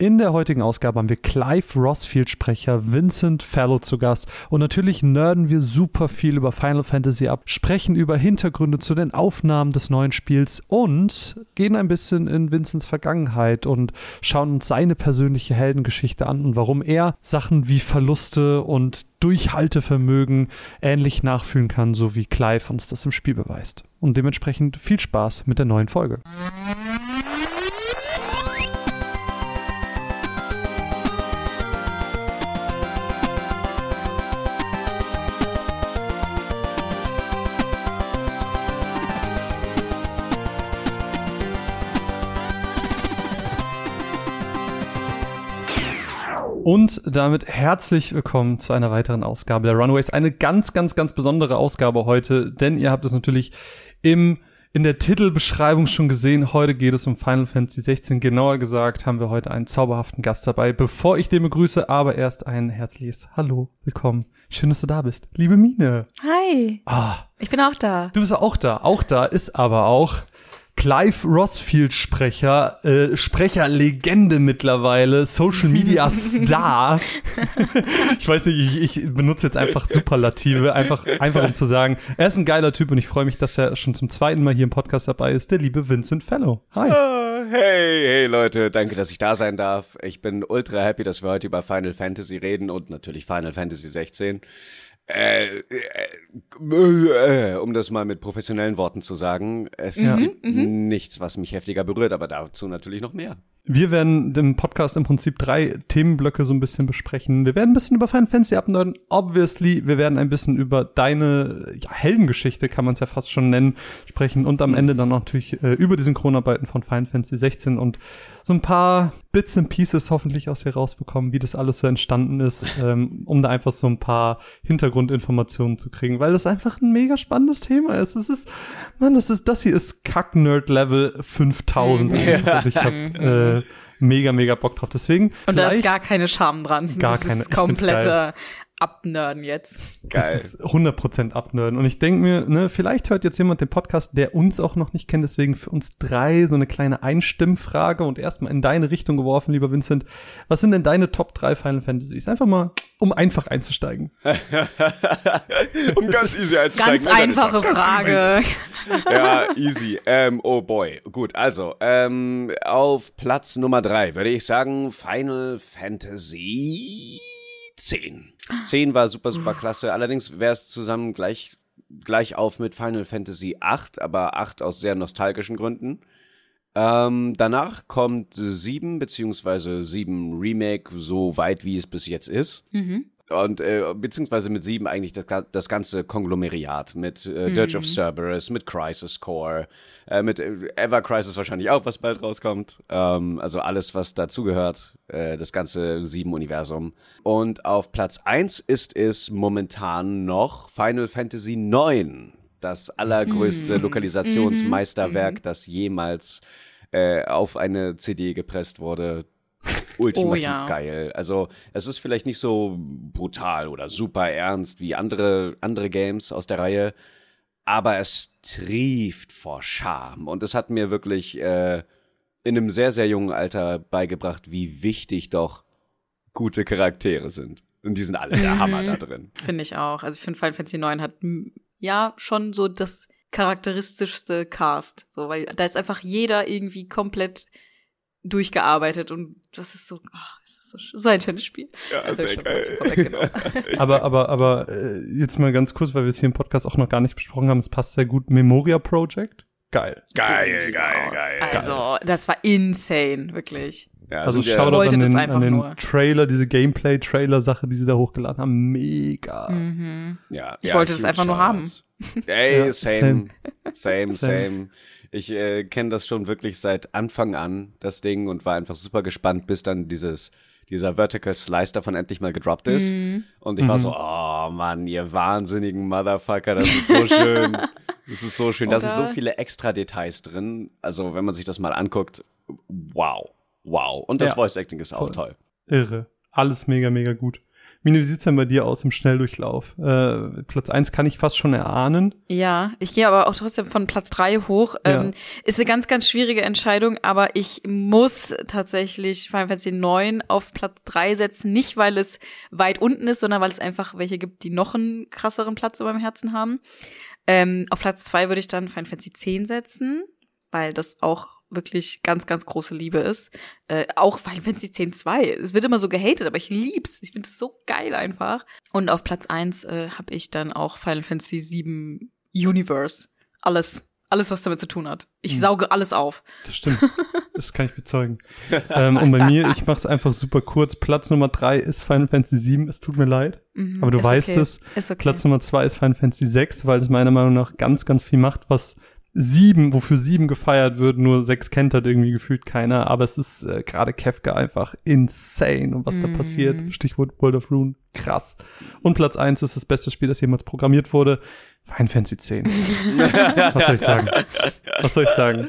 In der heutigen Ausgabe haben wir Clive Rossfield Sprecher Vincent Fellow zu Gast und natürlich nerden wir super viel über Final Fantasy ab, sprechen über Hintergründe zu den Aufnahmen des neuen Spiels und gehen ein bisschen in Vincents Vergangenheit und schauen uns seine persönliche Heldengeschichte an und warum er Sachen wie Verluste und Durchhaltevermögen ähnlich nachfühlen kann, so wie Clive uns das im Spiel beweist. Und dementsprechend viel Spaß mit der neuen Folge. Und damit herzlich willkommen zu einer weiteren Ausgabe der Runaways. Eine ganz, ganz, ganz besondere Ausgabe heute, denn ihr habt es natürlich im in der Titelbeschreibung schon gesehen. Heute geht es um Final Fantasy 16. Genauer gesagt haben wir heute einen zauberhaften Gast dabei. Bevor ich den begrüße, aber erst ein herzliches Hallo, willkommen. Schön, dass du da bist. Liebe Mine. Hi. Ah, Ich bin auch da. du bist auch da. Auch da ist aber auch Clive Rossfield Sprecher, äh, Sprecherlegende mittlerweile, Social Media Star. ich weiß nicht, ich, ich benutze jetzt einfach Superlative, einfach, einfach um zu sagen, er ist ein geiler Typ und ich freue mich, dass er schon zum zweiten Mal hier im Podcast dabei ist, der liebe Vincent Fellow. Hi. Ah, Hey, hey Leute, danke, dass ich da sein darf. Ich bin ultra happy, dass wir heute über Final Fantasy reden und natürlich Final Fantasy 16. Äh, äh, äh, um das mal mit professionellen Worten zu sagen, es gibt nichts, was mich heftiger berührt, aber dazu natürlich noch mehr. Wir werden im Podcast im Prinzip drei Themenblöcke so ein bisschen besprechen. Wir werden ein bisschen über Final Fantasy abnörden, obviously. Wir werden ein bisschen über deine ja, Heldengeschichte, kann man es ja fast schon nennen, sprechen und am Ende dann natürlich äh, über die Synchronarbeiten von Final Fantasy 16 und so ein paar Bits and Pieces hoffentlich aus dir rausbekommen, wie das alles so entstanden ist, ähm, um da einfach so ein paar Hintergrundinformationen zu kriegen, weil das einfach ein mega spannendes Thema ist. Es ist, man, das ist, das hier ist Kack-Nerd-Level 5000. einfach. Und ich hab, äh, mega, mega Bock drauf. Deswegen, Und da ist gar keine Scham dran. Gar das keine. ist kompletter Abnörden jetzt. Geil. Das ist 100% abnörden. Und ich denke mir, ne, vielleicht hört jetzt jemand den Podcast, der uns auch noch nicht kennt. Deswegen für uns drei so eine kleine Einstimmfrage und erstmal in deine Richtung geworfen, lieber Vincent. Was sind denn deine Top 3 Final Fantasies? Einfach mal, um einfach einzusteigen. um ganz easy einzusteigen. Ganz einfache Top- Frage. Ja, easy. Ähm, oh boy. Gut, also, ähm, auf Platz Nummer drei würde ich sagen Final Fantasy 10. 10 war super, super klasse. Allerdings wäre es zusammen gleich, gleich auf mit Final Fantasy 8, aber 8 aus sehr nostalgischen Gründen. Ähm, danach kommt 7, beziehungsweise 7 Remake, so weit wie es bis jetzt ist. Und äh, beziehungsweise mit 7 eigentlich das, das ganze Konglomeriat mit äh, Dirge of Cerberus, mit Crisis Core, äh, mit äh, Ever Crisis wahrscheinlich auch, was bald rauskommt. Ähm, also alles, was dazugehört, äh, das ganze 7-Universum. Und auf Platz 1 ist es momentan noch Final Fantasy 9. Das allergrößte Lokalisationsmeisterwerk, das jemals äh, auf eine CD gepresst wurde. Ultimativ Oh ja. geil. Also es ist vielleicht nicht so brutal oder super ernst wie andere, andere Games aus der Reihe, aber es trieft vor Charme. Und es hat mir wirklich äh, in einem sehr, sehr jungen Alter beigebracht, wie wichtig doch gute Charaktere sind. Und die sind alle der Hammer da drin. Finde ich auch. Also ich finde Final Fantasy 9 hat ja schon so das charakteristischste Cast. So, weil da ist einfach jeder irgendwie komplett durchgearbeitet und das ist so, ah, das ist so, so ein schönes Spiel. Ja, Also sehr geil. vorweggenommen. Aber, aber, aber äh, jetzt mal ganz kurz, weil wir es hier im Podcast auch noch gar nicht besprochen haben, es passt sehr gut. Memoria Project. Geil. Geil, geil, aus. geil. Also, das war insane, wirklich. Ja, Also ja- Shoutout wollte an das den, einfach an den nur. Trailer, diese Gameplay-Trailer-Sache, die sie da hochgeladen haben. Mega. Mhm. Ja, Ich ja, wollte das einfach nur Shoutouts. Ey, Ja, same, same, same. Same. Ich äh, kenne das schon wirklich seit Anfang an, das Ding, und war einfach super gespannt, bis dann dieses dieser Vertical Slice davon endlich mal gedroppt ist. Mhm. Und ich war so, oh Mann, ihr wahnsinnigen Motherfucker, das ist so schön. Das ist so schön. Da sind so Oder? viele extra Details drin. Also, wenn man sich das mal anguckt, wow, wow. Und das Ja, Voice Acting ist auch voll. toll. Irre. Alles mega, mega gut. Mine, wie sieht's denn bei dir aus im Schnelldurchlauf? Äh, Platz eins kann ich fast schon erahnen. Ja, ich gehe aber auch trotzdem von Platz drei hoch. Ja. Ähm, ist eine ganz, ganz schwierige Entscheidung, aber ich muss tatsächlich Final Fantasy 9 auf Platz drei setzen. Nicht, weil es weit unten ist, sondern weil es einfach welche gibt, die noch einen krasseren Platz in meinem Herzen haben. Ähm, auf Platz zwei würde ich dann Final Fantasy 10 setzen, weil das auch wirklich ganz, ganz große Liebe ist. Äh, auch Final Fantasy 10 2. Es wird immer so gehatet, aber ich lieb's. Ich finde es so geil einfach. Und auf Platz eins äh, habe ich dann auch Final Fantasy 7 Universe. Alles. Alles, was damit zu tun hat. Ich Mhm. sauge alles auf. Das stimmt. Das kann ich bezeugen. ähm, und bei mir, ich mach's einfach super kurz. Platz Nummer drei ist Final Fantasy 7. Es tut mir leid. Mhm, Aber du weißt okay. es. Ist okay. Platz Nummer zwei ist Final Fantasy 6, weil es meiner Meinung nach ganz, ganz viel macht, was sieben, wofür sieben gefeiert wird, nur sechs kennt halt irgendwie gefühlt keiner, aber es ist äh, gerade Kefka einfach insane und was da Mm. passiert, Stichwort World of Rune, krass. Und Platz eins ist das beste Spiel, das jemals programmiert wurde, Final Fantasy 10. was soll ich sagen? Was soll ich sagen?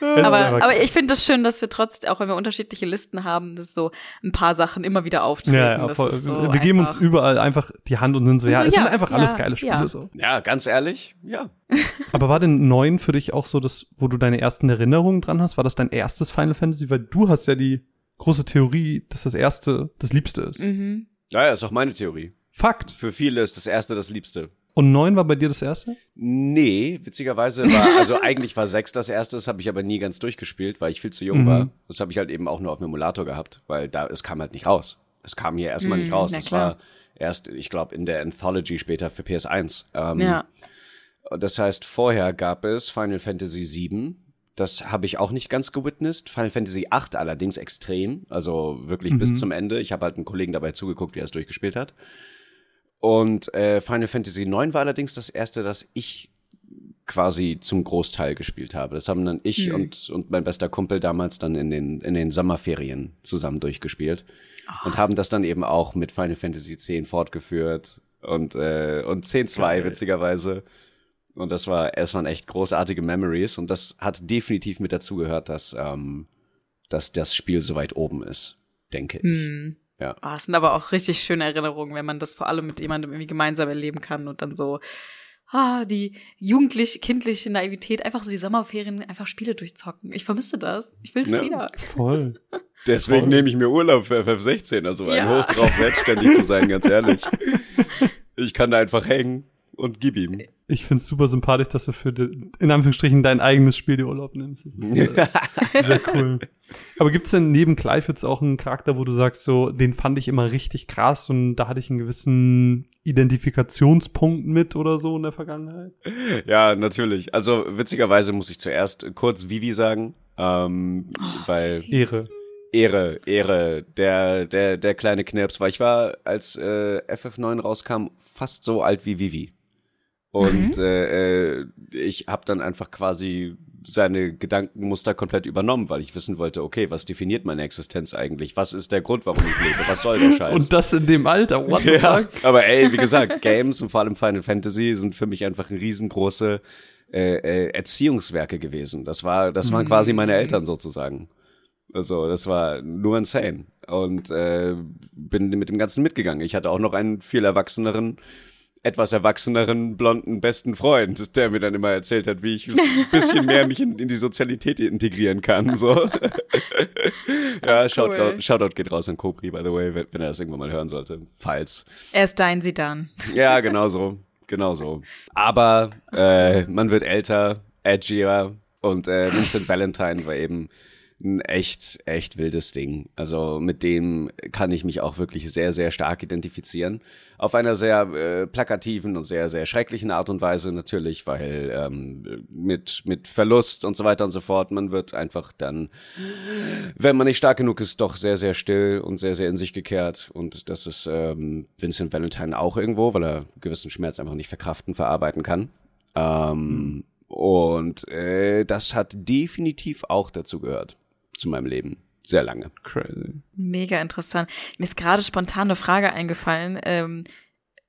Aber, aber ich finde es das schön, dass wir trotzdem, auch wenn wir unterschiedliche Listen haben, dass so ein paar Sachen immer wieder auftreten. ja, ja, Das voll. ist so wir geben uns überall einfach die Hand und sind so, Und ja, so, es ja, sind einfach ja, alles geile Spiele ja. so. Ja, ganz ehrlich, ja. Aber war denn neun für dich auch so das, wo du deine ersten Erinnerungen dran hast? War das dein erstes Final Fantasy? Weil du hast ja die große Theorie, dass das erste das Liebste ist. Mhm. Ja, ja, ist auch meine Theorie. Fakt. Für viele ist das erste das Liebste. Und neun war bei dir das erste? Nee, witzigerweise war, also eigentlich war sechs das erste, das habe ich aber nie ganz durchgespielt, weil ich viel zu jung Mhm. war. Das habe ich halt eben auch nur auf dem Emulator gehabt, weil da, es kam halt nicht raus. Es kam hier erstmal Mhm, nicht raus. Das klar. war erst, ich glaube, in der Anthology später für PS1. Ähm, Ja. Das heißt, vorher gab es Final Fantasy VII. Das habe ich auch nicht ganz gewitnessed. Final Fantasy VIII allerdings extrem. Also wirklich bis Mhm. zum Ende. Ich habe halt einen Kollegen dabei zugeguckt, wie er es durchgespielt hat. Und äh, Final Fantasy IX war allerdings das erste, das ich quasi zum Großteil gespielt habe. Das haben dann ich Hm. und, und mein bester Kumpel damals dann in den, in den Sommerferien zusammen durchgespielt. Und haben das dann eben auch mit Final Fantasy X fortgeführt und, äh, und 10.2 Geil. witzigerweise. Und das war, es waren echt großartige Memories und das hat definitiv mit dazu gehört, dass, ähm, dass das Spiel so weit oben ist, denke ich. Hm. Ja. Ah, es sind aber auch richtig schöne Erinnerungen, wenn man das vor allem mit jemandem irgendwie gemeinsam erleben kann und dann so, ah, die jugendlich, kindliche Naivität, einfach so die Sommerferien, einfach Spiele durchzocken. Ich vermisse das. Ich will das Ja. wieder. Voll. Deswegen Voll. nehme ich mir Urlaub für FF16, also ein Ja. Hoch drauf, selbstständig zu sein, ganz ehrlich. Ich kann da einfach hängen und gib ihm. Ich find's super sympathisch, dass du für die, in Anführungsstrichen dein eigenes Spiel die Urlaub nimmst. Das ist äh, sehr cool. Aber gibt's denn neben Clive jetzt auch einen Charakter, wo du sagst, so, den fand ich immer richtig krass und da hatte ich einen gewissen Identifikationspunkt mit oder so in der Vergangenheit? Ja, natürlich. Also witzigerweise muss ich zuerst kurz Vivi sagen, ähm, weil Ehre. Ehre, Ehre, der, der, der kleine Knirps, weil ich war, als äh, FF9 rauskam, fast so alt wie Vivi. Und äh, äh, ich habe dann einfach quasi seine Gedankenmuster komplett übernommen, weil ich wissen wollte, okay, was definiert meine Existenz eigentlich? Was ist der Grund, warum ich lebe? Was soll der Scheiß? Und das in dem Alter, what the ja, fuck? aber ey, wie gesagt, Games und vor allem Final Fantasy sind für mich einfach ein riesengroße äh, äh, Erziehungswerke gewesen. Das war, das waren quasi meine Eltern sozusagen. Also das war nur insane und äh, bin mit dem Ganzen mitgegangen. Ich hatte auch noch einen viel erwachseneren, etwas erwachseneren blonden besten Freund, der mir dann immer erzählt hat, wie ich ein bisschen mehr mich in, in die Sozialität integrieren kann. So. ja, Shoutout, Cool. Shoutout geht raus an Kobri, by the way, wenn, wenn er das irgendwann mal hören sollte. Falls. Er ist dein Sidan. Ja, genau so. Genau so. Aber äh, man wird älter, edgier und äh, Vincent Valentine war eben ein echt, echt wildes Ding. Also mit dem kann ich mich auch wirklich sehr, sehr stark identifizieren. Auf einer sehr äh, plakativen und sehr, sehr schrecklichen Art und Weise natürlich, weil ähm, mit, mit Verlust und so weiter und so fort, man wird einfach dann, wenn man nicht stark genug ist, doch sehr, sehr still und sehr, sehr in sich gekehrt. Und das ist ähm, Vincent Valentine auch irgendwo, weil er gewissen Schmerz einfach nicht verkraften, verarbeiten kann. Ähm, Und äh, das hat definitiv auch dazu gehört zu meinem Leben. Sehr lange. Crazy. Mega interessant. Mir ist gerade spontan eine Frage eingefallen, ähm,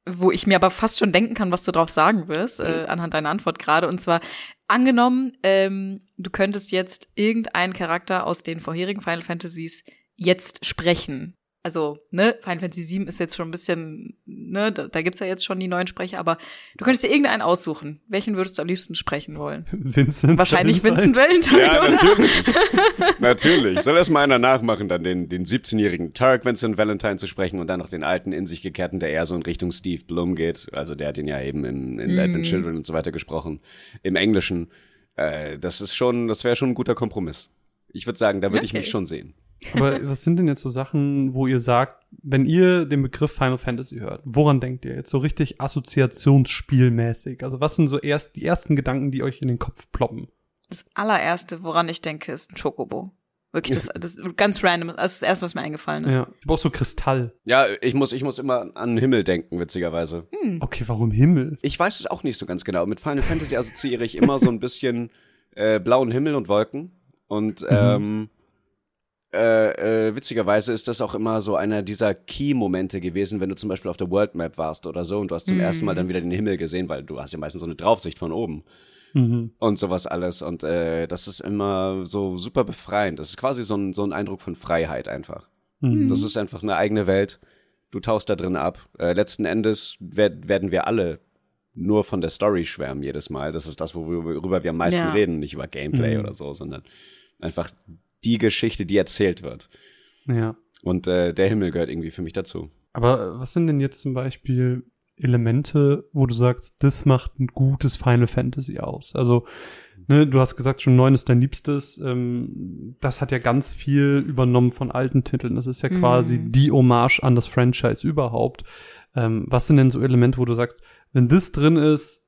wo ich mir aber fast schon denken kann, was du drauf sagen wirst, äh, anhand deiner Antwort gerade. Und zwar, angenommen, ähm, du könntest jetzt irgendeinen Charakter aus den vorherigen Final Fantasies jetzt sprechen. Also, ne, Final Fantasy 7 ist jetzt schon ein bisschen, ne, da, da gibt's ja jetzt schon die neuen Sprecher, aber du könntest dir irgendeinen aussuchen. Welchen würdest du am liebsten sprechen wollen? Vincent. Wahrscheinlich Valentine. Vincent Valentine, Ja, oder? natürlich. natürlich. Soll erst mal einer nachmachen, dann den, den 17-jährigen Turk Vincent Valentine zu sprechen und dann noch den alten in sich gekehrten, der eher so in Richtung Steve Blum geht. Also der hat ihn ja eben in, in Advent Children und so weiter gesprochen. Im Englischen. Äh, das ist schon, das wäre schon ein guter Kompromiss. Ich würde sagen, da würde ich Okay. mich schon sehen. Aber was sind denn jetzt so Sachen, wo ihr sagt, wenn ihr den Begriff Final Fantasy hört, woran denkt ihr jetzt so richtig Assoziationsspielmäßig? Also was sind so erst die ersten Gedanken, die euch in den Kopf ploppen? Das allererste, woran ich denke, ist ein Chocobo. Wirklich, das, das ganz random. Das ist das erste, was mir eingefallen ist. Ja, ich brauch so Kristall. Ja, ich muss, ich muss immer an den Himmel denken, witzigerweise. Okay, warum Himmel? Ich weiß es auch nicht so ganz genau. Mit Final Fantasy assoziiere ich immer so ein bisschen äh, blauen Himmel und Wolken. Und ähm, äh, äh, witzigerweise ist das auch immer so einer dieser Key-Momente gewesen, wenn du zum Beispiel auf der World Map warst oder so und du hast zum ersten Mal dann wieder den Himmel gesehen, weil du hast ja meistens so eine Draufsicht von oben Mhm. und sowas alles. Und äh, das ist immer so super befreiend. Das ist quasi so ein, so ein Eindruck von Freiheit einfach. Mhm. Das ist einfach eine eigene Welt. Du tauchst da drin ab. Äh, letzten Endes werd, werden wir alle nur von der Story schwärmen jedes Mal. Das ist das, worüber wir am meisten Ja. reden. Nicht über Gameplay Mhm. oder so, sondern einfach die Geschichte, die erzählt wird. Ja. Und äh, der Himmel gehört irgendwie für mich dazu. Aber äh, was sind denn jetzt zum Beispiel Elemente, wo du sagst, das macht ein gutes Final Fantasy aus? Also, ne, du hast gesagt, schon neun ist dein Liebstes. Ähm, das hat ja ganz viel übernommen von alten Titeln. Das ist ja quasi Mhm. die Hommage an das Franchise überhaupt. Ähm, was sind denn so Elemente, wo du sagst, wenn das drin ist,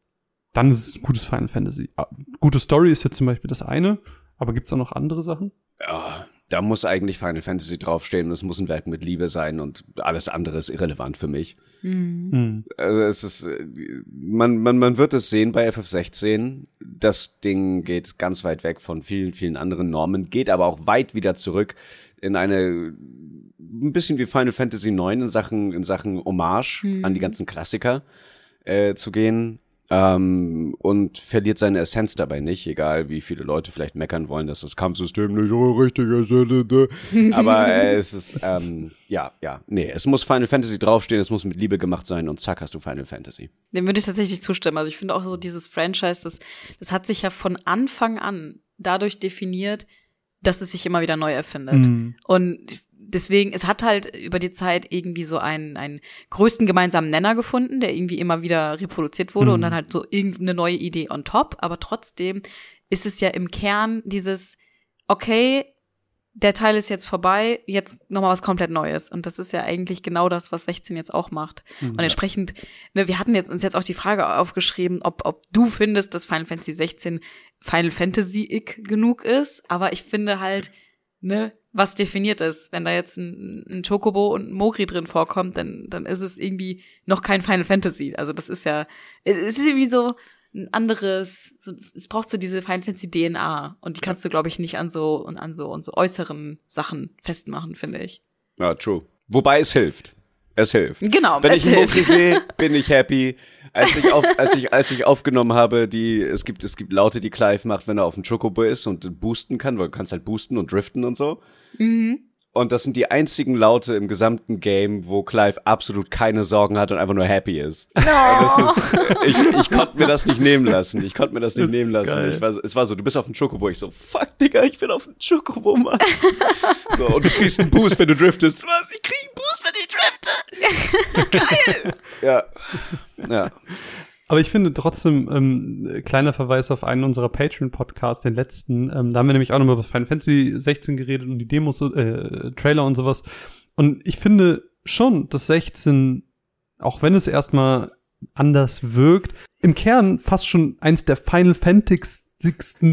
dann ist es ein gutes Final Fantasy? Ah, Gute Story ist jetzt zum Beispiel das eine, aber gibt's auch noch andere Sachen? Ja, da muss eigentlich Final Fantasy draufstehen und es muss ein Werk mit Liebe sein und alles andere ist irrelevant für mich. Mhm. Hm. Also es ist, äh, man, man, man wird es sehen bei FF16. Das Ding geht ganz weit weg von vielen, vielen anderen Normen, geht aber auch weit wieder zurück in eine, ein bisschen wie Final Fantasy IX in Sachen, in Sachen Hommage an die ganzen Klassiker äh, zu gehen. Ähm, und verliert seine Essenz dabei nicht, egal wie viele Leute vielleicht meckern wollen, dass das Kampfsystem nicht so richtig ist. Aber äh, es ist, ähm, ja, ja, nee, es muss Final Fantasy draufstehen, es muss mit Liebe gemacht sein und zack hast du Final Fantasy. Dem würde ich tatsächlich zustimmen. Also ich finde auch so dieses Franchise, das, das hat sich ja von Anfang an dadurch definiert, dass es sich immer wieder neu erfindet. Mhm. Und deswegen, es hat halt über die Zeit irgendwie so einen, einen größten gemeinsamen Nenner gefunden, der irgendwie immer wieder reproduziert wurde Mhm. und dann halt so irgendeine neue Idee on top. Aber trotzdem ist es ja im Kern dieses, okay, der Teil ist jetzt vorbei, jetzt nochmal was komplett Neues. Und das ist ja eigentlich genau das, was 16 jetzt auch macht. Und entsprechend, ne, wir hatten jetzt uns jetzt auch die Frage aufgeschrieben, ob, ob du findest, dass Final Fantasy 16 Final Fantasy-ick genug ist. Aber ich finde halt, ne, was definiert ist. Wenn da jetzt ein, ein Chocobo und ein Mori drin vorkommt, dann, dann ist es irgendwie noch kein Final Fantasy. Also das ist ja, es ist irgendwie so ein anderes, so, es braucht so diese Final Fantasy DNA und die kannst du, glaube ich, nicht an so und an so und so äußeren Sachen festmachen, finde ich. Ja, true. Wobei es hilft. Es hilft. Genau, Wenn es ich einen. Mokri sehe, bin ich happy. Als ich, auf, als, ich, als ich aufgenommen habe, die, es gibt, es gibt Laute, die Clive macht, wenn er auf dem Chocobo ist und boosten kann, weil du kannst halt boosten und driften und so. Mhm. Und das sind die einzigen Laute im gesamten Game, wo Clive absolut keine Sorgen hat und einfach nur happy ist. Das ist ich, ich konnte mir das nicht nehmen lassen. Ich konnte mir das nicht Das nehmen lassen. Ich war, so- es war so, du bist auf dem Chocobo. Ich so, fuck, Digga, ich bin auf dem Chocobo, Mann. so, und du kriegst einen Boost, wenn du driftest. Was? Ich krieg einen Boost, wenn ich drifte. Geil. ja. Ja. Aber ich finde trotzdem, ähm, kleiner Verweis auf einen unserer Patreon-Podcasts, den letzten, ähm, da haben wir nämlich auch nochmal über Final Fantasy 16 geredet und die Demos, äh, Trailer und sowas. Und ich finde schon, dass 16, auch wenn es erstmal anders wirkt, im Kern fast schon eins der Final Fantasy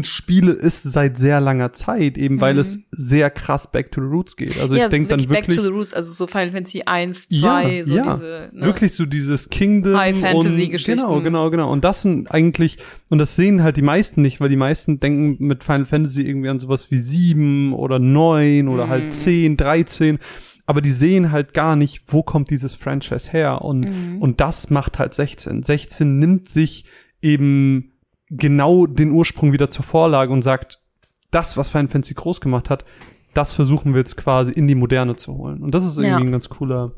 Spiele ist seit sehr langer Zeit, eben weil Mhm. es sehr krass back to the roots geht. Also ja, ich denke dann Back wirklich to the Roots, also so Final Fantasy 1, 2, ja, so ja. diese, ne? Wirklich so dieses Kingdom High Fantasy Geschichten. Genau, genau, genau. Und das sind eigentlich und das sehen halt die meisten nicht, weil die meisten denken mit Final Fantasy irgendwie an sowas wie sieben oder neun oder Mhm. halt zehn, 13. Aber die sehen halt gar nicht, wo kommt dieses Franchise her und Mhm. und das macht halt 16. 16 nimmt sich eben genau den Ursprung wieder zur Vorlage und sagt, das, was Final Fantasy groß gemacht hat, das versuchen wir jetzt quasi in die Moderne zu holen. Und das ist irgendwie Ja. ein ganz cooler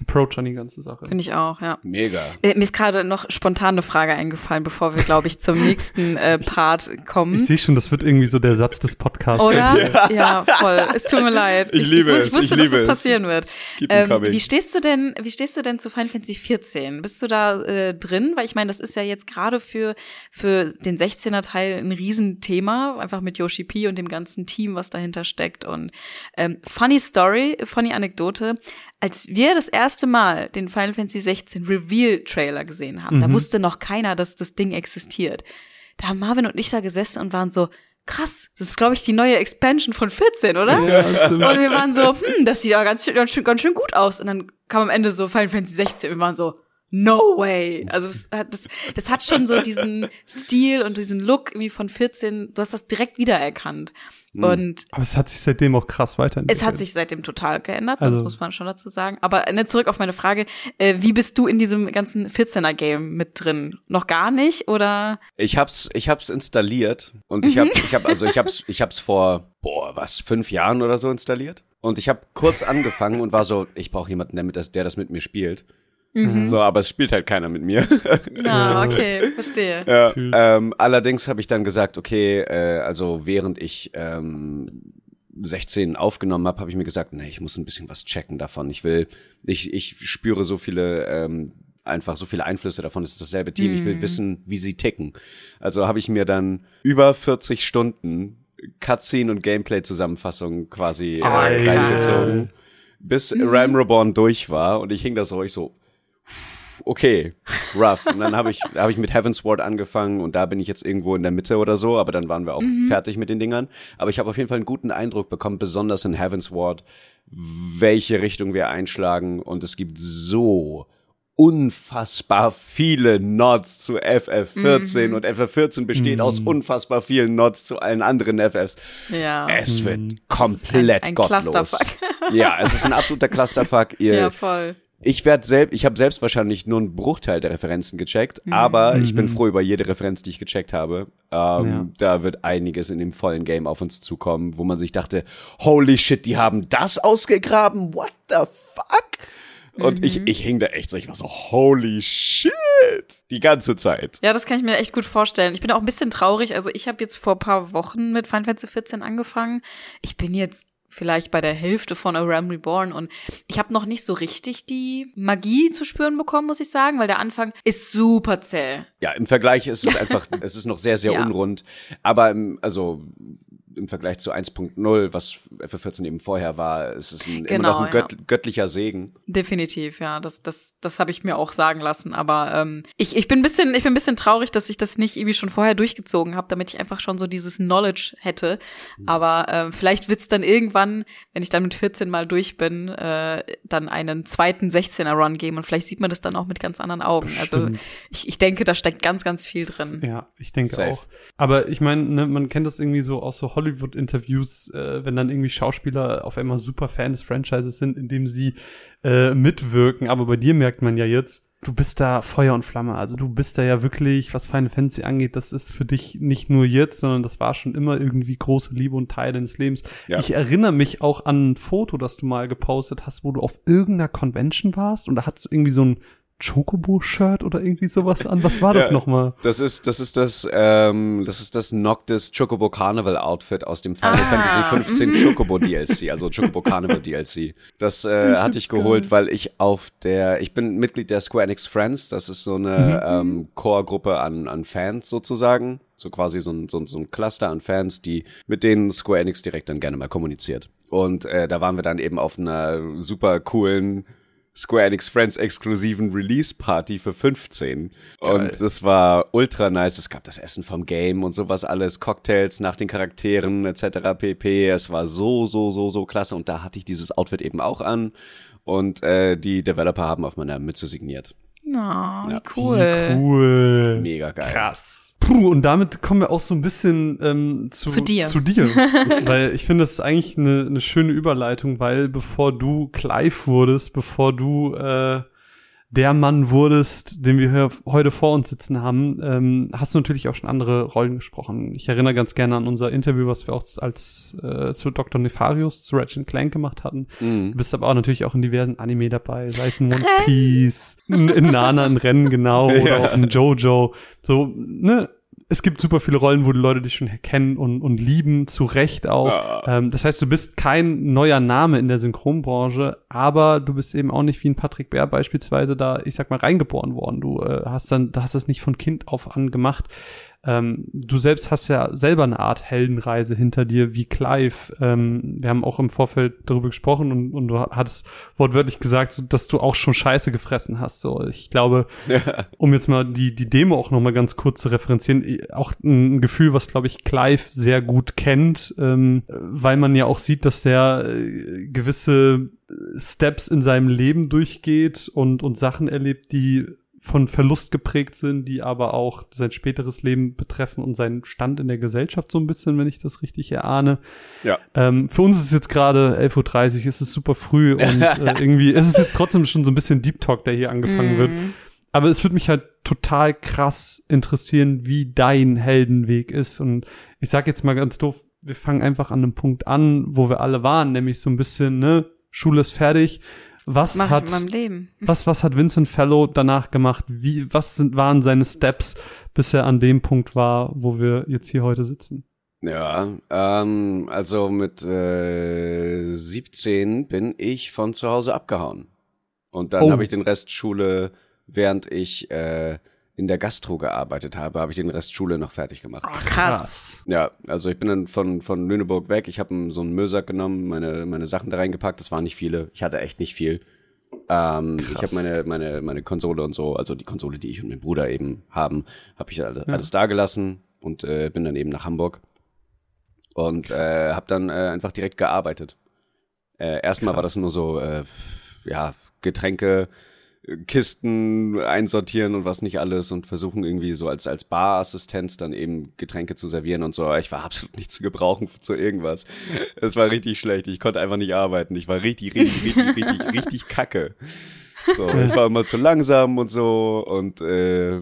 Approach an die ganze Sache. Finde ich auch, ja. Mega. Äh, mir ist gerade noch spontan eine Frage eingefallen, bevor wir, glaube ich, zum nächsten äh, Part Ich kommen. sehe schon, das wird irgendwie so der Satz des Podcasts. Oder? Ja. voll. Es tut mir leid. Ich liebe ich, es, Ich wusste, ich liebe dass es passieren wird. Ähm, wie stehst du denn, wie stehst du denn zu Final Fantasy 14? Bist du da äh, drin? Weil ich meine, das ist ja jetzt gerade für, für den 16er Teil ein Riesenthema, einfach mit Yoshi P und dem ganzen Team, was dahinter steckt. Und ähm, funny Story, funny Anekdote. Als wir das erste Mal den Final Fantasy 16 Reveal-Trailer gesehen haben, da wusste noch keiner, dass das Ding existiert. Da haben Marvin und ich da gesessen und waren so, krass, das ist, glaube ich, die neue Expansion von 14, oder? Ja, stimmt. Und wir waren so, hm, das sieht ja ganz, schön- ganz, schön, ganz schön gut aus. Und dann kam am Ende so Final Fantasy 16. Wir waren so, no way. Also das hat, das, das hat schon so diesen Stil und diesen Look irgendwie von 14. Du hast das direkt wiedererkannt. Und Aber es hat sich seitdem auch krass weiterentwickelt. es hat sich seitdem total geändert, Also- das muss man schon dazu sagen. Aber ne, zurück auf meine Frage, äh, wie bist du in diesem ganzen 14er-Game mit drin? Noch gar nicht oder? Ich hab's, ich hab's installiert und ich hab, Mhm. ich hab, also ich hab's, ich hab's vor, boah, was, fünf Jahren oder so installiert. Und ich habe kurz angefangen und war so, ich brauche jemanden, der, mit das, der das mit mir spielt. Mhm. So, aber es spielt halt keiner mit mir. Na, okay, verstehe. Ja, ähm, allerdings habe ich dann gesagt, okay, äh, also während ich ähm, 16 aufgenommen habe, habe ich mir gesagt, nee, ich muss ein bisschen was checken davon. Ich will, ich, ich spüre so viele, ähm, einfach so viele Einflüsse davon. Es ist dasselbe Team. Ich will wissen, wie sie ticken. Also habe ich mir dann über 40 Stunden Cutscene und Gameplay-Zusammenfassung quasi äh, reingezogen, bis Ram Reborn durch war und ich hing da so, ich so, okay, rough. Und dann habe ich, hab ich mit Heavensward angefangen und da bin ich jetzt irgendwo in der Mitte oder so, aber dann waren wir auch fertig mit den Dingern. Aber ich habe auf jeden Fall einen guten Eindruck bekommen, besonders in Heavensward, welche Richtung wir einschlagen. Und es gibt so unfassbar viele Nods zu FF14 und FF14 besteht aus unfassbar vielen Nods zu allen anderen FFs. Ja. Es wird komplett ein, ein gottlos. Clusterfuck. Ja, es ist ein absoluter Clusterfuck. Ihr, ja, voll. Ich werde selbst, ich habe selbst wahrscheinlich nur einen Bruchteil der Referenzen gecheckt, aber ich bin froh über jede Referenz, die ich gecheckt habe. Ähm, Ja. Da wird einiges in dem vollen Game auf uns zukommen, wo man sich dachte, holy shit, die haben das ausgegraben, what the fuck? Und ich, ich hing da echt so, ich war so, holy shit, die ganze Zeit. Ja, das kann ich mir echt gut vorstellen. Ich bin auch ein bisschen traurig. Also ich habe jetzt vor ein paar Wochen mit Final Fantasy 14 angefangen. Ich bin jetzt vielleicht bei der Hälfte von A Ram Reborn und ich habe noch nicht so richtig die Magie zu spüren bekommen, muss ich sagen, weil der Anfang ist super zäh. Ja, im Vergleich ist es einfach, es ist noch sehr, sehr Ja. unrund. Aber also im Vergleich zu 1.0, was FF14 eben vorher war, ist es ein, immer Genau, noch ein gött, göttlicher Segen. Definitiv, ja, das, das, das habe ich mir auch sagen lassen. Aber ähm, ich, ich bin ein bisschen, ich bin ein bisschen traurig, dass ich das nicht irgendwie schon vorher durchgezogen habe, damit ich einfach schon so dieses Knowledge hätte. Aber ähm, vielleicht wird's dann irgendwann, wenn ich dann mit 14 mal durch bin, äh, dann einen zweiten 16er Run geben und vielleicht sieht man das dann auch mit ganz anderen Augen. Also Bestimmt. ich, ich denke, da steckt ganz, ganz viel drin. Ja, ich denke Safe. auch. Aber ich meine, ne, man kennt das irgendwie so aus so Hollywood-Interviews, äh, wenn dann irgendwie Schauspieler auf einmal super Fan des Franchises sind, indem sie äh, mitwirken. Aber bei dir merkt man ja jetzt, du bist da Feuer und Flamme. Also du bist da ja wirklich, was Final Fantasy angeht, das ist für dich nicht nur jetzt, sondern das war schon immer irgendwie große Liebe und Teil deines Lebens. Ja. Ich erinnere mich auch an ein Foto, das du mal gepostet hast, wo du auf irgendeiner Convention warst und da hattest du irgendwie so ein Chocobo-Shirt oder irgendwie sowas an. Was war das Ja. nochmal? Das ist, das ist das, ähm, das ist das Noctis Chocobo Carnival Outfit aus dem Final Ah, Fantasy 15 Chocobo DLC, also Chocobo Carnival DLC. Das äh, hatte ich geholt, weil ich auf der, ich bin Mitglied der Square Enix Friends, das ist so eine ähm, Core-Gruppe an, an Fans sozusagen. So quasi so ein, so, ein- so ein Cluster an Fans, die mit denen Square Enix direkt dann gerne mal kommuniziert. Und äh, da waren wir dann eben auf einer super coolen Square Enix Friends exklusiven Release Party für 15. Geil. Und das war ultra nice. Es gab das Essen vom Game und sowas alles, Cocktails nach den Charakteren etc. pp. Es war so, so, so, so klasse. Und da hatte ich dieses Outfit eben auch an. Und äh, die Developer haben auf meiner Mütze signiert. Oh, wie Ja. cool. Wie cool. Mega geil. Krass. Puh, und damit kommen wir auch so ein bisschen ähm, zu, Zu dir. Zu dir. weil ich finde, das ist eigentlich eine, eine schöne Überleitung, weil bevor du Clive wurdest, bevor du äh, der Mann wurdest, den wir hier heute vor uns sitzen haben, ähm, hast du natürlich auch schon andere Rollen gesprochen. Ich erinnere ganz gerne an unser Interview, was wir auch als äh, zu Dr. Nefarius, zu Ratchet Clank gemacht hatten. Mhm. Du bist aber auch natürlich auch in diversen Anime dabei, sei es in One Piece, in, in Nana in Rennen genau, oder Ja. auch in Jojo. So, ne? Es gibt super viele Rollen, wo die Leute dich schon kennen und, und lieben, zu Recht auch. Ah. Ähm, das heißt, du bist kein neuer Name in der Synchronbranche, aber du bist eben auch nicht wie ein Patrick Bär beispielsweise da, ich sag mal, reingeboren worden. Du äh, hast dann, du hast das nicht von Kind auf an gemacht. Ähm, du selbst hast ja selber eine Art Heldenreise hinter dir, wie Clive. Ähm, wir haben auch im Vorfeld darüber gesprochen und, und du hattest wortwörtlich gesagt, dass du auch schon Scheiße gefressen hast. So, ich glaube, um jetzt mal die, die Demo auch noch mal ganz kurz zu referenzieren, auch ein Gefühl, was, glaube ich, Clive sehr gut kennt, ähm, weil man ja auch sieht, dass der äh, gewisse Steps in seinem Leben durchgeht und, und Sachen erlebt, die von Verlust geprägt sind, die aber auch sein späteres Leben betreffen und seinen Stand in der Gesellschaft so ein bisschen, wenn ich das richtig erahne. Ja. Ähm, für uns ist es jetzt gerade 11.30 Uhr, es ist super früh und äh, irgendwie, es ist jetzt trotzdem schon so ein bisschen Deep Talk, der hier angefangen wird. Mhm. Aber es würde mich halt total krass interessieren, wie dein Heldenweg ist. Und ich sag jetzt mal ganz doof, wir fangen einfach an einem Punkt an, wo wir alle waren, nämlich so ein bisschen, ne, Schule ist fertig. Was Mach ich hat, in meinem Leben. was, was hat Vincent Fellow danach gemacht? Wie, was sind, waren seine Steps, bis er an dem Punkt war, wo wir jetzt hier heute sitzen? Ja, ähm, also mit äh, 17 bin ich von zu Hause abgehauen. Und dann Oh. habe ich den Rest Schule, während ich äh, in der Gastro gearbeitet habe, habe ich den Rest Schule noch fertig gemacht. Oh, krass. Ja, also ich bin dann von, von Lüneburg weg. Ich habe so einen Müllsack genommen, meine, meine Sachen da reingepackt. Das waren nicht viele. Ich hatte echt nicht viel. Ähm, ich habe meine, meine, meine Konsole und so, also die Konsole, die ich und mein Bruder eben haben, habe ich alles, alles da gelassen und äh, bin dann eben nach Hamburg und äh, habe dann äh, einfach direkt gearbeitet. Äh, erstmal war das nur so, äh, ja, Getränke, Kisten einsortieren und was nicht alles und versuchen irgendwie so als, als Barassistent dann eben Getränke zu servieren und so. Aber Ich war absolut nicht zu gebrauchen zu irgendwas. Es war richtig schlecht. Ich konnte einfach nicht arbeiten. Ich war richtig, richtig, richtig, richtig, richtig kacke. So, ich war immer zu langsam und so und äh,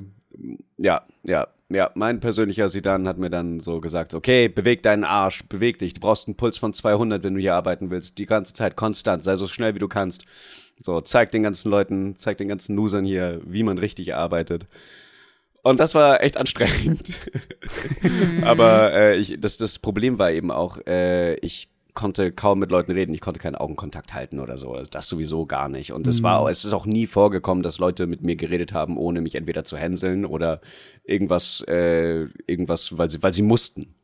ja, ja, ja, mein persönlicher Sidan hat mir dann so gesagt, okay, beweg deinen Arsch, beweg dich, du brauchst einen Puls von 200, wenn du hier arbeiten willst, die ganze Zeit konstant, sei so schnell wie du kannst. So, zeig den ganzen Leuten, zeig den ganzen Losern hier, wie man richtig arbeitet. Und das war echt anstrengend. Aber äh, ich, das, das Problem war eben auch, äh, ich konnte kaum mit Leuten reden, ich konnte keinen Augenkontakt halten oder so. Also das sowieso gar nicht. Und es war, es ist auch nie vorgekommen, dass Leute mit mir geredet haben, ohne mich entweder zu hänseln oder irgendwas, äh, irgendwas, weil sie, weil sie mussten.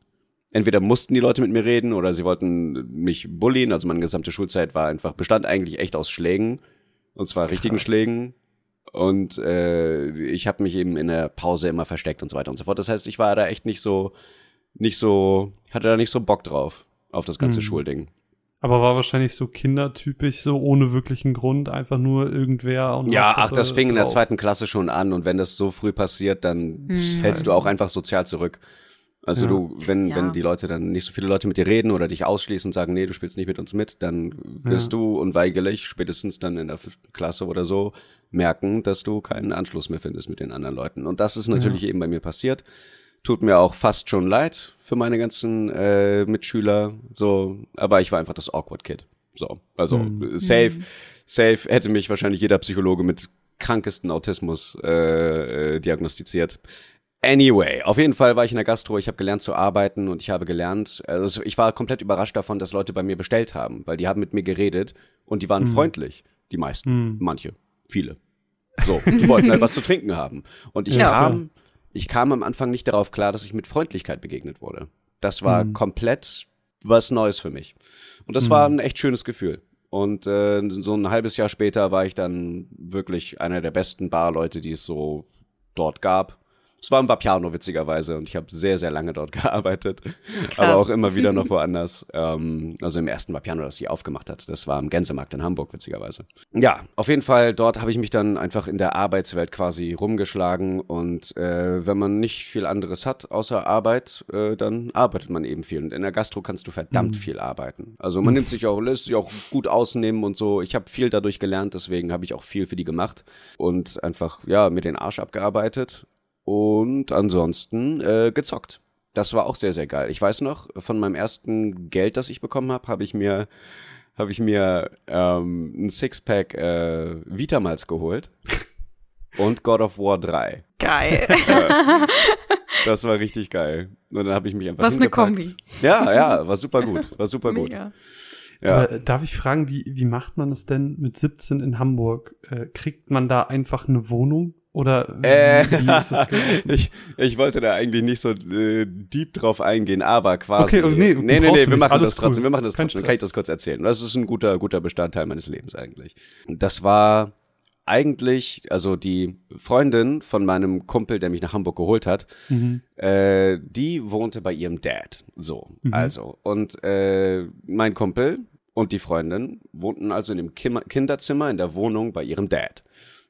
Entweder mussten die Leute mit mir reden oder sie wollten mich bullien. Also meine gesamte Schulzeit war einfach, bestand eigentlich echt aus Schlägen. Und zwar richtigen Krass. Schlägen. Und äh, ich habe mich eben in der Pause immer versteckt und so weiter und so fort. Das heißt, ich war da echt nicht so, nicht so, hatte da nicht so Bock drauf, auf das ganze Mhm. Schulding. Aber war wahrscheinlich so kindertypisch, so ohne wirklichen Grund, einfach nur irgendwer und Ja, ach, das fing in der drauf. zweiten Klasse schon an und wenn das so früh passiert, dann Hm. fällst du auch einfach sozial zurück. Also Ja. du, wenn, Ja. wenn die Leute dann nicht so viele Leute mit dir reden oder dich ausschließen und sagen, nee, du spielst nicht mit uns mit, dann wirst du unweigerlich spätestens dann in der fünften Klasse oder so merken, dass du keinen Anschluss mehr findest mit den anderen Leuten. Und das ist natürlich eben bei mir passiert. Tut mir auch fast schon leid für meine ganzen äh, Mitschüler, so, aber ich war einfach das awkward Kid. So, also Mhm. safe, safe hätte mich wahrscheinlich jeder Psychologe mit krankesten Autismus äh, äh, diagnostiziert. Anyway, auf jeden Fall war ich in der Gastro, ich habe gelernt zu arbeiten und ich habe gelernt, also ich war komplett überrascht davon, dass Leute bei mir bestellt haben, weil die haben mit mir geredet und die waren freundlich, die meisten, manche, viele. So, die wollten halt was zu trinken haben. Und ich Ja, kam, ich kam am Anfang nicht darauf klar, dass ich mit Freundlichkeit begegnet wurde. Das war komplett was Neues für mich. Und das war ein echt schönes Gefühl. Und äh, so ein halbes Jahr später war ich dann wirklich einer der besten Barleute, die es so dort gab. Es war ein Vapiano, witzigerweise, und ich habe sehr, sehr lange dort gearbeitet. Aber auch immer wieder noch woanders. ähm, also im ersten Vapiano, das sie aufgemacht hat. Das war am Gänsemarkt in Hamburg, witzigerweise. Ja, auf jeden Fall, dort habe ich mich dann einfach in der Arbeitswelt quasi rumgeschlagen. Und äh, wenn man nicht viel anderes hat außer Arbeit, äh, dann arbeitet man eben viel. Und in der Gastro kannst du verdammt viel arbeiten. Also man nimmt sich auch, lässt sich auch gut ausnehmen und so. Ich habe viel dadurch gelernt, deswegen habe ich auch viel für die gemacht und einfach, ja, mir den Arsch abgearbeitet und ansonsten äh, gezockt. Das war auch sehr, sehr geil. Ich weiß noch, von meinem ersten Geld, das ich bekommen habe, habe ich mir habe ich mir ähm, ein Sixpack äh, Vitamals geholt und God of War 3. Geil. Das war richtig geil. Und dann habe ich mich einfach Was eine. Kombi. Ja, ja, war super gut. War super gut. Ja. Äh, darf ich fragen, wie, wie macht man es denn mit 17 in Hamburg? Äh, kriegt man da einfach eine Wohnung? Oder Äh, ich, ich wollte da eigentlich nicht so äh, deep drauf eingehen, aber quasi. Okay, nee, nee, nee, nee, wir machen das trotzdem. cool. Wir machen das Kein trotzdem. Stress. Kann ich das kurz erzählen? Das ist ein guter, guter Bestandteil meines Lebens eigentlich. Das war eigentlich, also die Freundin von meinem Kumpel, der mich nach Hamburg geholt hat, Mhm. äh, die wohnte bei ihrem Dad. So, also. Und äh, mein Kumpel und die Freundin wohnten also in dem Kinderzimmer in der Wohnung bei ihrem Dad.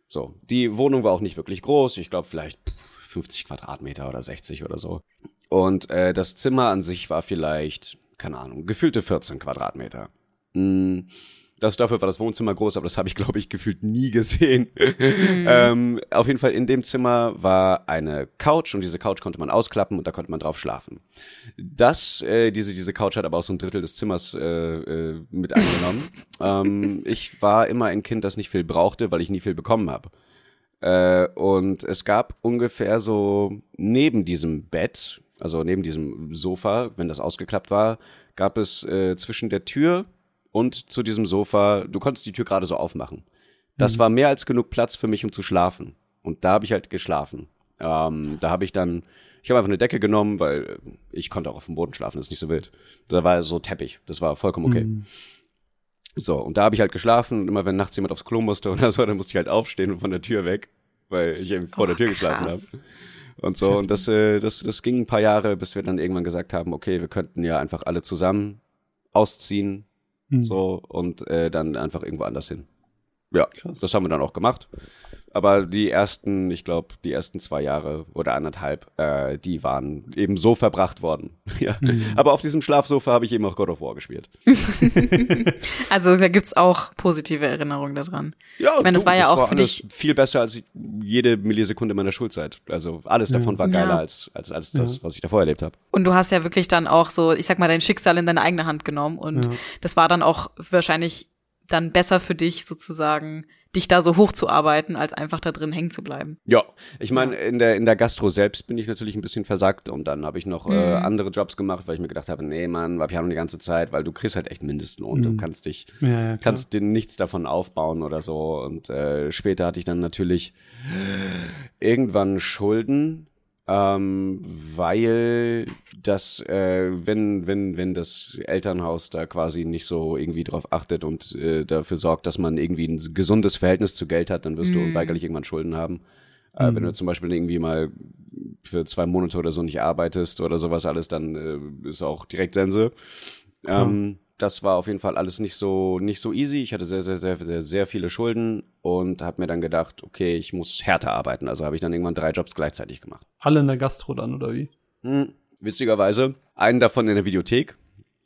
So, die Wohnung war auch nicht wirklich groß. Ich glaube vielleicht pff, 50 Quadratmeter oder 60 oder so. Und äh, das Zimmer an sich war vielleicht, keine Ahnung, gefühlte 14 Quadratmeter. Mm, Das dafür war das Wohnzimmer groß, aber das habe ich, glaube ich, gefühlt nie gesehen. ähm, auf jeden Fall in dem Zimmer war eine Couch und diese Couch konnte man ausklappen und da konnte man drauf schlafen. Das, äh, diese, diese Couch hat aber auch so ein Drittel des Zimmers äh, äh, mit eingenommen. ähm, ich war immer ein Kind, das nicht viel brauchte, weil ich nie viel bekommen habe. Äh, und es gab ungefähr so neben diesem Bett, also neben diesem Sofa, wenn das ausgeklappt war, gab es äh, zwischen der Tür und zu diesem Sofa, du konntest die Tür gerade so aufmachen. Das war mehr als genug Platz für mich, um zu schlafen. Und da habe ich halt geschlafen. Ähm, da habe ich dann, ich habe einfach eine Decke genommen, weil ich konnte auch auf dem Boden schlafen, das ist nicht so wild. Da war so Teppich, das war vollkommen okay. So, und da habe ich halt geschlafen und immer wenn nachts jemand aufs Klo musste oder so, dann musste ich halt aufstehen und von der Tür weg, weil ich eben vor der Oh, Tür geschlafen habe. krass. Und so, und das, äh, das, das ging ein paar Jahre, bis wir dann irgendwann gesagt haben, okay, wir könnten ja einfach alle zusammen ausziehen, Hm. so, und äh, dann einfach irgendwo anders hin. Ja, Krass. das haben wir dann auch gemacht. Aber die ersten, ich glaube, die ersten zwei Jahre oder anderthalb, äh, die waren eben so verbracht worden. ja. Mhm. Aber auf diesem Schlafsofa habe ich eben auch God of War gespielt. Also da gibt's auch positive Erinnerungen daran. Ja, Ich meine, das war ja auch für alles dich- viel besser als jede Millisekunde meiner Schulzeit. Also alles davon war Ja. geiler als, als, als das, Ja. was ich davor erlebt habe. Und du hast ja wirklich dann auch so, ich sag mal, dein Schicksal in deine eigene Hand genommen. Und Ja. das war dann auch wahrscheinlich dann besser für dich sozusagen, dich da so hochzuarbeiten, als einfach da drin hängen zu bleiben. Ja, ich meine, in der, in der Gastro selbst bin ich natürlich ein bisschen versackt und dann habe ich noch äh, Mhm. andere Jobs gemacht, weil ich mir gedacht habe, nee, Mann, war Piano die ganze Zeit, weil du kriegst halt echt Mindestlohn. Du Mhm. kannst dich, Ja, ja, kannst dir nichts davon aufbauen oder so. Und äh, später hatte ich dann natürlich irgendwann Schulden, ähm, weil das, äh, wenn, wenn, wenn das Elternhaus da quasi nicht so irgendwie drauf achtet und äh, dafür sorgt, dass man irgendwie ein gesundes Verhältnis zu Geld hat, dann wirst du Mhm. unweigerlich irgendwann Schulden haben. Äh, wenn du zum Beispiel irgendwie mal für zwei Monate oder so nicht arbeitest oder sowas alles, dann äh, ist auch direkt Sense. Ähm, das war auf jeden Fall alles nicht so nicht so easy. Ich hatte sehr sehr sehr sehr, sehr viele Schulden und habe mir dann gedacht, okay, ich muss härter arbeiten. Also habe ich dann irgendwann drei Jobs gleichzeitig gemacht. Alle in der Gastro dann, oder wie? Hm, witzigerweise einen davon in der Videothek,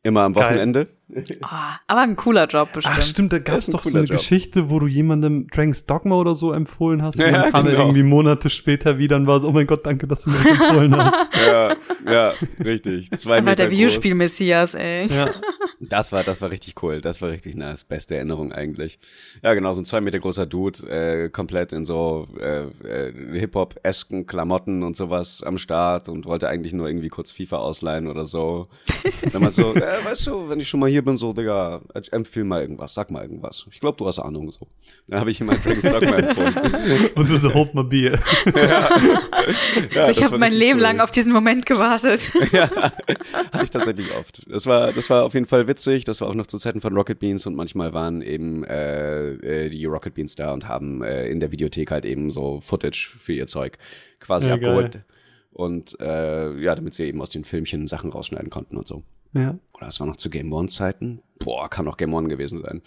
immer am Geil. Ah, aber ein cooler Job bestimmt. Ach stimmt, da gab es doch so eine Job. Geschichte, wo du jemandem Dragon's Dogma oder so empfohlen hast und Ja, dann kam er genau. irgendwie Monate später wieder und war so, oh mein Gott, danke, dass du mir das empfohlen hast. ja, ja, richtig. Zwei Einfach Meter der. Videospiel-Messias, ey. Ja. Das war, das war richtig cool. Das war richtig nice. Beste Erinnerung eigentlich. Ja, genau, so ein zwei Meter großer Dude, äh, komplett in so äh, äh, Hip-Hop-esken Klamotten und sowas am Start und wollte eigentlich nur irgendwie kurz FIFA ausleihen oder so. Wenn man so, äh, weißt du, wenn ich schon mal hier bin, so, Digga, empfehl mal irgendwas, sag mal irgendwas. Ich glaube, du hast Ahnung so. Dann habe ich ihm mal Dragon's Dogma empfohlen. Und du so, hold my beer. Ja, also ich habe mein Leben cool. lang auf diesen Moment gewartet. Hatte ich tatsächlich oft. Das war, das war auf jeden Fall witzig. Das war auch noch zu Zeiten von Rocket Beans und manchmal waren eben äh, äh, die Rocket Beans da und haben äh, in der Videothek halt eben so Footage für ihr Zeug quasi Ja, abgeholt. geil. Und äh, ja, damit sie eben aus den Filmchen Sachen rausschneiden konnten und so. Ja. Oder das war noch zu Game One-Zeiten. Boah, kann auch Game One gewesen sein.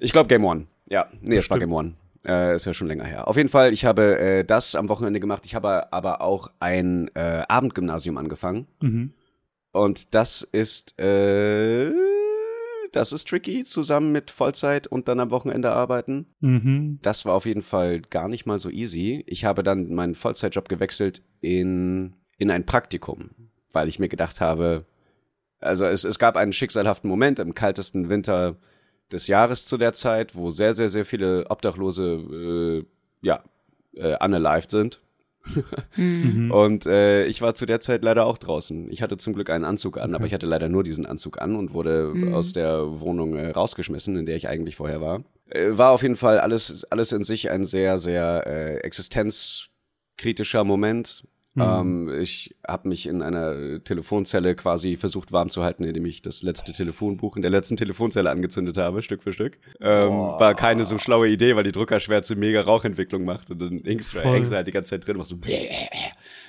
Ich glaube Game One. Ja, nee, es war Game One. Äh, ist ja schon länger her. Auf jeden Fall, ich habe äh, das am Wochenende gemacht. Ich habe aber auch ein äh, Abendgymnasium angefangen. Mhm. Und das ist, äh, das ist tricky, zusammen mit Vollzeit und dann am Wochenende arbeiten. Mhm. Das war auf jeden Fall gar nicht mal so easy. Ich habe dann meinen Vollzeitjob gewechselt in, in ein Praktikum, weil ich mir gedacht habe, also es, es gab einen schicksalhaften Moment im kaltesten Winter des Jahres zu der Zeit, wo sehr, sehr, sehr viele Obdachlose, äh, ja, äh, unalived sind. Mhm. Und äh, ich war zu der Zeit leider auch draußen. Ich hatte zum Glück einen Anzug an, aber ich hatte leider nur diesen Anzug an und wurde aus der Wohnung äh, rausgeschmissen, in der ich eigentlich vorher war. Äh, war auf jeden Fall alles, alles in sich ein sehr, sehr äh, existenzkritischer Moment. Ähm, ich habe mich in einer Telefonzelle quasi versucht warm zu halten, indem ich das letzte Telefonbuch in der letzten Telefonzelle angezündet habe, Stück für Stück. Ähm, war keine so schlaue Idee, weil die Druckerschwärze mega Rauchentwicklung macht und dann hängst du Voll. hängst du halt die ganze Zeit drin und machst so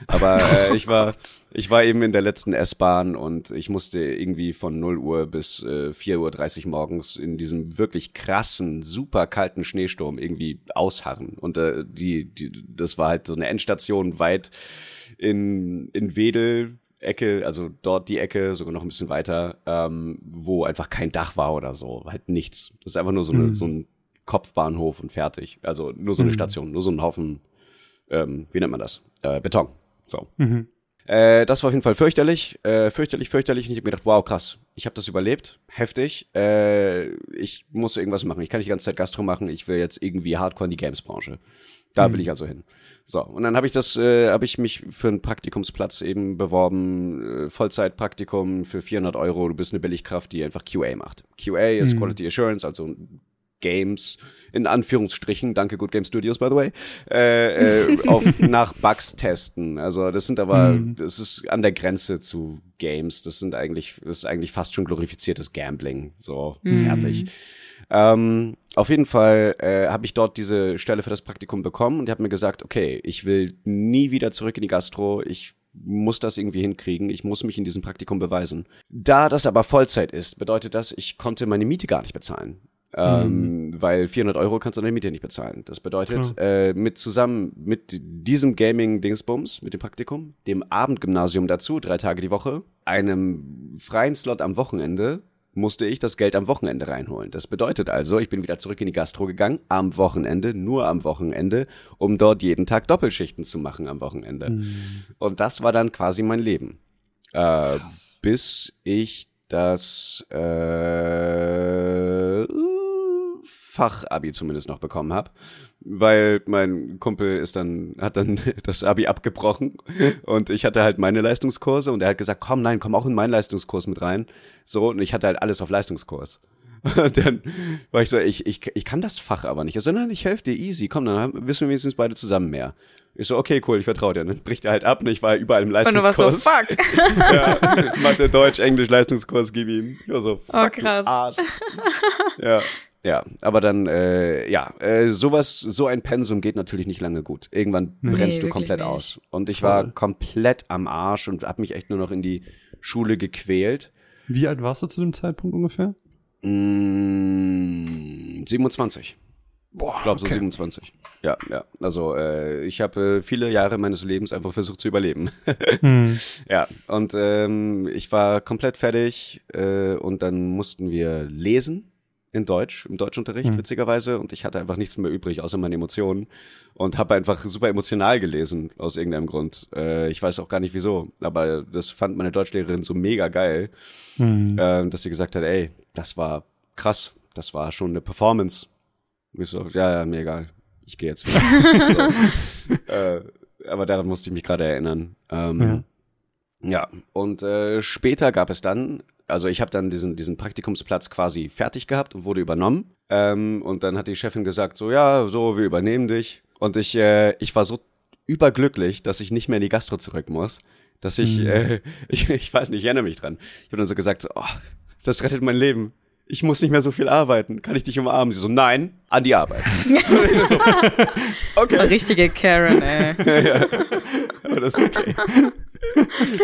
aber äh, ich war ich war eben in der letzten S-Bahn und ich musste irgendwie von 0 Uhr bis äh, 4.30 Uhr morgens in diesem wirklich krassen, super kalten Schneesturm irgendwie ausharren. Und äh, die, die, das war halt so eine Endstation weit in, in Wedel. Ecke, also dort die Ecke, sogar noch ein bisschen weiter, ähm, wo einfach kein Dach war oder so, halt nichts. Das ist einfach nur so, eine, so ein Kopfbahnhof und fertig. Also nur so eine Station, nur so ein Haufen, ähm, wie nennt man das? Äh, Beton. So. Äh, das war auf jeden Fall fürchterlich, äh, fürchterlich, fürchterlich. Und ich habe mir gedacht, wow, krass, ich habe das überlebt, heftig. Äh, ich muss irgendwas machen. Ich kann nicht die ganze Zeit Gastro machen. Ich will jetzt irgendwie Hardcore in die Games-Branche. Da will ich also hin. So, und dann habe ich das, äh, habe ich mich für einen Praktikumsplatz eben beworben, äh, Vollzeitpraktikum für 400 Euro. Du bist eine Billigkraft, die einfach QA macht. QA ist Quality Assurance, also Games in Anführungsstrichen, danke Good Game Studios by the way, äh, äh, auf nach Bugs testen. Also das sind aber, das ist an der Grenze zu Games. Das sind eigentlich, das ist eigentlich fast schon glorifiziertes Gambling. So fertig. Ähm, auf jeden Fall äh, habe ich dort diese Stelle für das Praktikum bekommen und habe mir gesagt, okay, ich will nie wieder zurück in die Gastro. Ich muss das irgendwie hinkriegen. Ich muss mich in diesem Praktikum beweisen. Da das aber Vollzeit ist, bedeutet das, ich konnte meine Miete gar nicht bezahlen. Ähm, Weil 400 Euro kannst du deine Miete nicht bezahlen. Das bedeutet, äh, mit zusammen mit diesem Gaming-Dingsbums, mit dem Praktikum, dem Abendgymnasium dazu, drei Tage die Woche, einem freien Slot am Wochenende, musste ich das Geld am Wochenende reinholen. Das bedeutet also, ich bin wieder zurück in die Gastro gegangen, am Wochenende, nur am Wochenende, um dort jeden Tag Doppelschichten zu machen am Wochenende. Und das war dann quasi mein Leben. Äh, bis ich das äh, Fachabi zumindest noch bekommen habe, weil mein Kumpel ist dann hat dann das Abi abgebrochen und ich hatte halt meine Leistungskurse und er hat gesagt, komm, nein, komm auch in meinen Leistungskurs mit rein. So und ich hatte halt alles auf Leistungskurs. Und dann war ich so, ich, ich, ich kann das Fach aber nicht. Er so, nein, ich helfe dir easy. Komm, dann haben- wissen wir wenigstens beide zusammen mehr. Ich so, okay, cool, ich vertraue dir. Dann bricht er halt ab und ich war überall im Und du warst Leistungskurs. so, fuck. Ja, Mathe, Deutsch, Englisch, Leistungskurs, gib ihm. Ich war so, fuck, Oh, krass. Arsch. Ja, ja, aber dann, äh, ja, äh, sowas, so ein Pensum geht natürlich nicht lange gut. Irgendwann brennst du komplett nicht. aus. Und ich war komplett am Arsch und hab mich echt nur noch in die Schule gequält. Wie alt warst du zu dem Zeitpunkt ungefähr? Mm, 27. Boah, Ich glaube so 27. Ja, ja. Also äh, ich habe äh, viele Jahre meines Lebens einfach versucht zu überleben. Ja, und ähm, ich war komplett fertig äh, und dann mussten wir lesen in Deutsch, im Deutschunterricht, witzigerweise. Und ich hatte einfach nichts mehr übrig, außer meine Emotionen. Und habe einfach super emotional gelesen, aus irgendeinem Grund. Äh, ich weiß auch gar nicht wieso, aber das fand meine Deutschlehrerin so mega geil, äh, dass sie gesagt hat, ey, das war krass, das war schon eine Performance. Und ich so, ja, ja, mir egal, ich gehe jetzt wieder. so. äh, aber daran musste ich mich gerade erinnern. Ähm, ja, und äh, später gab es dann, also ich habe dann diesen, diesen Praktikumsplatz quasi fertig gehabt und wurde übernommen. Ähm, und dann hat die Chefin gesagt, so ja, so, wir übernehmen dich. Und ich, äh, ich war so überglücklich, dass ich nicht mehr in die Gastro zurück muss. Dass ich, äh, ich, ich weiß nicht, ich erinnere mich dran. Ich habe dann so gesagt, so, oh, das rettet mein Leben. Ich muss nicht mehr so viel arbeiten. Kann ich dich umarmen? Sie so, nein, an die Arbeit. so, okay. Richtige Karen, ey. ja, ja. Aber das ist okay.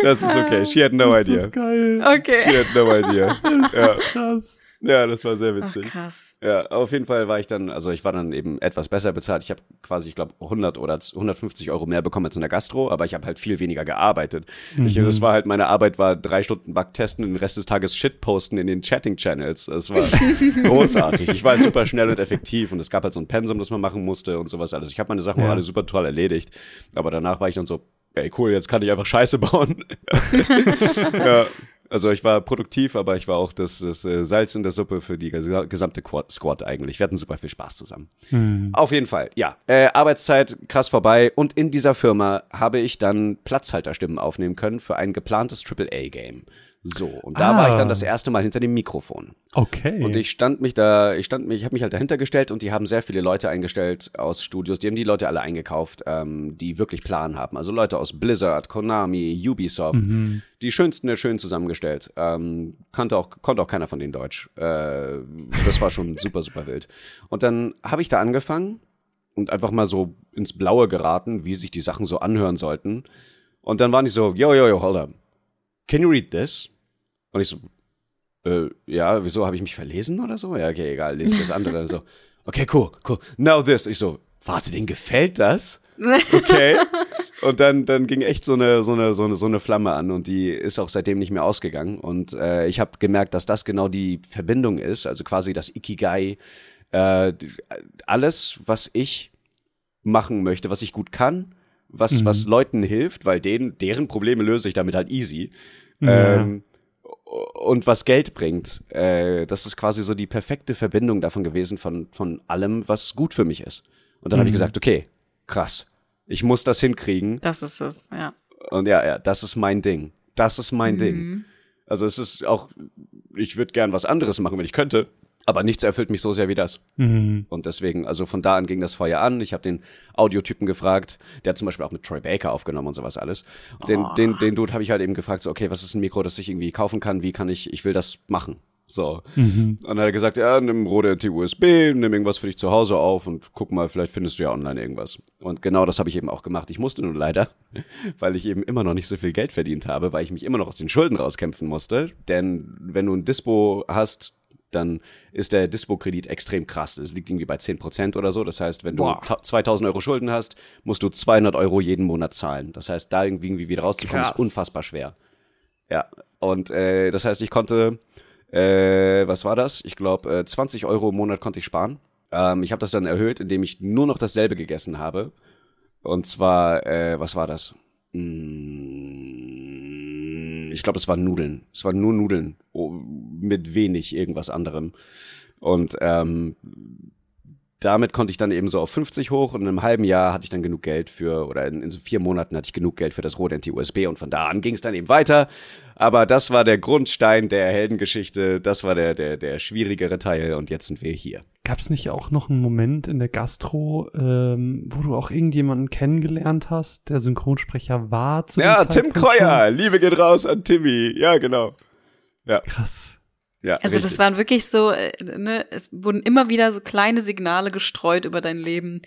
Das ist okay. She had no das idea. Ist geil. Okay. She had no idea. Das ja. ist krass. Ja, das war sehr witzig. Ach, krass. Ja, auf jeden Fall war ich dann, also ich war dann eben etwas besser bezahlt. Ich habe quasi, ich glaube, 100 oder 150 Euro mehr bekommen als in der Gastro, aber ich habe halt viel weniger gearbeitet. Mhm. Ich, das war halt, meine Arbeit war drei Stunden Bug testen und den Rest des Tages Shit posten in den Chatting-Channels. Das war großartig. Ich war halt super schnell und effektiv und es gab halt so ein Pensum, das man machen musste und sowas alles. Ich habe meine Sachen ja. auch alle super toll erledigt, aber danach war ich dann so, ey cool, jetzt kann ich einfach Scheiße bauen. ja. Also ich war produktiv, aber ich war auch das, das äh, Salz in der Suppe für die gesamte Squad eigentlich. Wir hatten super viel Spaß zusammen. Mhm. Auf jeden Fall, ja. Äh, Arbeitszeit krass vorbei und in dieser Firma habe ich dann Platzhalterstimmen aufnehmen können für ein geplantes AAA-Game. So, und da ah. war ich dann das ah. erste Mal hinter dem Mikrofon. Okay. Und ich stand mich da, ich stand mich, ich habe mich halt dahinter gestellt und die haben sehr viele Leute eingestellt aus Studios. Die haben die Leute alle eingekauft, ähm, die wirklich Plan haben. Also Leute aus Blizzard, Konami, Ubisoft, mhm. die schönsten der schön zusammengestellt. Ähm, kannte auch, konnte auch keiner von denen Deutsch. Äh, das war schon super, super wild. Und dann habe ich da angefangen und einfach mal so ins Blaue geraten, wie sich die Sachen so anhören sollten. Und dann waren die so, yo, yo, yo, hold up. Can you read this? Und ich so, äh, ja, wieso, habe ich mich verlesen oder so? Ja, okay, egal, lese das andere. so, okay, cool, cool, now this. Ich so, warte, denen gefällt das? Okay. Und dann, dann ging echt so eine, so, eine, so, eine, so eine Flamme an und die ist auch seitdem nicht mehr ausgegangen. Und äh, ich habe gemerkt, dass das genau die Verbindung ist, also quasi das Ikigai, äh, alles, was ich machen möchte, was ich gut kann, was, mhm. was Leuten hilft, weil denen, deren Probleme löse ich damit halt easy. Ja. Ähm, und was Geld bringt. Äh, das ist quasi so die perfekte Verbindung davon gewesen von, von allem, was gut für mich ist. Und dann mhm. habe ich gesagt, okay, krass, ich muss das hinkriegen. Das ist es, ja. Und ja, ja, das ist mein Ding. Das ist mein mhm. Ding. Also es ist auch, ich würde gern was anderes machen, wenn ich könnte. Aber nichts erfüllt mich so sehr wie das. Mhm. Und deswegen, also von da an ging das Feuer an. Ich habe den Audiotypen gefragt, der hat zum Beispiel auch mit Troy Baker aufgenommen und sowas alles. Und den, oh. den, den Dude habe ich halt eben gefragt, so, okay, was ist ein Mikro, das ich irgendwie kaufen kann? Wie kann ich, ich will das machen. So. Mhm. Und dann hat er gesagt, ja, nimm Rode NT-USB, nimm irgendwas für dich zu Hause auf und guck mal, vielleicht findest du ja online irgendwas. Und genau das habe ich eben auch gemacht. Ich musste nur leider, weil ich eben immer noch nicht so viel Geld verdient habe, weil ich mich immer noch aus den Schulden rauskämpfen musste. Denn wenn du ein Dispo hast, dann ist der Dispo-Kredit extrem krass. Das liegt irgendwie bei 10% oder so. Das heißt, wenn du Boah. 2000 Euro Schulden hast, musst du 200 Euro jeden Monat zahlen. Das heißt, da irgendwie wieder rauszukommen, krass. ist unfassbar schwer. Ja, und äh, das heißt, ich konnte, äh, was war das? Ich glaube, äh, 20 Euro im Monat konnte ich sparen. Ähm, ich habe das dann erhöht, indem ich nur noch dasselbe gegessen habe. Und zwar, äh, was war das? Hm, ich glaube, es waren Nudeln. Es waren nur Nudeln oh, mit wenig irgendwas anderem. Und ähm, damit konnte ich dann eben so auf 50 hoch und in einem halben Jahr hatte ich dann genug Geld für, oder in, in so vier Monaten hatte ich genug Geld für das Rode NT-USB und von da an ging es dann eben weiter. Aber das war der Grundstein der Heldengeschichte, das war der, der, der schwierigere Teil und jetzt sind wir hier. Gab es nicht auch noch einen Moment in der Gastro, ähm, wo du auch irgendjemanden kennengelernt hast, der Synchronsprecher war? Zu ja, Tim Kreuer, Liebe geht raus an Timmy, ja genau. Ja. Krass. Ja, also richtig. das waren wirklich so, äh, ne, es wurden immer wieder so kleine Signale gestreut über dein Leben,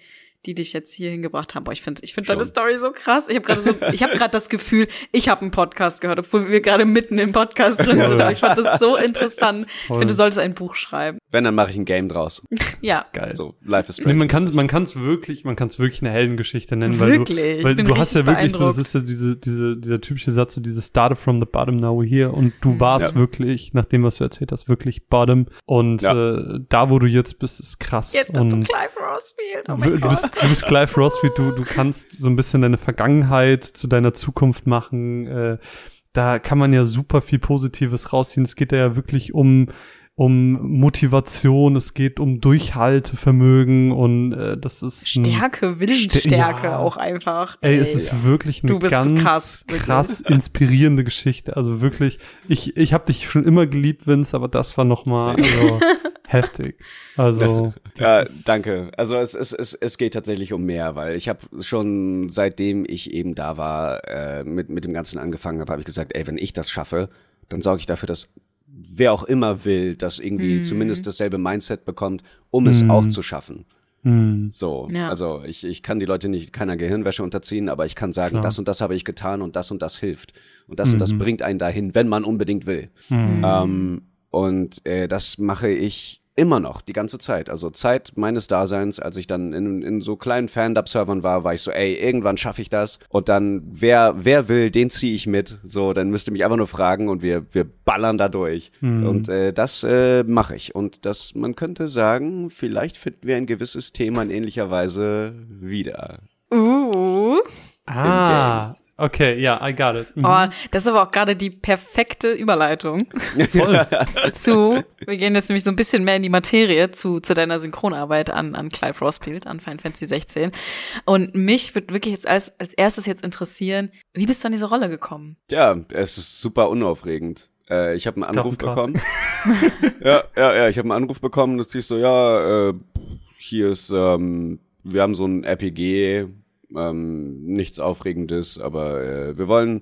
die dich jetzt hier hingebracht haben. Boah, ich finde ich find deine Story so krass. Ich habe gerade so, ich habe gerade das Gefühl, ich habe einen Podcast gehört, obwohl wir gerade mitten im Podcast drin sind. ich fand das so interessant. Voll. Ich finde, du solltest ein Buch schreiben. Wenn, dann mache ich ein Game draus. ja. Geil. So, Life is Strange. Nee, man kann man kann es wirklich, man kann es wirklich eine Heldengeschichte nennen, wirklich? weil du, weil du hast ja wirklich so, das ist ja diese, diese, dieser typische Satz, so dieses started from the bottom, now we're here und du mhm. warst ja. wirklich, nach dem, was du erzählt hast, wirklich bottom und ja. äh, da, wo du jetzt bist, ist krass. Jetzt bist und du Clive Rossfield, oh mein du bist, du bist Clive Rossfield, du, du kannst so ein bisschen deine Vergangenheit zu deiner Zukunft machen, äh, da kann man ja super viel Positives rausziehen. Es geht ja wirklich um um Motivation, es geht um Durchhaltevermögen und äh, das ist Stärke, Willensstärke ja. auch einfach. Ey, ey es ist ja. wirklich eine ganz krass, krass inspirierende Geschichte. Also wirklich, ich ich habe dich schon immer geliebt, Vince, aber das war noch mal also, heftig. Also ja, danke. Also es, es, es, es geht tatsächlich um mehr, weil ich habe schon seitdem ich eben da war, äh, mit mit dem ganzen angefangen habe, habe ich gesagt, ey, wenn ich das schaffe, dann sorge ich dafür, dass wer auch immer will, das irgendwie Mhm. zumindest dasselbe Mindset bekommt, um es Mhm. auch zu schaffen. Hm. So, Ja. also ich, ich kann die Leute nicht keiner Gehirnwäsche unterziehen, aber ich kann sagen, Klar. das und das habe ich getan und das und das hilft. Und das und das Mhm. bringt einen dahin, wenn man unbedingt will. Hm. Ähm, und äh, das mache ich immer noch, die ganze Zeit. Also Zeit meines Daseins, als ich dann in, in so kleinen Fan-Dub-Servern war, war ich so, ey, irgendwann schaffe ich das. Und dann, wer, wer will, den ziehe ich mit. So, dann müsst ihr mich einfach nur fragen und wir, wir ballern da durch. Mhm. Und äh, das äh, mache ich. Und das, man könnte sagen, vielleicht finden wir ein gewisses Thema in ähnlicher Weise wieder. Uh. Ah, okay, ja, I got it. Mhm. Oh, das ist aber auch gerade die perfekte Überleitung Voll. zu, wir gehen jetzt nämlich so ein bisschen mehr in die Materie zu, zu deiner Synchronarbeit an, an Clive Rossfield, an Final Fantasy 16. Und mich würde wirklich jetzt als, als erstes jetzt interessieren, wie bist du an diese Rolle gekommen? Ja, es ist super unaufregend. Äh, ich habe einen Anruf bekommen. ja, ja, ja, ich habe einen Anruf bekommen, das hieß so, ja, äh, hier ist, ähm, wir haben so ein RPG, ähm, nichts Aufregendes, aber äh, wir wollen,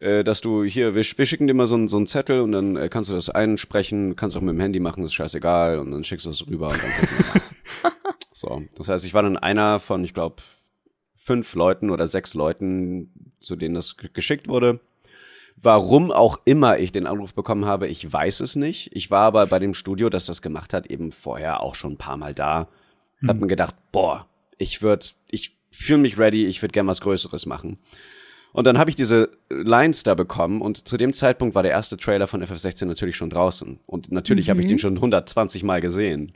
äh, dass du hier, wir, wir schicken dir mal so, einen- so einen Zettel und dann äh, kannst du das einsprechen, kannst auch mit dem Handy machen, ist scheißegal und dann schickst du es rüber und dann. So, das heißt, ich war dann einer von, ich glaube, fünf Leuten oder sechs Leuten, zu denen das ge- geschickt wurde. Warum auch immer ich den Anruf bekommen habe, ich weiß es nicht. Ich war aber bei dem Studio, das das gemacht hat, eben vorher auch schon ein paar Mal da. Hab mir gedacht, boah, ich würde, ich fühle mich ready, ich würde gern was Größeres machen. Und dann habe ich diese Lines da bekommen und zu dem Zeitpunkt war der erste Trailer von FF16 natürlich schon draußen. Und natürlich habe ich den schon 120 Mal gesehen.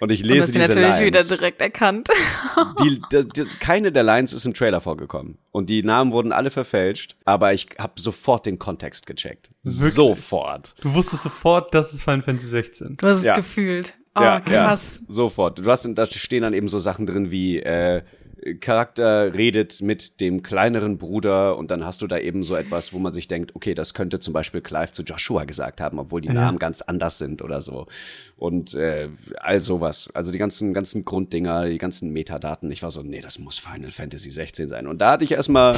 Und ich Und lese du diese natürlich Lines wieder direkt erkannt. die, die, die, keine der Lines ist im Trailer vorgekommen. Und die Namen wurden alle verfälscht, aber ich habe sofort den Kontext gecheckt. Wirklich? Sofort. Du wusstest sofort, das ist Final Fantasy 16. Du hast es Ja. gefühlt. Oh, ja, krass. ja, sofort. Du hast, da stehen dann eben so Sachen drin wie äh, Charakter redet mit dem kleineren Bruder und dann hast du da eben so etwas, wo man sich denkt, okay, das könnte zum Beispiel Clive zu Joshua gesagt haben, obwohl die Ja. Namen ganz anders sind oder so. Und äh, all sowas. Also die ganzen, ganzen Grunddinger, die ganzen Metadaten. Ich war so, nee, das muss Final Fantasy 16 sein. Und da hatte ich erstmal,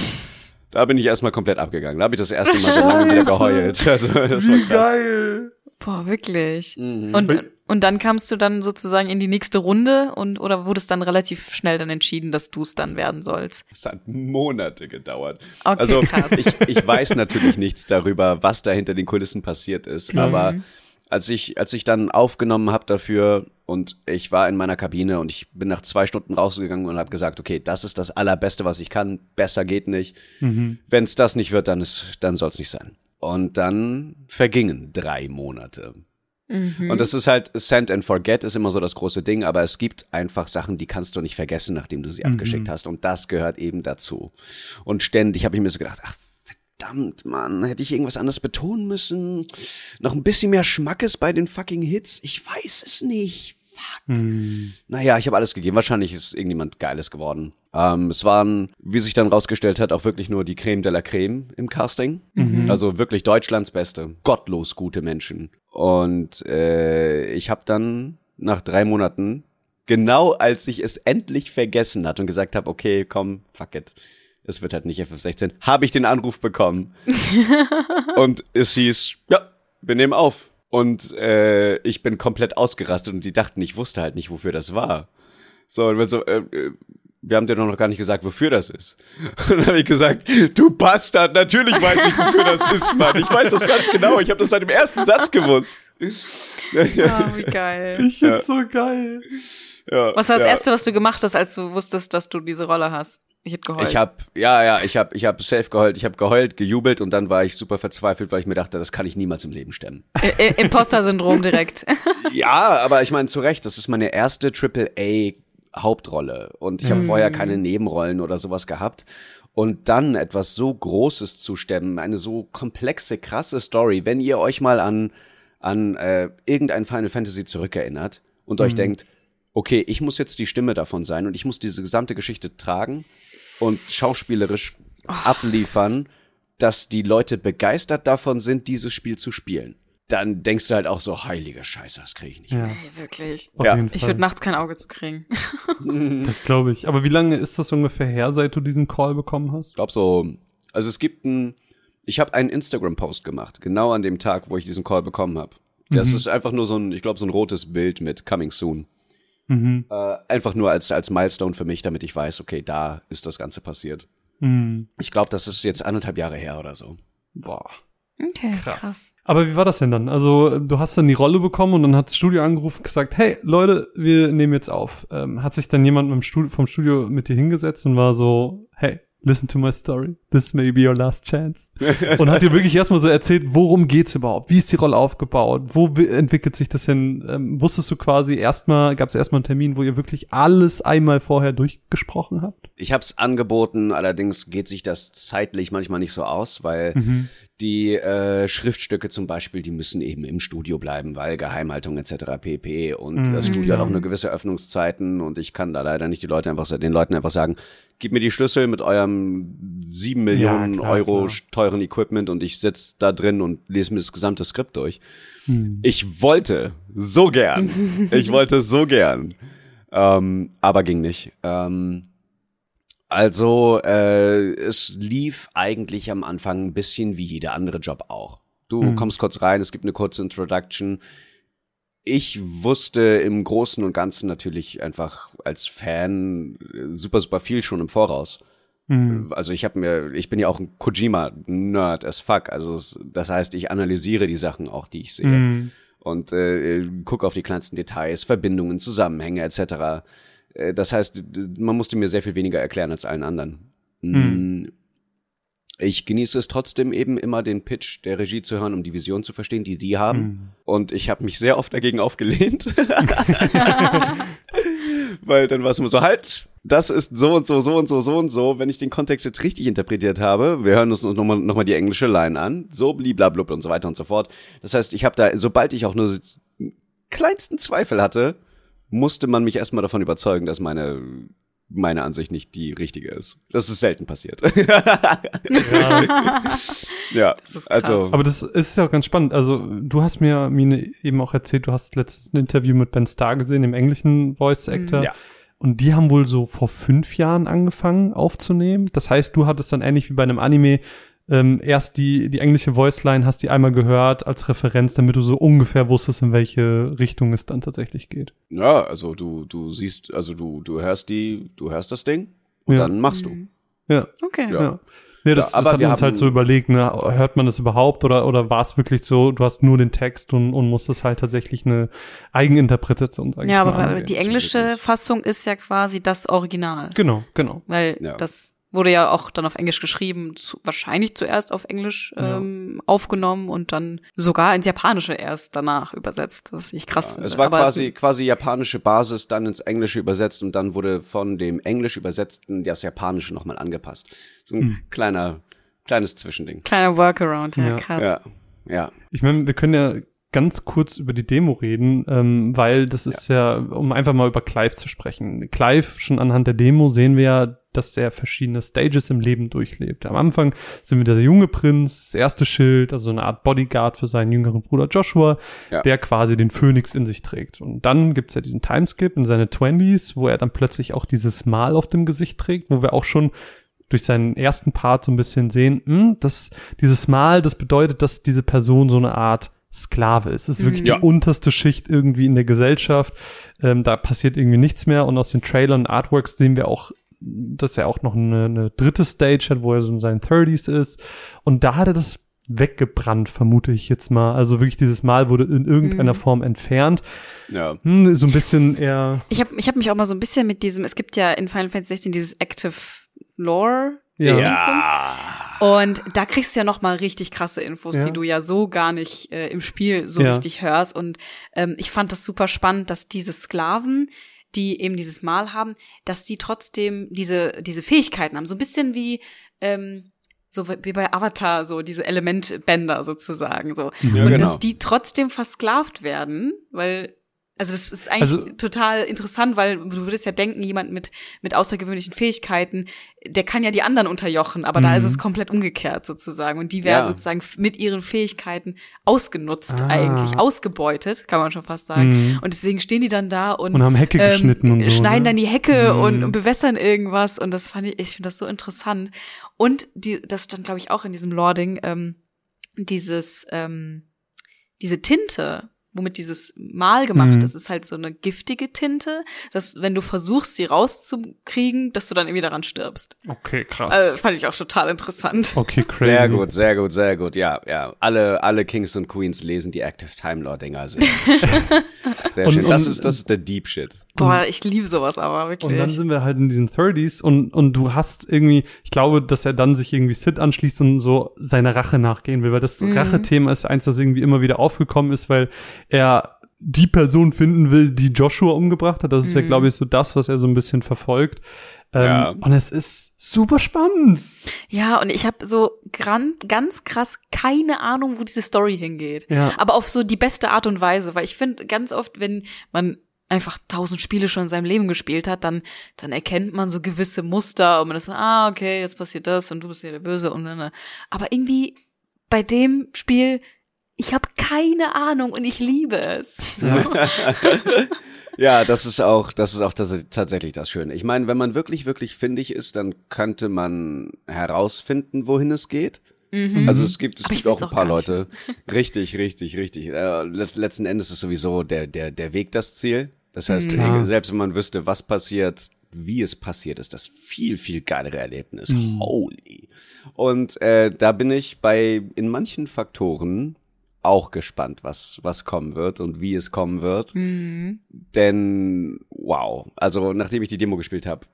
da bin ich erstmal komplett abgegangen. Da habe ich das erste Mal so lange wieder geheult. Also das war krass. geil! Boah, wirklich. Mhm. Und, und dann kamst du dann sozusagen in die nächste Runde und oder wurde es dann relativ schnell dann entschieden, dass du es dann werden sollst? Es hat Monate gedauert. Okay, also krass. ich, ich weiß natürlich nichts darüber, was da hinter den Kulissen passiert ist. Aber als ich, als ich dann aufgenommen habe dafür und ich war in meiner Kabine und ich bin nach zwei Stunden rausgegangen und habe gesagt, okay, das ist das Allerbeste, was ich kann. Besser geht nicht. Mhm. Wenn es das nicht wird, dann, ist, dann soll es nicht sein. Und dann vergingen drei Monate. Mhm. Und das ist halt, Send and Forget ist immer so das große Ding, aber es gibt einfach Sachen, die kannst du nicht vergessen, nachdem du sie abgeschickt hast. Und das gehört eben dazu. Und ständig habe ich mir so gedacht, ach, verdammt, Mann, hätte ich irgendwas anderes betonen müssen? Noch ein bisschen mehr Schmackes bei den fucking Hits? Ich weiß es nicht. Fuck. Hm. Naja, ich habe alles gegeben. Wahrscheinlich ist irgendjemand Geiles geworden. Ähm, es waren, wie sich dann rausgestellt hat, auch wirklich nur die Creme de la Creme im Casting. Also wirklich Deutschlands Beste. Gottlos gute Menschen. Und äh, ich habe dann nach drei Monaten, genau als ich es endlich vergessen hatte und gesagt habe, okay, komm, fuck it. Es wird halt nicht FF16, habe ich den Anruf bekommen. und es hieß, ja, wir nehmen auf. Und äh, ich bin komplett ausgerastet und die dachten, ich wusste halt nicht, wofür das war. So, und wir so, äh, äh, wir haben dir doch noch gar nicht gesagt, wofür das ist. Und dann habe ich gesagt, du Bastard, natürlich weiß ich, wofür das ist, Mann. Ich weiß das ganz genau. Ich habe das seit dem ersten Satz gewusst. Ah, wie geil. Ich find's so geil. Ja, Was war das ja. Erste, was du gemacht hast, als du wusstest, dass du diese Rolle hast? Ich hätte geheult. Ich habe ja, ja, ich habe ich hab safe geheult, ich habe geheult, gejubelt und dann war ich super verzweifelt, weil ich mir dachte, das kann ich niemals im Leben stemmen. Imposter-Syndrom direkt. ja, aber ich meine zu Recht, das ist meine erste AAA Hauptrolle. Und ich habe vorher keine Nebenrollen oder sowas gehabt. Und dann etwas so Großes zu stemmen, eine so komplexe, krasse Story, wenn ihr euch mal an, an äh, irgendein Final Fantasy zurückerinnert und euch denkt, okay, ich muss jetzt die Stimme davon sein und ich muss diese gesamte Geschichte tragen und schauspielerisch abliefern, dass die Leute begeistert davon sind, dieses Spiel zu spielen. Dann denkst du halt auch so, heilige Scheiße, das kriege ich nicht. Ja, Ey, wirklich. auf Ja. Ich würde nachts kein Auge zu kriegen. das glaube ich. Aber wie lange ist das ungefähr her, seit du diesen Call bekommen hast? Ich glaube so, also es gibt ein, Ich habe einen Instagram-Post gemacht, genau an dem Tag, wo ich diesen Call bekommen habe. Das Mhm. ist einfach nur so ein, ich glaube, so ein rotes Bild mit Coming Soon. Mhm. Äh, einfach nur als, als Milestone für mich, damit ich weiß, okay, da ist das Ganze passiert. Mhm. Ich glaube, das ist jetzt anderthalb Jahre her oder so. Boah. Okay, Krass. krass. Aber wie war das denn dann? Also, du hast dann die Rolle bekommen und dann hat das Studio angerufen und gesagt, hey, Leute, wir nehmen jetzt auf. Ähm, hat sich dann jemand mit dem Studio, vom Studio mit dir hingesetzt und war so, hey, listen to my story. This may be your last chance. und hat dir wirklich erstmal so erzählt, worum geht's überhaupt? Wie ist die Rolle aufgebaut? Wo wi- entwickelt sich das hin? Ähm, wusstest du quasi erstmal, gab es erstmal einen Termin, wo ihr wirklich alles einmal vorher durchgesprochen habt? Ich habe es angeboten, allerdings geht sich das zeitlich manchmal nicht so aus, weil Mhm. Die äh, Schriftstücke zum Beispiel, die müssen eben im Studio bleiben, weil Geheimhaltung etc. pp. Und das Studio hat auch eine gewisse Öffnungszeiten und ich kann da leider nicht die Leute einfach den Leuten einfach sagen, gib mir die Schlüssel mit eurem sieben Millionen klar, Euro klar. teuren Equipment und ich sitz da drin und lese mir das gesamte Skript durch. Ich wollte so gern, ich wollte so gern, ähm, aber ging nicht. Ähm, also, äh, es lief eigentlich am Anfang ein bisschen wie jeder andere Job auch. Du Mhm. kommst kurz rein, es gibt eine kurze Introduction. Ich wusste im Großen und Ganzen natürlich einfach als Fan äh, super, super viel schon im Voraus. Mhm. Also ich habe mir, ich bin ja auch ein Kojima-Nerd as fuck. Also das heißt, ich analysiere die Sachen auch, die ich sehe Mhm. und äh, gucke auf die kleinsten Details, Verbindungen, Zusammenhänge etc. Äh, das heißt, man musste mir sehr viel weniger erklären als allen anderen. Mm. Ich genieße es trotzdem eben immer, den Pitch der Regie zu hören, um die Vision zu verstehen, die die haben. Und ich habe mich sehr oft dagegen aufgelehnt. Weil dann war es immer so, halt, das ist so und so, so und so, so und so. Wenn ich den Kontext jetzt richtig interpretiert habe, wir hören uns nochmal noch mal die englische Line an, so bliblablub und so weiter und so fort. Das heißt, ich habe da, sobald ich auch nur kleinsten Zweifel hatte, musste man mich erstmal davon überzeugen, dass meine meine Ansicht nicht die richtige ist. Das ist selten passiert. ja, Das ist krass. also Aber das ist ja auch ganz spannend. Also, du hast mir, Mine, eben auch erzählt, du hast letztes ein Interview mit Ben Starr gesehen, dem englischen Voice Actor. Ja. Und die haben wohl so vor fünf Jahren angefangen aufzunehmen. Das heißt, du hattest dann ähnlich wie bei einem Anime ähm, erst die, die englische Voice-Line, hast die einmal gehört als Referenz, damit du so ungefähr wusstest, in welche Richtung es dann tatsächlich geht. ja, also du du siehst, also du du hörst die, du hörst das Ding und Ja. dann machst du. Ja. Okay. Ja. Ja. Nee, das, Ja, das aber haben wir wir uns haben- halt so überlegt, ne? hört man das überhaupt oder, oder war es wirklich so, du hast nur den Text und, und musstest halt tatsächlich eine Eigeninterpretation sagen. Ja, aber die englische. Fassung ist ja quasi das Original. Genau, genau. Weil Ja. das wurde ja auch dann auf Englisch geschrieben, zu, wahrscheinlich zuerst auf Englisch Ja. ähm, aufgenommen und dann sogar ins Japanische erst danach übersetzt, was ich krass finde. Es war Aber quasi quasi japanische Basis, dann ins Englische übersetzt und dann wurde von dem Englisch übersetzten das Japanische nochmal angepasst. So ein Hm. kleiner kleines Zwischending. kleiner Workaround, ja, Ja. krass. Ja, ja. Ich meine, wir können ja ganz kurz über die Demo reden, ähm, weil das ist ja. um einfach mal über Clive zu sprechen. Clive, schon anhand der Demo sehen wir ja, dass der verschiedene Stages im Leben durchlebt. Am Anfang sind wir der junge Prinz, das erste Schild, also eine Art Bodyguard für seinen jüngeren Bruder Joshua, Ja. der quasi den Phönix in sich trägt. Und dann gibt's ja diesen Timeskip in seine Twenties, wo er dann plötzlich auch dieses Mal auf dem Gesicht trägt, wo wir auch schon durch seinen ersten Part so ein bisschen sehen, hm, dass dieses Mal, das bedeutet, dass diese Person so eine Art Sklave ist. Es ist wirklich Ja. die unterste Schicht irgendwie in der Gesellschaft. Ähm, da passiert irgendwie nichts mehr. Und aus den Trailern und Artworks sehen wir auch, dass er auch noch eine, eine dritte Stage hat, wo er so in seinen 30s ist. Und da hat er das weggebrannt, vermute ich jetzt mal. Also wirklich dieses Mal wurde in irgendeiner Mhm. Form entfernt. Ja. Hm, so ein bisschen eher, Ich habe ich hab mich auch mal so ein bisschen mit diesem, es gibt ja in Final Fantasy 16 dieses Active Lore. ja. Ja. Und da kriegst du ja noch mal richtig krasse Infos, Ja. die du ja so gar nicht äh, im Spiel so Ja. richtig hörst. Und ähm, ich fand das super spannend, dass diese Sklaven, die eben dieses Mal haben, dass die trotzdem diese diese Fähigkeiten haben, so ein bisschen wie ähm, so wie bei Avatar, so diese Elementbänder sozusagen so. Ja, und genau. dass die trotzdem versklavt werden, weil Also das ist eigentlich Also- total interessant, weil du würdest ja denken, jemand mit, mit außergewöhnlichen Fähigkeiten, der kann ja die anderen unterjochen, aber da ist Mhm. es komplett umgekehrt sozusagen. Und die werden Ja. sozusagen mit ihren Fähigkeiten ausgenutzt Ah. eigentlich, ausgebeutet, kann man schon fast sagen. Mhm. Und deswegen stehen die dann da und, Und haben Hecke geschnitten und so, schneiden ne? dann die Hecke Mhm. und, und bewässern irgendwas. Und das fand ich, ich finde das so interessant. Und die, das stand, glaube ich, auch in diesem Lording, ähm, dieses, ähm, diese Tinte, womit dieses Mal gemacht Mhm. ist, ist halt so eine giftige Tinte, dass wenn du versuchst, sie rauszukriegen, dass du dann irgendwie daran stirbst. Okay, krass. Äh, fand ich auch total interessant. okay, crazy. Sehr gut, sehr gut, sehr gut. Ja, ja. Alle, alle Kings und Queens lesen die Active Time Law Dinger. Sehr, sehr Und- schön. Das und- ist, das ist der Deep Shit. Boah, ich liebe sowas aber wirklich. Und dann sind wir halt in diesen 30s und, und du hast irgendwie, ich glaube, dass er dann sich irgendwie Sid anschließt und so seiner Rache nachgehen will, weil das Mhm. Rache-Thema ist eins, das irgendwie immer wieder aufgekommen ist, weil er die Person finden will, die Joshua umgebracht hat. Das ist ja, Mhm. glaube ich, so das, was er so ein bisschen verfolgt. Ähm, Ja. Und es ist super spannend. Ja, und ich habe so gran, ganz krass keine Ahnung, wo diese Story hingeht. Ja. Aber auf so die beste Art und Weise, weil ich finde ganz oft, wenn man einfach tausend Spiele schon in seinem Leben gespielt hat, dann dann erkennt man so gewisse Muster und man ist ah okay, jetzt passiert das und du bist ja der Böse und dann. Aber irgendwie bei dem Spiel, ich habe keine Ahnung und ich liebe es. Ja, das ist auch, das ist auch tats tatsächlich das Schöne. Ich meine, wenn man wirklich, wirklich findig ist, dann könnte man herausfinden, wohin es geht. Also es gibt, es Aber gibt auch ein paar Leute. Richtig, richtig, richtig. Äh, letz, letzten Endes ist sowieso der, der, der Weg das Ziel. Das heißt, äh, selbst wenn man wüsste, was passiert, wie es passiert, ist das viel, viel geilere Erlebnis. Holy. Und äh, da bin ich bei in manchen Faktoren auch gespannt, was, was kommen wird und wie es kommen wird. Denn, wow, also nachdem ich die Demo gespielt habe,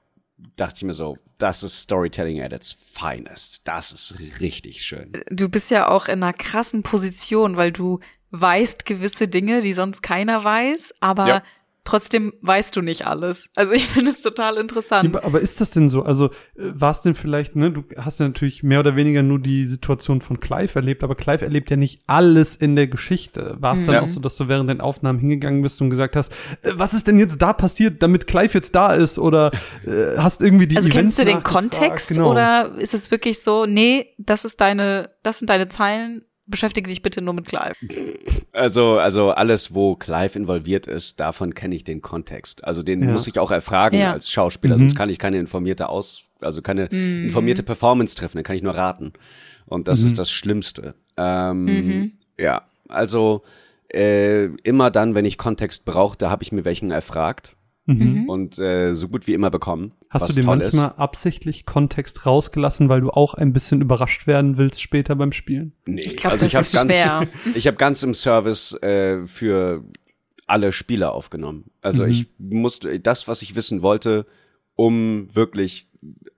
dachte ich mir so, das ist Storytelling at its finest. Das ist richtig schön. Du bist ja auch in einer krassen Position, weil du weißt gewisse Dinge, die sonst keiner weiß, aber Ja. Trotzdem weißt du nicht alles. Also ich finde es total interessant. Aber, aber ist das denn so? Also äh, war es denn vielleicht, ne, du hast ja natürlich mehr oder weniger nur die Situation von Clive erlebt, aber Clive erlebt ja nicht alles in der Geschichte. War es dann Ja. auch so, dass du während den Aufnahmen hingegangen bist und gesagt hast, äh, was ist denn jetzt da passiert, damit Clive jetzt da ist? Oder äh, hast irgendwie die Also Events kennst du den? Kontext Genau. oder ist es wirklich so, nee, das ist deine, das sind deine Zeilen, beschäftige dich bitte nur mit Clive. Also, also alles, wo Clive involviert ist, davon kenne ich den Kontext. Also den Ja. muss ich auch erfragen Ja. als Schauspieler, Mhm. sonst kann ich keine informierte Aus, also keine informierte Performance treffen, dann kann ich nur raten. Und das ist das Schlimmste. Ähm, Ja, also äh, immer dann, wenn ich Kontext brauchte, habe ich mir welchen erfragt Mhm. und äh, so gut wie immer bekommen. Hast du dir manchmal absichtlich Kontext rausgelassen, weil du auch ein bisschen überrascht werden willst später beim Spielen? Nee, Ich glaub, also ich das habe ist ganz, schwer. ich habe ganz im Service äh, für alle Spieler aufgenommen. Also Mhm. ich musste das, was ich wissen wollte, um wirklich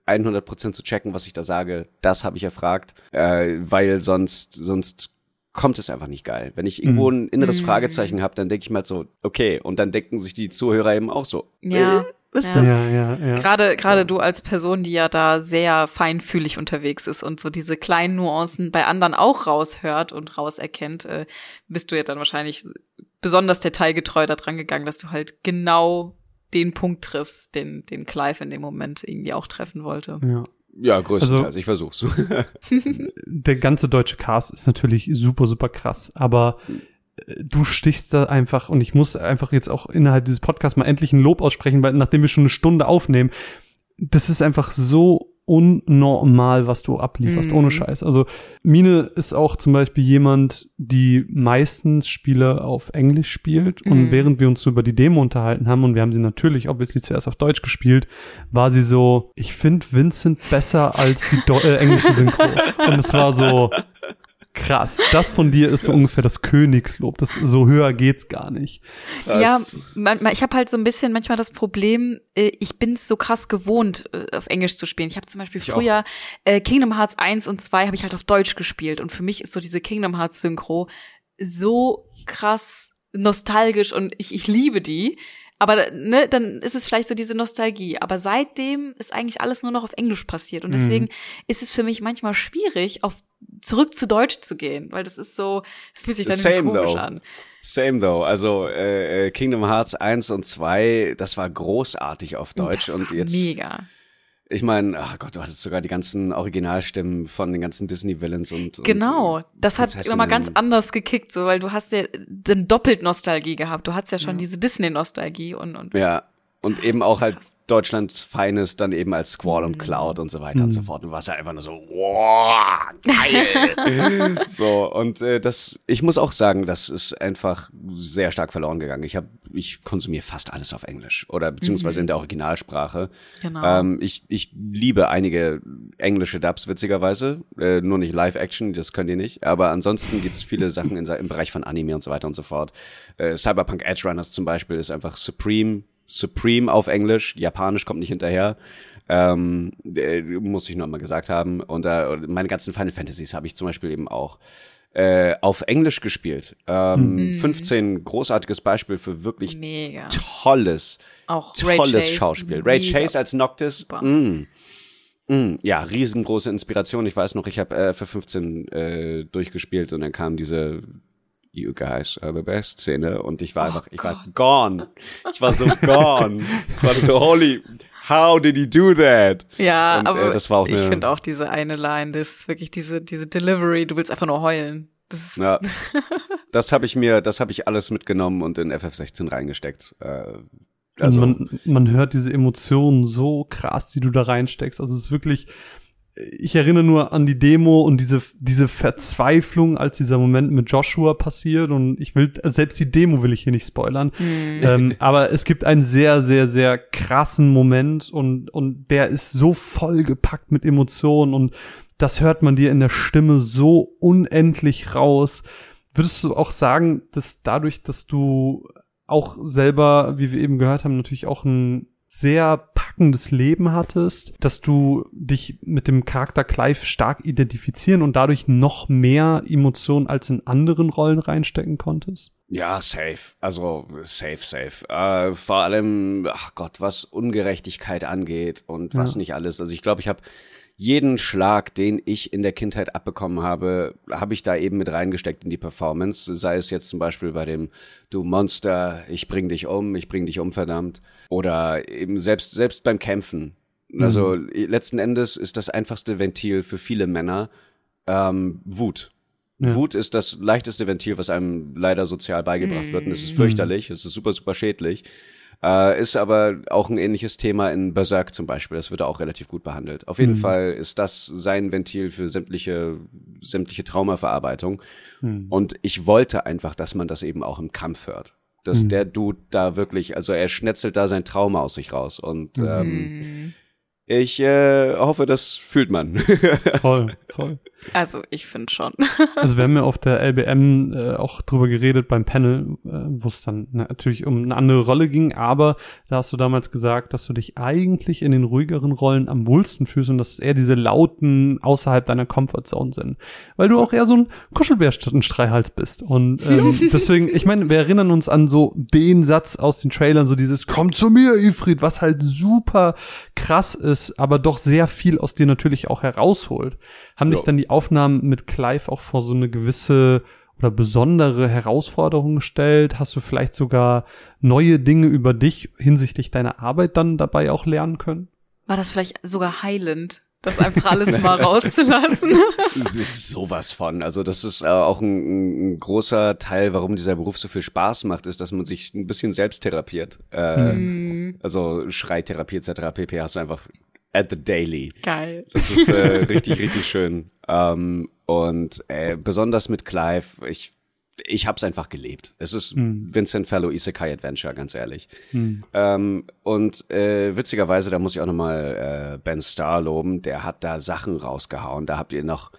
100% zu checken, was ich da sage, das habe ich erfragt, äh, weil sonst sonst kommt es einfach nicht geil. Wenn ich irgendwo Mhm. ein inneres Fragezeichen habe, dann denke ich mal so, okay, und dann denken sich die Zuhörer eben auch so, Ja. äh, was ist Ja. das? Ja, ja, ja. Gerade gerade du als Person, die ja da sehr feinfühlig unterwegs ist und so diese kleinen Nuancen bei anderen auch raushört und rauserkennt, äh, bist du ja dann wahrscheinlich besonders detailgetreu da dran gegangen, dass du halt genau den Punkt triffst, den den Clive in dem Moment irgendwie auch treffen wollte. ja. Ja, größtenteils, Also- ich versuch's. der ganze deutsche Cast ist natürlich super, super krass, aber äh, du stichst da einfach und ich muss einfach jetzt auch innerhalb dieses Podcasts mal endlich ein Lob aussprechen, weil nachdem wir schon eine Stunde aufnehmen, das ist einfach so unnormal, was du ablieferst, Mhm. ohne Scheiß. Also Mine ist auch zum Beispiel jemand, die meistens Spiele auf Englisch spielt und Mhm. während wir uns so über die Demo unterhalten haben und wir haben sie natürlich obviously zuerst auf Deutsch gespielt, war sie so, ich finde Vincent besser als die Deu äh, englische Synchro. Und es war so krass. Das von dir ist so ungefähr das Königslob. Das so höher geht's gar nicht. Ja, Das- man, man, ich habe halt so ein bisschen manchmal das Problem, äh, ich bin es so krass gewohnt, äh, auf Englisch zu spielen. Ich habe zum Beispiel Ich früher äh, Kingdom Hearts 1 und 2 habe ich halt auf Deutsch gespielt und für mich ist so diese Kingdom Hearts Synchro so krass nostalgisch und ich, ich liebe die. Aber ne, dann ist es vielleicht so diese Nostalgie. Aber seitdem ist eigentlich alles nur noch auf Englisch passiert. Und deswegen mhm. ist es für mich manchmal schwierig, auf zurück zu Deutsch zu gehen, weil das ist so, es fühlt sich dann Same komisch though. an. Same though. Also äh, äh Kingdom Hearts 1 und 2, das war großartig auf Deutsch und jetzt. Mega. Ich meine, ach Gott, du hattest sogar die ganzen Originalstimmen von den ganzen Disney-Villains und, Genau, und, äh, das hat nochmal ganz anders gekickt, so, weil du hast ja dann doppelt Nostalgie gehabt. Du hattest ja schon ja. diese Disney-Nostalgie und, und. Ja, und eben auch halt Deutschlands Feines dann eben als Squall und Cloud und so weiter mhm. und so mhm. fort. Und warst ja einfach nur so, wow, geil. so, und äh, das, ich muss auch sagen, das ist einfach sehr stark verloren gegangen. Ich habe, ich konsumiere fast alles auf Englisch oder beziehungsweise mhm. in der Originalsprache. Genau. Ähm, ich, ich liebe einige englische Dubs, witzigerweise. Äh, nur nicht Live-Action, das könnt ihr nicht. Aber ansonsten gibt es viele Sachen in, im Bereich von Anime und so weiter und so fort. Äh, Cyberpunk Edge Runners zum Beispiel ist einfach Supreme Supreme auf Englisch, Japanisch kommt nicht hinterher. Ähm, äh, muss ich noch mal gesagt haben. Und äh, meine ganzen Final Fantasies habe ich zum Beispiel eben auch äh, auf Englisch gespielt. Ähm, mhm. 15 großartiges Beispiel für wirklich Mega. tolles, auch tolles Schauspiel. Ray Chase als Noctis. Mm, mm, ja, riesengroße Inspiration. Ich weiß noch, ich habe äh, für 15 äh, durchgespielt und dann kam diese you guys are the best Szene und ich war oh einfach, ich Gott. war gone. Ich war so gone. ich war so, holy, how did he do that? Ja, und, äh, aber äh, das war auch ich finde auch diese eine Line, das ist wirklich diese, diese Delivery, du willst einfach nur heulen. Das ja, das habe ich mir, das habe ich alles mitgenommen und in FF16 reingesteckt. Äh, also man, man hört diese Emotionen so krass, die du da reinsteckst. Also es ist wirklich, ich erinnere nur an die Demo und diese, diese Verzweiflung, als dieser Moment mit Joshua passiert. Und ich will, selbst die Demo will ich hier nicht spoilern. Mhm. Ähm, aber es gibt einen sehr, sehr, sehr krassen Moment und, und der ist so vollgepackt mit Emotionen und das hört man dir in der Stimme so unendlich raus. Würdest du auch sagen, dass dadurch, dass du auch selber, wie wir eben gehört haben, natürlich auch ein sehr packendes Leben hattest, dass du dich mit dem Charakter Clive stark identifizieren und dadurch noch mehr Emotionen als in anderen Rollen reinstecken konntest? Ja, safe. Also safe, safe. Äh, vor allem, ach Gott, was Ungerechtigkeit angeht und was ja. nicht alles. Also ich glaube, ich habe jeden Schlag, den ich in der Kindheit abbekommen habe, habe ich da eben mit reingesteckt in die Performance. Sei es jetzt zum Beispiel bei dem Du Monster, ich bring dich um, ich bring dich um, verdammt. Oder eben selbst, selbst beim Kämpfen. Also mhm. letzten Endes ist das einfachste Ventil für viele Männer ähm, Wut. Ja. Wut ist das leichteste Ventil, was einem leider sozial beigebracht mhm. wird. Und es ist mhm. fürchterlich, es ist super, super schädlich. Äh, ist aber auch ein ähnliches Thema in Berserk zum Beispiel. Das wird auch relativ gut behandelt. Auf jeden mhm. Fall ist das sein Ventil für sämtliche, sämtliche Traumaverarbeitung. Mhm. Und ich wollte einfach, dass man das eben auch im Kampf hört. Dass mhm. der Dude da wirklich, also er schnetzelt da sein Trauma aus sich raus. Und mhm. ähm, ich äh, hoffe, das fühlt man. voll, voll. Also ich finde schon. also wir haben ja auf der LBM äh, auch drüber geredet beim Panel, äh, wo es dann natürlich um eine andere Rolle ging, aber da hast du damals gesagt, dass du dich eigentlich in den ruhigeren Rollen am wohlsten fühlst und dass eher diese lauten außerhalb deiner Comfortzone sind. Weil du auch eher so ein Kuschelbär statt ein Streichhals bist. Und ähm, deswegen, ich meine, wir erinnern uns an so den Satz aus den Trailern, so dieses Komm zu mir, Ifrit, was halt super krass ist, aber doch sehr viel aus dir natürlich auch herausholt. Haben ja. dich dann die Aufnahmen mit Clive auch vor so eine gewisse oder besondere Herausforderung gestellt? Hast du vielleicht sogar neue Dinge über dich hinsichtlich deiner Arbeit dann dabei auch lernen können? War das vielleicht sogar heilend? das einfach alles mal rauszulassen. Sowas von. Also das ist äh, auch ein, ein, großer Teil, warum dieser Beruf so viel Spaß macht, ist, dass man sich ein bisschen selbst therapiert. Äh, mm. Also Schreitherapie etc. pp. hast du einfach at the daily. Geil. Das ist äh, richtig, richtig schön. Ähm, und äh, besonders mit Clive, ich, ich hab's einfach gelebt. Es ist mm. Vincent Fellow Isekai Adventure, ganz ehrlich. Mm. Ähm, und äh, witzigerweise, da muss ich auch nochmal äh, Ben Starr loben, der hat da Sachen rausgehauen. Da habt ihr noch,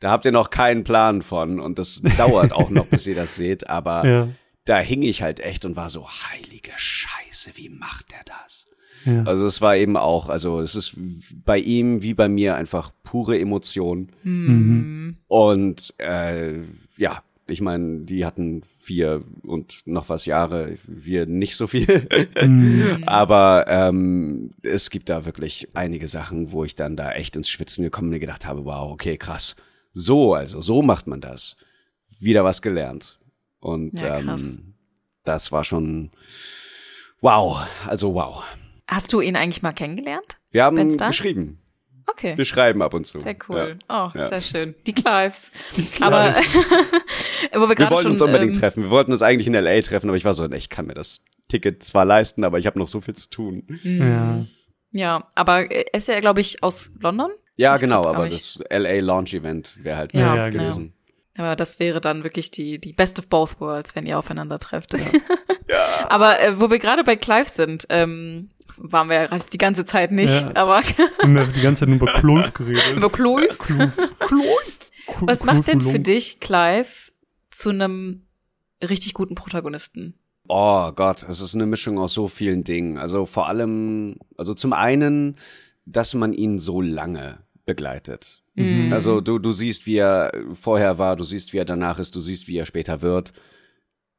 da habt ihr noch keinen Plan von. Und das dauert auch noch, bis ihr das seht. Aber ja. da hing ich halt echt und war so, heilige Scheiße, wie macht der das? Ja. Also es war eben auch, also es ist bei ihm wie bei mir einfach pure Emotion. Mhm. Und äh, ja, Ich meine, die hatten vier und noch was Jahre, wir nicht so viel. Mhm. Aber ähm, es gibt da wirklich einige Sachen, wo ich dann da echt ins Schwitzen gekommen bin und gedacht habe, wow, okay, krass. So, also so macht man das. Wieder was gelernt. Und Ja, ähm, das war schon wow, also wow. Hast du ihn eigentlich mal kennengelernt? Wir haben geschrieben. Okay. Wir schreiben ab und zu. Sehr cool. Ja. Oh, Ja. sehr schön. Die Clives. Aber wo wir Wir wollten schon uns unbedingt ähm, treffen. Wir wollten uns eigentlich in LA treffen, aber ich war so, ich kann mir das Ticket zwar leisten, aber ich habe noch so viel zu tun. Ja. Ja, aber er ist ja, glaube ich, aus London. Ja, Das genau, klingt, aber das LA Launch Event wäre halt Ja, ja, ja, gewesen. Aber das wäre dann wirklich die, die Best of both worlds, wenn ihr aufeinander trefft. Aber äh, wo wir gerade bei Clive sind, ähm, waren wir ja gerade die ganze Zeit nicht, Ja. aber Wir haben ja die ganze Zeit nur über Klulf geredet. über Clive. Klulf. Was macht denn für dich Clive zu einem richtig guten Protagonisten? Oh Gott, es ist eine Mischung aus so vielen Dingen. Also vor allem, also zum einen, dass man ihn so lange begleitet. Mhm. Also du, du siehst, wie er vorher war, du siehst, wie er danach ist, du siehst, wie er später wird.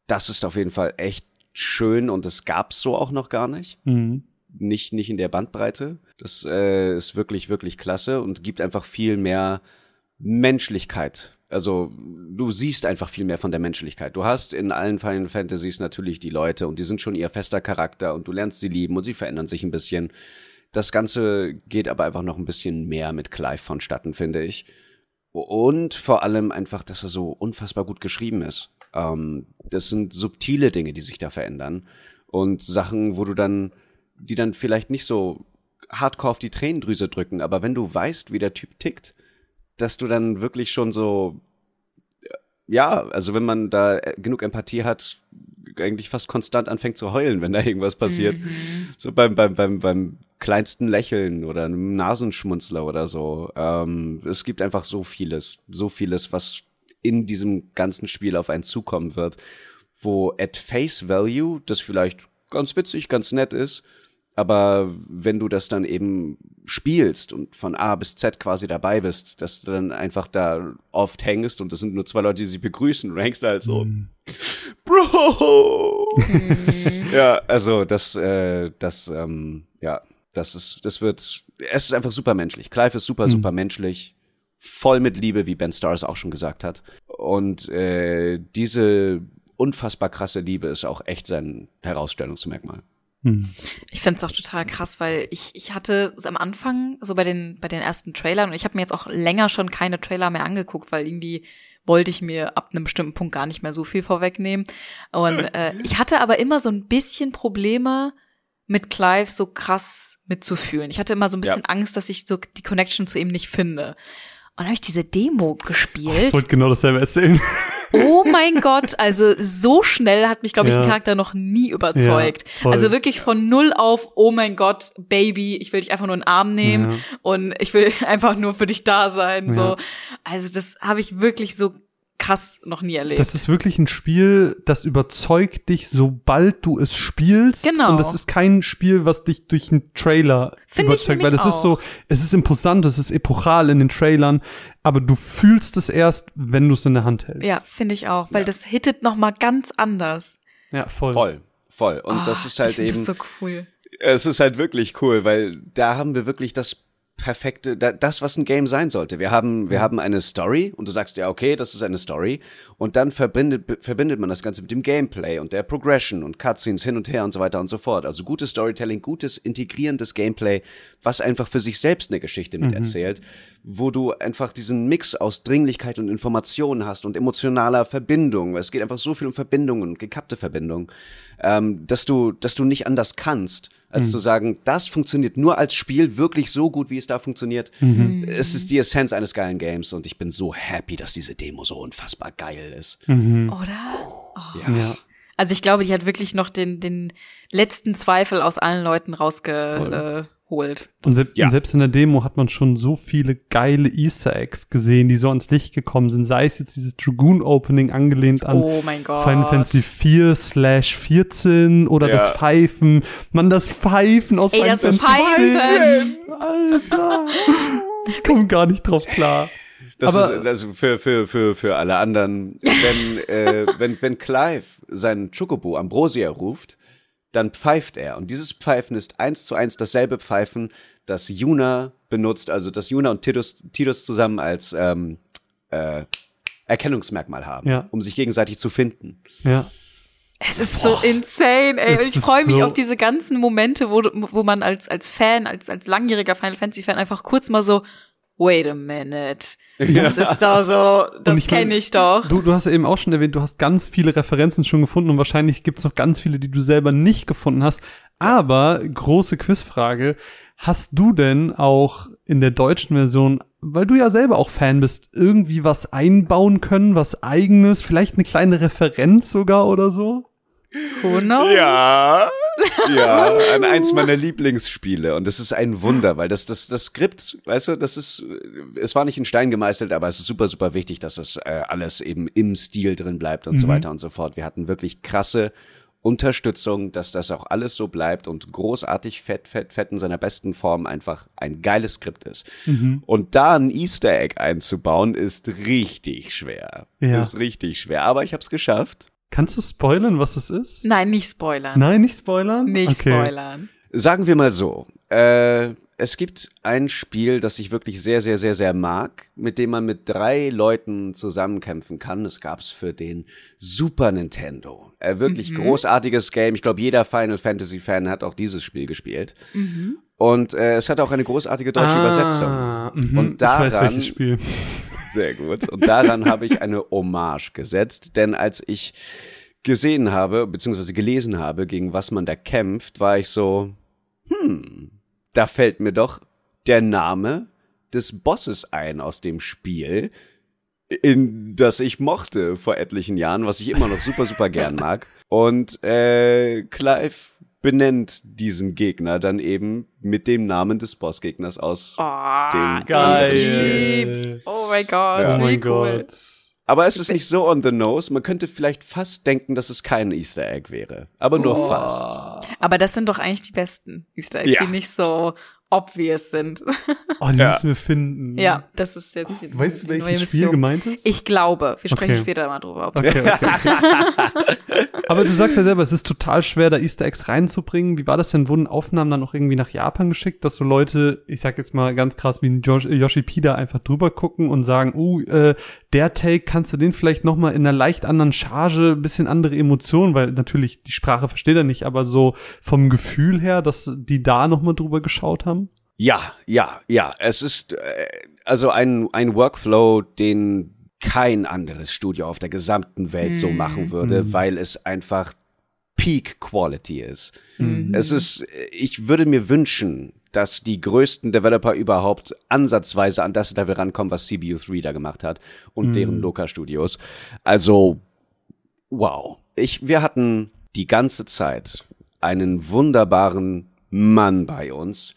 Das ist auf jeden Fall echt schön und das gab's so auch noch gar nicht. Mhm. Nicht, nicht in der Bandbreite. Das äh, ist wirklich, wirklich klasse und gibt einfach viel mehr Menschlichkeit. Also du siehst einfach viel mehr von der Menschlichkeit. Du hast in allen Final Fantasies natürlich die Leute und die sind schon ihr fester Charakter und du lernst sie lieben und sie verändern sich ein bisschen. Das Ganze geht aber einfach noch ein bisschen mehr mit Clive vonstatten, finde ich. Und vor allem einfach, dass er so unfassbar gut geschrieben ist. Ähm, das sind subtile Dinge, die sich da verändern. Und Sachen, wo du dann, die dann vielleicht nicht so hardcore auf die Tränendrüse drücken, aber wenn du weißt, wie der Typ tickt, dass du dann wirklich schon so, ja, also wenn man da genug Empathie hat, eigentlich fast konstant anfängt zu heulen, wenn da irgendwas passiert. So beim, beim, beim, beim kleinsten Lächeln oder einem Nasenschmunzler oder so. Ähm, es gibt einfach so vieles, so vieles, was in diesem ganzen Spiel auf einen zukommen wird, wo at face value das vielleicht ganz witzig, ganz nett ist, aber wenn du das dann eben spielst und von A bis Z quasi dabei bist, dass du dann einfach da oft hängst und es sind nur zwei Leute, die sich begrüßen und du hängst da halt so, Bro! ja, also das, äh, das, ähm, ja, das ist, das wird, es ist einfach super menschlich. Clive ist super, super menschlich, voll mit Liebe, wie Ben Stars auch schon gesagt hat. Und äh, diese unfassbar krasse Liebe ist auch echt sein Herausstellungsmerkmal. Hm. Ich find's auch total krass, weil ich, ich hatte es am Anfang, so bei den, bei den ersten Trailern, und ich habe mir jetzt auch länger schon keine Trailer mehr angeguckt, weil irgendwie wollte ich mir ab einem bestimmten Punkt gar nicht mehr so viel vorwegnehmen. Und äh, ich hatte aber immer so ein bisschen Probleme, mit Clive so krass mitzufühlen. Ich hatte immer so ein bisschen Ja. Angst, dass ich so die Connection zu ihm nicht finde. Und dann habe ich diese Demo Ich gespielt. wollte genau dasselbe erzählen. Oh mein Gott, also so schnell hat mich, glaube ich, ein Ja. Charakter noch nie überzeugt. Ja, also wirklich von null auf, oh mein Gott, Baby, ich will dich einfach nur in den Arm nehmen Ja. und ich will einfach nur für dich da sein. So. Also das habe ich wirklich so krass noch nie erlebt. Das ist wirklich ein Spiel, das überzeugt dich, sobald du es spielst. Genau. Und das ist kein Spiel, was dich durch einen Trailer Finde ich überzeugt, weil es ist so, es ist imposant, es ist epochal in den Trailern, aber du fühlst es erst, wenn du es in der Hand hältst. ja, finde ich auch, weil das hittet noch mal ganz anders. Ja, voll. Voll, voll. Und das Ah, ist halt ich find eben. Das so cool. Es ist halt wirklich cool, weil da haben wir wirklich das perfekte, da, das, was ein Game sein sollte. Wir haben, wir haben eine Story und du sagst ja, okay, das ist eine Story. Und dann verbindet, verbindet man das Ganze mit dem Gameplay und der Progression und Cutscenes hin und her und so weiter und so fort. Also gutes Storytelling, gutes integrierendes Gameplay, was einfach für sich selbst eine Geschichte mit erzählt, wo du einfach diesen Mix aus Dringlichkeit und Information hast und emotionaler Verbindung. Es geht einfach so viel um Verbindungen und gekappte Verbindungen, ähm, dass du, dass du nicht anders kannst, als zu sagen, das funktioniert nur als Spiel wirklich so gut, wie es da funktioniert. Es ist die Essenz eines geilen Games und ich bin so happy, dass diese Demo so unfassbar geil ist. Oder? Ja. Ja. Also ich glaube, die hat wirklich noch den, den letzten Zweifel aus allen Leuten rausgeholt. Und, se Ja. und selbst in der Demo hat man schon so viele geile Easter Eggs gesehen, die so ans Licht gekommen sind. Sei es jetzt dieses Dragoon Opening angelehnt an Oh mein Gott. Final Fantasy 4 slash 14 oder Ja. das Pfeifen. Man, das Pfeifen aus Ey, Final das Fantasy Pfeifen! 10. Alter. Ich komme gar nicht drauf klar. Das Aber- ist also für, für, für, für alle anderen. Wenn, äh, wenn, wenn Clive seinen Chocobo Ambrosia ruft, dann pfeift er. Und dieses Pfeifen ist eins zu eins dasselbe Pfeifen, das Yuna benutzt, also das Yuna und Tidus, Tidus zusammen als ähm, äh, Erkennungsmerkmal haben, Ja. um sich gegenseitig zu finden. Ja. Es ist so insane, ey. Und ich freue mich so- auf diese ganzen Momente, wo, wo man als, als Fan, als, als langjähriger Final Fantasy Fan einfach kurz mal so, wait a minute. Das ist doch so, das ich kenne ich doch. Du, du hast ja eben auch schon erwähnt, du hast ganz viele Referenzen schon gefunden und wahrscheinlich gibt's noch ganz viele, die du selber nicht gefunden hast. Aber große Quizfrage, hast du denn auch in der deutschen Version, weil du ja selber auch Fan bist, irgendwie was einbauen können, was eigenes, vielleicht eine kleine Referenz sogar oder so? Who knows? Ja, ja, eins meiner Lieblingsspiele und das ist ein Wunder, weil das das das Skript, weißt du, das ist es war nicht in Stein gemeißelt, aber es ist super super wichtig, dass es äh, alles eben im Stil drin bleibt und so weiter und so fort. Wir hatten wirklich krasse Unterstützung, dass das auch alles so bleibt und großartig fett fett fett in seiner besten Form einfach ein geiles Skript ist. Und da ein Easter Egg einzubauen ist richtig schwer. Ja. Ist richtig schwer, aber ich habe es geschafft. Kannst du spoilern, was es ist? Nein, nicht spoilern. Nein, nicht spoilern? Nicht okay. spoilern. Sagen wir mal so, äh, es gibt ein Spiel, das ich wirklich sehr, sehr, sehr, sehr mag, mit dem man mit drei Leuten zusammenkämpfen kann. Das gab's für den Super Nintendo. Äh, wirklich großartiges Game. Ich glaube, jeder Final Fantasy Fan hat auch dieses Spiel gespielt. Und äh, es hat auch eine großartige deutsche Übersetzung. Ah, mhm. Und ich weiß daran- welches Spiel. Sehr gut. Und daran habe ich eine Hommage gesetzt, denn als ich gesehen habe, beziehungsweise gelesen habe, gegen was man da kämpft, war ich so, hm, da fällt mir doch der Name des Bosses ein aus dem Spiel, in das ich mochte vor etlichen Jahren, was ich immer noch super, super gern mag. Und äh, Clive benennt diesen Gegner dann eben mit dem Namen des Bossgegners aus Oh, dem Geil. lieb's. Oh mein Gott, Ja. Oh mein cool. Gott. Aber es ist nicht so on the nose. Man könnte vielleicht fast denken, dass es kein Easter Egg wäre. Aber nur Oh. fast. Aber das sind doch eigentlich die besten Easter Eggs, Ja. die nicht so obvious sind. Oh, die Ja. müssen wir finden. ja, das ist jetzt die, Weißt du, die neue welches Spiel Mission. gemeint ist? Ich glaube, wir sprechen Okay. später mal drüber. Okay, okay. Aber du sagst ja selber, es ist total schwer, da Easter Eggs reinzubringen. Wie war das denn? Wurden Aufnahmen dann auch irgendwie nach Japan geschickt, dass so Leute, ich sag jetzt mal ganz krass, wie ein Josh, äh, Yoshi P da einfach drüber gucken und sagen, uh, äh, der Take, kannst du den vielleicht noch mal in einer leicht anderen Charge, ein bisschen andere Emotionen, weil natürlich die Sprache versteht er nicht, aber so vom Gefühl her, dass die da noch mal drüber geschaut haben? Ja, ja, ja. Es ist äh, also ein, ein Workflow, den kein anderes Studio auf der gesamten Welt so machen würde, weil es einfach Peak Quality ist. Es ist, ich würde mir wünschen, dass die größten Developer überhaupt ansatzweise an das Level rankommen, was CBU3 da gemacht hat und deren Loka-Studios. Also, wow. Ich, wir hatten die ganze Zeit einen wunderbaren Mann bei uns,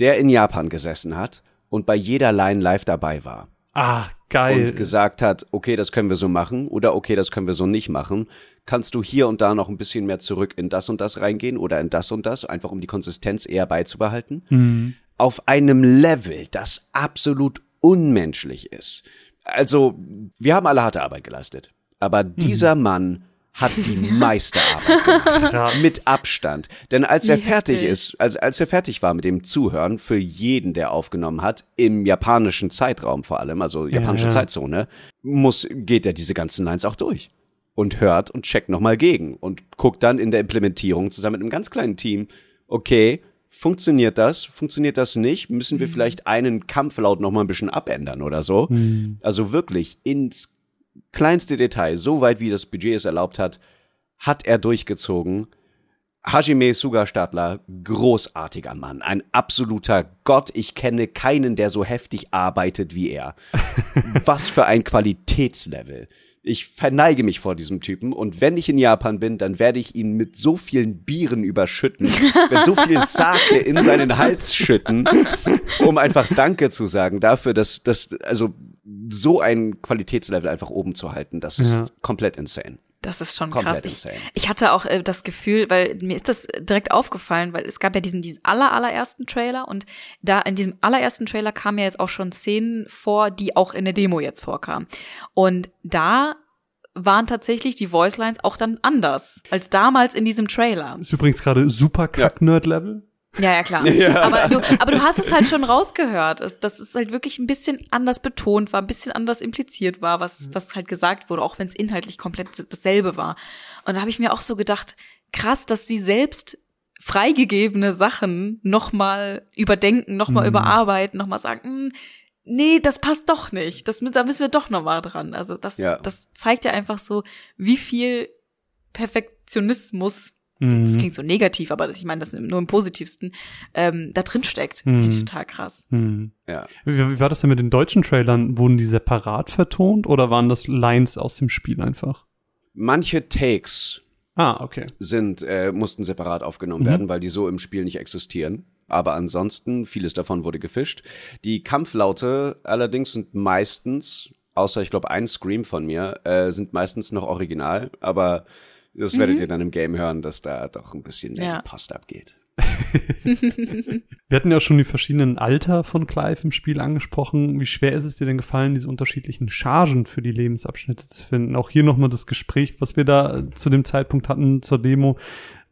der in Japan gesessen hat und bei jeder Line live dabei war Ah, geil. und gesagt hat, okay, das können wir so machen oder okay, das können wir so nicht machen. Kannst du hier und da noch ein bisschen mehr zurück in das und das reingehen oder in das und das, einfach um die Konsistenz eher beizubehalten? Mhm. Auf einem Level, das absolut unmenschlich ist. Also, wir haben alle harte Arbeit geleistet, aber Mhm. dieser Mann hat die meiste Arbeit gemacht. Krass. Mit Abstand. Denn als er fertig ist, als, als er fertig war mit dem Zuhören, für jeden, der aufgenommen hat, im japanischen Zeitraum vor allem, also japanische ja. Zeitzone, muss, geht er diese ganzen Lines auch durch. Und hört und checkt nochmal gegen und guckt dann in der Implementierung zusammen mit einem ganz kleinen Team, okay, funktioniert das? Funktioniert das nicht? Müssen Mhm. wir vielleicht einen Kampflaut nochmal ein bisschen abändern oder so? Mhm. Also wirklich ins kleinste Detail, so weit wie das Budget es erlaubt hat, hat er durchgezogen. Hajime Suga Stadler, großartiger Mann, ein absoluter Gott. Ich kenne keinen, der so heftig arbeitet wie er. Was für ein Qualitätslevel. Ich verneige mich vor diesem Typen und wenn ich in Japan bin, dann werde ich ihn mit so vielen Bieren überschütten, mit so viel Sake in seinen Hals schütten, um einfach Danke zu sagen dafür, dass, dass also so ein Qualitätslevel einfach oben zu halten, das ist Ja. komplett insane. Das ist schon Komplett krass. Ich, insane. ich hatte auch äh, das Gefühl, weil mir ist das direkt aufgefallen, weil es gab ja diesen, diesen aller, allerersten Trailer und da in diesem allerersten Trailer kamen ja jetzt auch schon Szenen vor, die auch in der Demo jetzt vorkamen. Und da waren tatsächlich die Voicelines auch dann anders als damals in diesem Trailer. Ist übrigens gerade super Kack-Nerd-Level. Ja, ja, klar. Ja. Aber, du, aber du hast es halt schon rausgehört, dass es halt wirklich ein bisschen anders betont war, ein bisschen anders impliziert war, was, was halt gesagt wurde, auch wenn es inhaltlich komplett dasselbe war. Und da habe ich mir auch so gedacht, krass, dass sie selbst freigegebene Sachen nochmal überdenken, nochmal Mhm. überarbeiten, nochmal sagen, "Hm, nee, das passt doch nicht. Das, da müssen wir doch nochmal dran. Also das, Ja. das zeigt ja einfach so, wie viel Perfektionismus das Mhm. klingt so negativ, aber ich meine das nur im Positivsten, ähm, da drin steckt. Finde ich Mhm. total krass. Mhm. Ja. Wie, wie war das denn mit den deutschen Trailern? Wurden die separat vertont oder waren das Lines aus dem Spiel einfach? Manche Takes Ah, okay. sind, äh, mussten separat aufgenommen Mhm. werden, weil die so im Spiel nicht existieren. Aber ansonsten, vieles davon wurde gefischt. Die Kampflaute allerdings sind meistens, außer ich glaube ein Scream von mir, äh, sind meistens noch original. Aber das werdet ihr dann im Game hören, dass da doch ein bisschen mehr Ja. die Post abgeht. Wir hatten ja schon die verschiedenen Alter von Clive im Spiel angesprochen. Wie schwer ist es dir denn gefallen, diese unterschiedlichen Chargen für die Lebensabschnitte zu finden? Auch hier nochmal das Gespräch, was wir da äh, zu dem Zeitpunkt hatten zur Demo,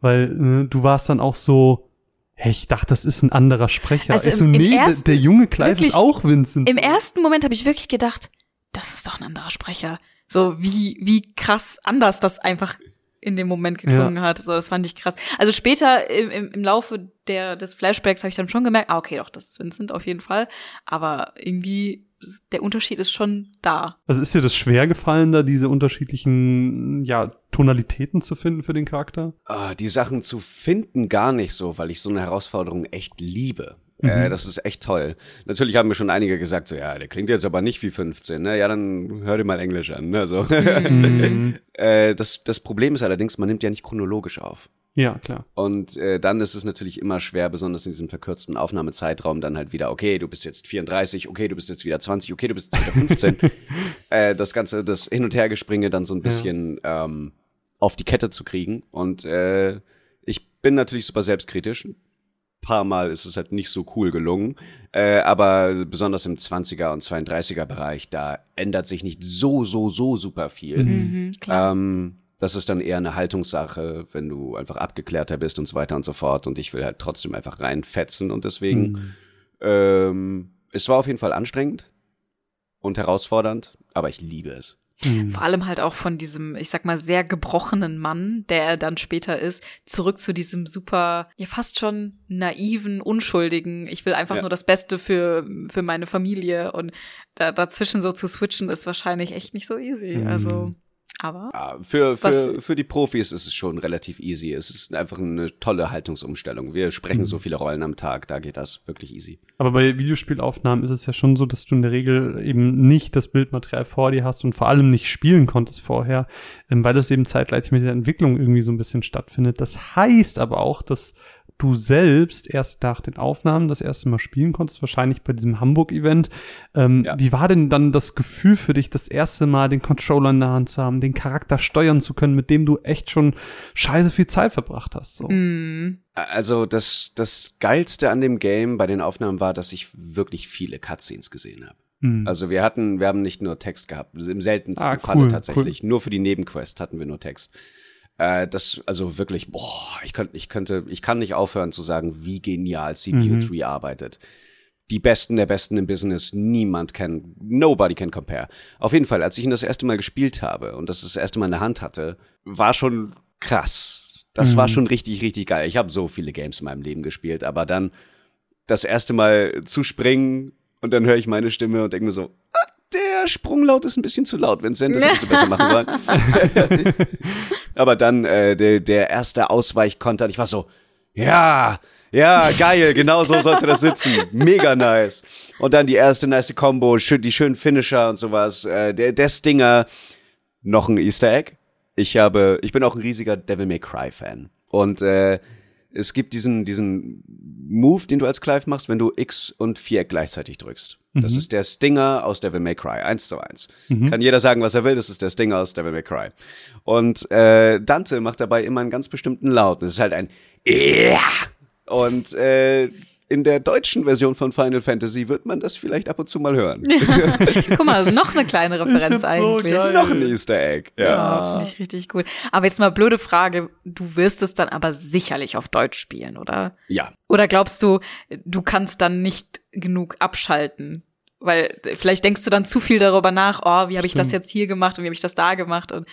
weil äh, du warst dann auch so, hey, ich dachte, das ist ein anderer Sprecher. Also ich so, im- im nee, der- ersten- der junge Clive wirklich, ist auch Vincent. Im ersten Moment habe ich wirklich gedacht, das ist doch ein anderer Sprecher. So wie, wie krass anders das einfach in dem Moment geklungen hat. So, das fand ich krass. Also später im, im, im Laufe der, des Flashbacks habe ich dann schon gemerkt, ah, okay, doch, das ist Vincent auf jeden Fall. Aber irgendwie, der Unterschied ist schon da. Also ist dir das schwer gefallen, da diese unterschiedlichen ja, Tonalitäten zu finden für den Charakter? Ah, die Sachen zu finden gar nicht so, weil ich so eine Herausforderung echt liebe. Äh, das ist echt toll. Natürlich haben mir schon einige gesagt, so ja, der klingt jetzt aber nicht wie 15, ne? Ja, dann hör dir mal Englisch an, ne? So. äh, das, das Problem ist allerdings, man nimmt ja nicht chronologisch auf. Ja, klar. Und äh, dann ist es natürlich immer schwer, besonders in diesem verkürzten Aufnahmezeitraum, dann halt wieder, okay, du bist jetzt 34, okay, du bist jetzt wieder 20, okay, du bist jetzt wieder 15. äh, das Ganze, das Hin- und Hergespringe dann so ein bisschen ähm, auf die Kette zu kriegen. Und äh, ich bin natürlich super selbstkritisch. Ein paar Mal ist es halt nicht so cool gelungen. Äh, aber besonders im 20er und 32er Bereich, da ändert sich nicht so, so, so super viel. Mhm, klar. Ähm, das ist dann eher eine Haltungssache, wenn du einfach abgeklärter bist und so weiter und so fort. Und ich will halt trotzdem einfach reinfetzen. Und deswegen, ähm, es war auf jeden Fall anstrengend und herausfordernd, aber ich liebe es. Mhm. Vor allem halt auch von diesem, ich sag mal, sehr gebrochenen Mann, der er dann später ist, zurück zu diesem super, ja fast schon naiven, unschuldigen, ich will einfach Ja. nur das Beste für, für meine Familie und da, dazwischen so zu switchen ist wahrscheinlich echt nicht so easy. Mhm. Also, aber Ja, für, für, für die Profis ist es schon relativ easy. Es ist einfach eine tolle Haltungsumstellung. Wir sprechen so viele Rollen am Tag, da geht das wirklich easy. Aber bei Videospielaufnahmen ist es ja schon so, dass du in der Regel eben nicht das Bildmaterial vor dir hast und vor allem nicht spielen konntest vorher, ähm, weil das eben zeitgleich mit der Entwicklung irgendwie so ein bisschen stattfindet. Das heißt aber auch, dass du selbst erst nach den Aufnahmen das erste Mal spielen konntest, wahrscheinlich bei diesem Hamburg-Event. Ähm, Ja. Wie war denn dann das Gefühl für dich, das erste Mal den Controller in der Hand zu haben, den Charakter steuern zu können, mit dem du echt schon scheiße viel Zeit verbracht hast? So. mm, Also das, das Geilste an dem Game bei den Aufnahmen war, dass ich wirklich viele Cutscenes gesehen habe. Mhm. Also wir hatten, wir haben nicht nur Text gehabt, im seltensten Ah, cool, Falle tatsächlich. Nur für die Nebenquest hatten wir nur Text. Äh, das, also wirklich, boah, ich könnte, ich könnte, ich kann nicht aufhören zu sagen, wie genial CPU 3 arbeitet. Die Besten der Besten im Business, niemand kann, nobody can compare. Auf jeden Fall, als ich ihn das erste Mal gespielt habe und das das erste Mal in der Hand hatte, war schon krass. Das war schon richtig, richtig geil. Ich habe so viele Games in meinem Leben gespielt, aber dann das erste Mal zu springen und dann höre ich meine Stimme und denke mir so, ah, der Sprunglaut ist ein bisschen zu laut, Vincent, das hättest du besser machen sollen. Aber dann äh, der, der erste Ausweichkonter, ich war so, ja, ja, geil, genau so sollte das sitzen. Mega nice. Und dann die erste nice Combo, schön, die schönen Finisher und sowas. Äh, der, der Stinger, noch ein Easter Egg. Ich habe, ich bin auch ein riesiger Devil May Cry Fan. Und äh, es gibt diesen, diesen Move, den du als Clive machst, wenn du X und Viereck gleichzeitig drückst. Das ist der Stinger aus Devil May Cry, eins zu eins. Kann jeder sagen, was er will, das ist der Stinger aus Devil May Cry. Und äh, Dante macht dabei immer einen ganz bestimmten Laut. Das ist halt ein Ja! Und äh, in der deutschen Version von Final Fantasy wird man das vielleicht ab und zu mal hören. Guck mal, also noch eine kleine Referenz so eigentlich. geil. Noch ein Easter Egg. Ja. Ja, finde ich richtig cool. Aber jetzt mal blöde Frage, du wirst es dann aber sicherlich auf Deutsch spielen, oder? Ja. Oder glaubst du, du kannst dann nicht genug abschalten? Weil vielleicht denkst du dann zu viel darüber nach, oh, wie habe ich das jetzt hier gemacht und wie habe ich das da gemacht? Und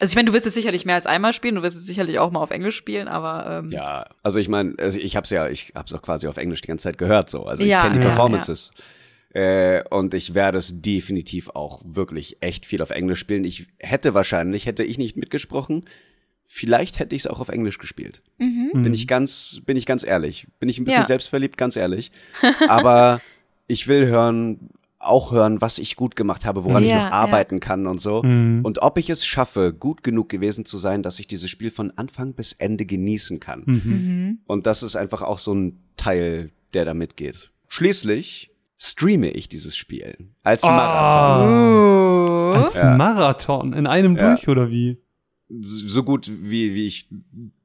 also ich meine, du wirst es sicherlich mehr als einmal spielen, du wirst es sicherlich auch mal auf Englisch spielen, aber ähm, Ja, also ich meine, also ich hab's ja, ich hab's auch quasi auf Englisch die ganze Zeit gehört so. Also ich Ja, kenne die ja, Performances. Äh, und ich werde es definitiv auch wirklich echt viel auf Englisch spielen. Ich hätte wahrscheinlich, hätte ich nicht mitgesprochen, vielleicht hätte ich es auch auf Englisch gespielt. Bin ich ganz, bin ich ganz ehrlich. Bin ich ein bisschen Ja. selbstverliebt, ganz ehrlich. Aber ich will hören, auch hören, was ich gut gemacht habe, woran ich Ja, noch ja. arbeiten kann und so. Mhm. Und ob ich es schaffe, gut genug gewesen zu sein, dass ich dieses Spiel von Anfang bis Ende genießen kann. Mhm. Und das ist einfach auch so ein Teil, der da mitgeht. Schließlich streame ich dieses Spiel als Ah. Marathon. Uh, Als Ja. Marathon in einem Ja. durch oder wie? So gut wie, wie ich,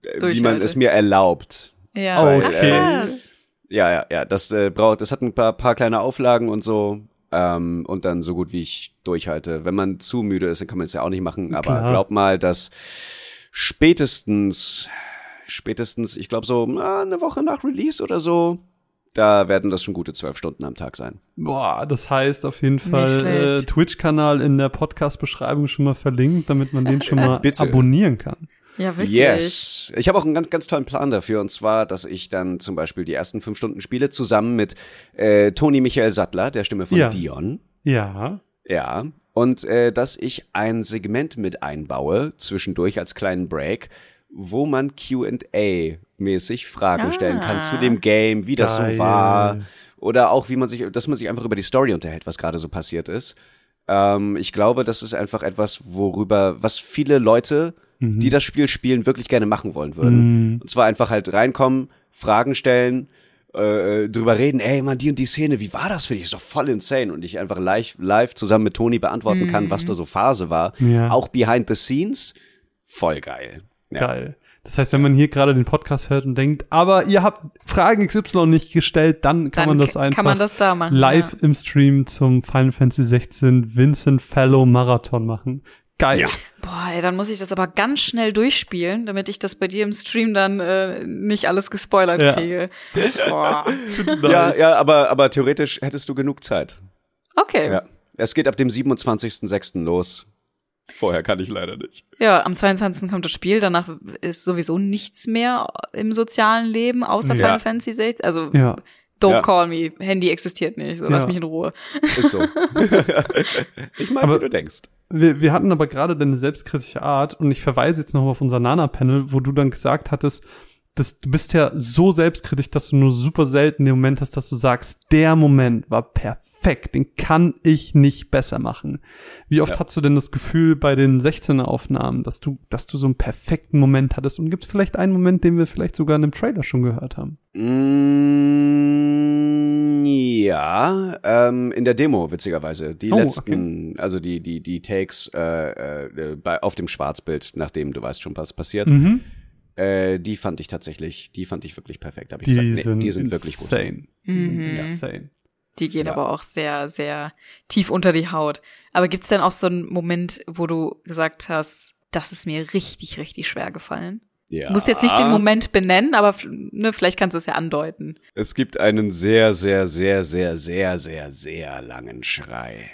äh, wie man es mir erlaubt. ja. Oh, Ach, okay. krass. Ja, ja, ja. Das äh, braucht, das hat ein paar, paar kleine Auflagen und so. Ähm, und dann so gut wie ich durchhalte. Wenn man zu müde ist, dann kann man es ja auch nicht machen. Aber Klar. glaub mal, dass spätestens, spätestens, ich glaube so na, eine Woche nach Release oder so, da werden das schon gute zwölf Stunden am Tag sein. Boah, das heißt auf jeden Fall äh. Twitch-Kanal in der Podcast-Beschreibung schon mal verlinkt, damit man den schon mal Bitte. abonnieren kann. Ja, wirklich. Yes. Ich habe auch einen ganz, ganz tollen Plan dafür. Und zwar, dass ich dann zum Beispiel die ersten fünf Stunden spiele, zusammen mit äh, Toni Michael Sattler, der Stimme von Ja. Dion. Ja. Ja. Und äh, dass ich ein Segment mit einbaue, zwischendurch als kleinen Break, wo man QA-mäßig Fragen Ah. stellen kann zu dem Game, wie das Geil. so war. Oder auch, wie man sich, dass man sich einfach über die Story unterhält, was gerade so passiert ist. Ähm, ich glaube, das ist einfach etwas, worüber, was viele Leute, die das Spiel spielen, wirklich gerne machen wollen würden. Mhm. Und zwar einfach halt reinkommen, Fragen stellen, äh, drüber reden, ey, man, die und die Szene, wie war das für dich? Ist doch voll insane. Und ich einfach live, live zusammen mit Toni beantworten kann, was da so Phase war. Ja. Auch behind the scenes, voll geil. Ja. Geil. Das heißt, wenn man hier gerade den Podcast hört und denkt, aber ihr habt Fragen XY nicht gestellt, dann kann Dann man das einfach kann man das da machen, live ja. im Stream zum Final Fantasy 16 Vincent Fellow Marathon machen. Geil. Ja. Boah, ey, dann muss ich das aber ganz schnell durchspielen, damit ich das bei dir im Stream dann äh, nicht alles gespoilert Ja. kriege. Boah. Ja, Nice. ja, aber, aber theoretisch hättest du genug Zeit. Okay. Ja. Ja. Es geht ab dem 27.06. los. Vorher kann ich leider nicht. am 22. kommt das Spiel, danach ist sowieso nichts mehr im sozialen Leben, außer Ja. Final Fantasy 16. Also, Ja. don't Ja. call me, Handy existiert nicht, so lass Ja. mich in Ruhe. Ist so. ich mag, Aber- wie du denkst. Wir, wir hatten aber gerade deine selbstkritische Art und ich verweise jetzt noch auf unser Nana-Panel, wo du dann gesagt hattest, dass du bist ja so selbstkritisch, dass du nur super selten den Moment hast, dass du sagst, der Moment war perfekt, den kann ich nicht besser machen. Wie oft Ja. hast du denn das Gefühl bei den 16er Aufnahmen, dass du, dass du so einen perfekten Moment hattest? Und gibt es vielleicht einen Moment, den wir vielleicht sogar in einem Trailer schon gehört haben? Mm, ja, ähm, in der Demo, witzigerweise. Die Oh, letzten, also die, die, die Takes äh, äh, bei, auf dem Schwarzbild, nachdem du weißt schon, was passiert, Mhm. äh, die fand ich tatsächlich, die fand ich wirklich perfekt. Hab ich Die, gesagt, nee, sind die sind wirklich gut. Die sind Mhm. insane. Die gehen Ja. aber auch sehr, sehr tief unter die Haut. Aber gibt's denn auch so einen Moment, wo du gesagt hast, das ist mir richtig, richtig schwer gefallen? Ja. Du musst jetzt nicht den Moment benennen, aber ne, vielleicht kannst du es ja andeuten. Es gibt einen sehr, sehr, sehr, sehr, sehr, sehr, sehr langen Schrei.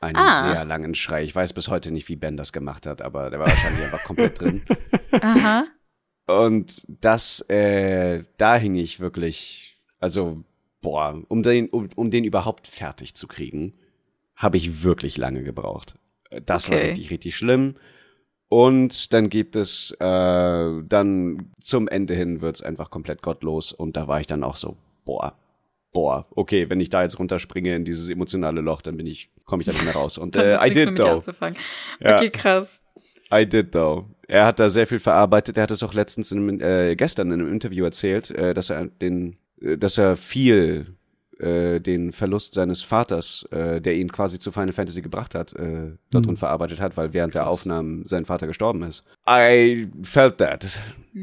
Einen Ah. sehr langen Schrei. Ich weiß bis heute nicht, wie Ben das gemacht hat, aber der war wahrscheinlich einfach komplett drin. Aha. Und das, äh, da hing ich wirklich, also, boah, um den, um, um den überhaupt fertig zu kriegen, habe ich wirklich lange gebraucht. Das war Okay. richtig, richtig schlimm. Und dann gibt es, äh, dann zum Ende hin wird's einfach komplett gottlos. Und da war ich dann auch so, boah, boah, okay, wenn ich da jetzt runterspringe in dieses emotionale Loch, dann bin ich, komme ich da nicht mehr raus. Und äh, I did though. anzufangen. Ja. Okay, krass. I did though. Er hat da sehr viel verarbeitet. Er hat es auch letztens in einem, äh, gestern in einem Interview erzählt, äh, dass er den, äh, dass er viel äh, den Verlust seines Vaters, äh, der ihn quasi zu Final Fantasy gebracht hat, äh, dort drin verarbeitet hat, weil während der Aufnahmen sein Vater gestorben ist. I felt that.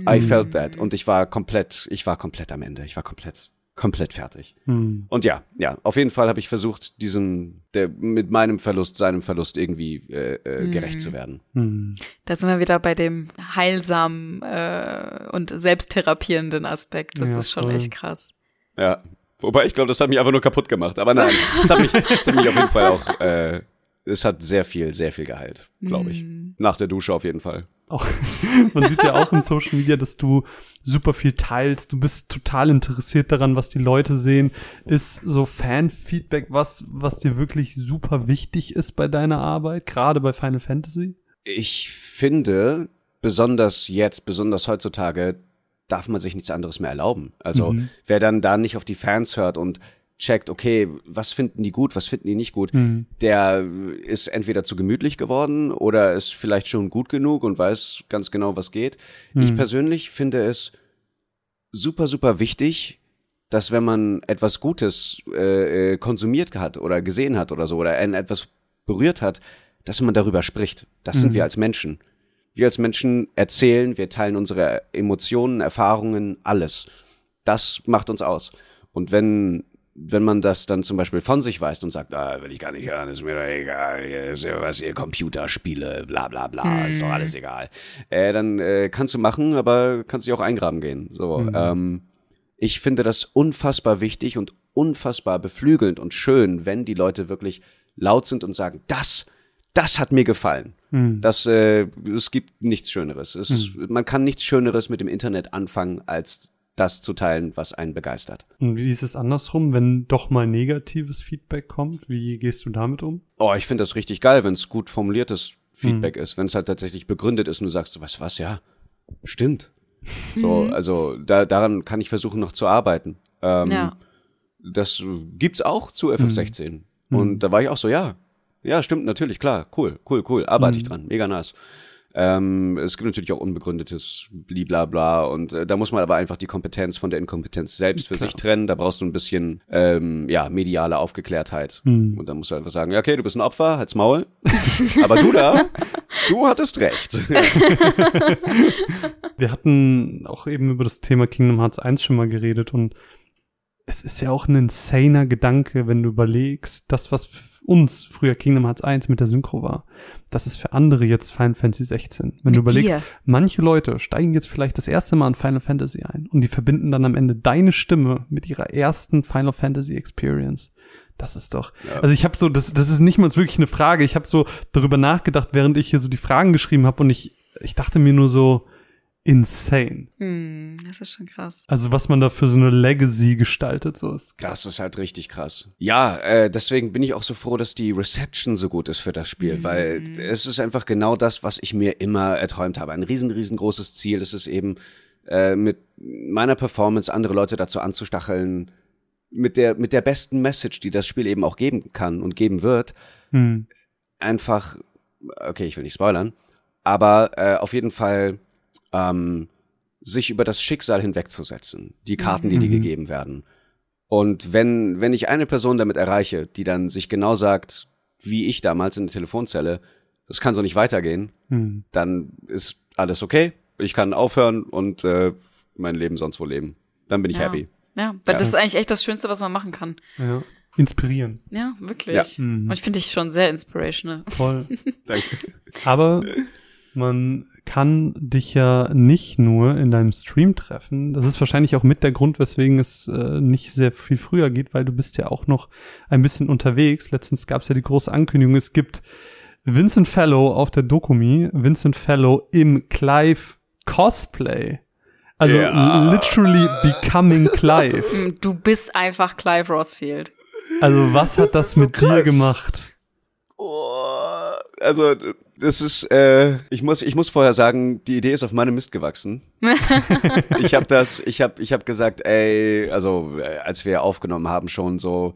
I felt that. Und ich war komplett, ich war komplett am Ende. Ich war komplett, komplett fertig. Hm. Und ja, ja, auf jeden Fall habe ich versucht, diesem, der, mit meinem Verlust, seinem Verlust irgendwie äh, äh, gerecht zu werden. Hm. Da sind wir wieder bei dem heilsamen äh, und selbsttherapierenden Aspekt. Das Ja, ist schon voll. echt krass. Ja. Wobei ich glaube, das hat mich einfach nur kaputt gemacht. Aber nein, das hat mich, das hat mich auf jeden Fall auch, äh, es hat sehr viel, sehr viel geheilt, glaube ich. Nach der Dusche auf jeden Fall. Auch, man sieht ja auch im Social Media, dass du super viel teilst. Du bist total interessiert daran, was die Leute sehen. Ist so Fan-Feedback was, was dir wirklich super wichtig ist bei deiner Arbeit, gerade bei Final Fantasy? Ich finde, besonders jetzt, besonders heutzutage, darf man sich nichts anderes mehr erlauben. Also, Mhm. wer dann da nicht auf die Fans hört und checkt, okay, was finden die gut, was finden die nicht gut, Mhm. der ist entweder zu gemütlich geworden oder ist vielleicht schon gut genug und weiß ganz genau, was geht. Ich Mhm. persönlich finde es super, super wichtig, dass wenn man etwas Gutes äh, äh, konsumiert hat oder gesehen hat oder so oder etwas berührt hat, dass man darüber spricht. Das sind Mhm. wir als Menschen. Wir als Menschen erzählen, wir teilen unsere Emotionen, Erfahrungen, alles. Das macht uns aus. Und wenn wenn man das dann zum Beispiel von sich weist und sagt, ah, will ich gar nicht hören, ist mir doch egal, ist ja was ihr Computerspiele, bla bla bla, ist doch alles egal. Äh, dann äh, kannst du machen, aber kannst dich auch eingraben gehen. So, ähm, ich finde das unfassbar wichtig und unfassbar beflügelnd und schön, wenn die Leute wirklich laut sind und sagen, das, das hat mir gefallen. Mhm. Das, äh, es gibt nichts Schöneres. Es ist, man kann nichts Schöneres mit dem Internet anfangen, als das zu teilen, was einen begeistert. Und wie ist es andersrum, wenn doch mal negatives Feedback kommt? Wie gehst du damit um? Oh, ich finde das richtig geil, wenn es gut formuliertes Feedback ist, wenn es halt tatsächlich begründet ist und du sagst, weißt du was, ja, stimmt. So, also da, daran kann ich versuchen noch zu arbeiten. Ähm, Ja. Das gibt's auch zu FF16. Und da war ich auch so, ja, ja, stimmt, natürlich, klar, cool, cool, cool, arbeite ich dran, mega nice. Ähm, es gibt natürlich auch unbegründetes Bliblabla und äh, da muss man aber einfach die Kompetenz von der Inkompetenz selbst für Klar. sich trennen. Da brauchst du ein bisschen ähm, ja mediale Aufgeklärtheit Mhm. und dann musst du einfach sagen, ja okay, du bist ein Opfer, halt's Maul, aber du da, du hattest recht. Wir hatten auch eben über das Thema Kingdom Hearts 1 schon mal geredet und es ist ja auch ein insaner Gedanke, wenn du überlegst, das, was für uns früher Kingdom Hearts 1 mit der Synchro war, das ist für andere jetzt Final Fantasy 16. Wenn du Mit überlegst, dir. manche Leute steigen jetzt vielleicht das erste Mal in Final Fantasy ein und die verbinden dann am Ende deine Stimme mit ihrer ersten Final Fantasy Experience. Das ist doch. Ja. Also ich habe so, das, das ist nicht mal wirklich eine Frage. Ich habe so darüber nachgedacht, während ich hier so die Fragen geschrieben habe und ich, ich dachte mir nur so, insane. Hm, das ist schon krass. Also was man da für so eine Legacy gestaltet, so ist. Das ist halt richtig krass. Ja, äh, deswegen bin ich auch so froh, dass die Reception so gut ist für das Spiel, weil es ist einfach genau das, was ich mir immer erträumt habe. Ein riesen, riesengroßes Ziel ist es eben, äh, mit meiner Performance andere Leute dazu anzustacheln, mit der, mit der besten Message, die das Spiel eben auch geben kann und geben wird, Hm. einfach, okay, ich will nicht spoilern, aber äh, auf jeden Fall ähm, sich über das Schicksal hinwegzusetzen, die Karten, die dir Mhm. gegeben werden. Und wenn, wenn ich eine Person damit erreiche, die dann sich genau sagt, wie ich damals in der Telefonzelle, das kann so nicht weitergehen, Hm. dann ist alles okay. Ich kann aufhören und äh, mein Leben sonst wo leben. Dann bin ich Ja. happy. Ja, weil Ja. das ist eigentlich echt das Schönste, was man machen kann. Ja. Inspirieren. Ja, wirklich. Ja. Mhm. Und ich finde dich schon sehr inspirational. Toll. Danke. Aber man kann dich ja nicht nur in deinem Stream treffen. Das ist wahrscheinlich auch mit der Grund, weswegen es äh, nicht sehr viel früher geht, weil du bist ja auch noch ein bisschen unterwegs. Letztens gab es ja die große Ankündigung, es gibt Vincent Fellow auf der Dokumi, Vincent Fellow im Clive Cosplay. Also Ja. literally becoming Clive. Du bist einfach Clive Rossfield. Also was hat das, so mit dir krass. gemacht? Oh, also das ist, äh, ich muss, ich muss vorher sagen, die Idee ist auf meinem Mist gewachsen. ich habe das, ich habe, ich habe gesagt, ey, also äh, als wir aufgenommen haben schon so,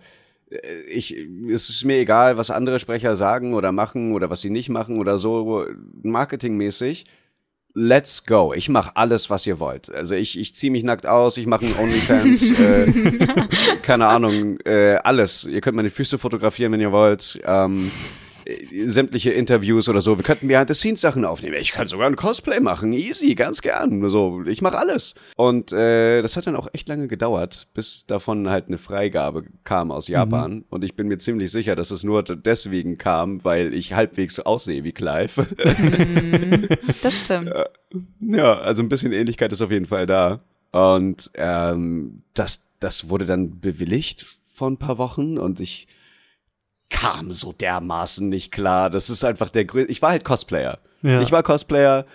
äh, ich, es ist mir egal, was andere Sprecher sagen oder machen oder was sie nicht machen oder so marketingmäßig. let's go. Ich mache alles, was ihr wollt. Also ich, ich ziehe mich nackt aus, ich mache einen OnlyFans, äh, keine Ahnung, äh, alles. Ihr könnt meine Füße fotografieren, wenn ihr wollt. Ähm, äh, sämtliche Interviews oder so. Wir könnten Behind-the-Scenes-Sachen aufnehmen. Ich kann sogar ein Cosplay machen. Easy, ganz gern. So, ich mache alles. Und äh, das hat dann auch echt lange gedauert, bis davon halt eine Freigabe kam aus Japan. Mhm. Und ich bin mir ziemlich sicher, dass es nur deswegen kam, weil ich halbwegs aussehe wie Clive. Mhm. das stimmt. Ja, also ein bisschen Ähnlichkeit ist auf jeden Fall da. Und ähm, das, das wurde dann bewilligt vor ein paar Wochen und ich kam so dermaßen nicht klar. Das ist einfach der größte. Ich war halt Cosplayer. Ja. Ich war Cosplayer.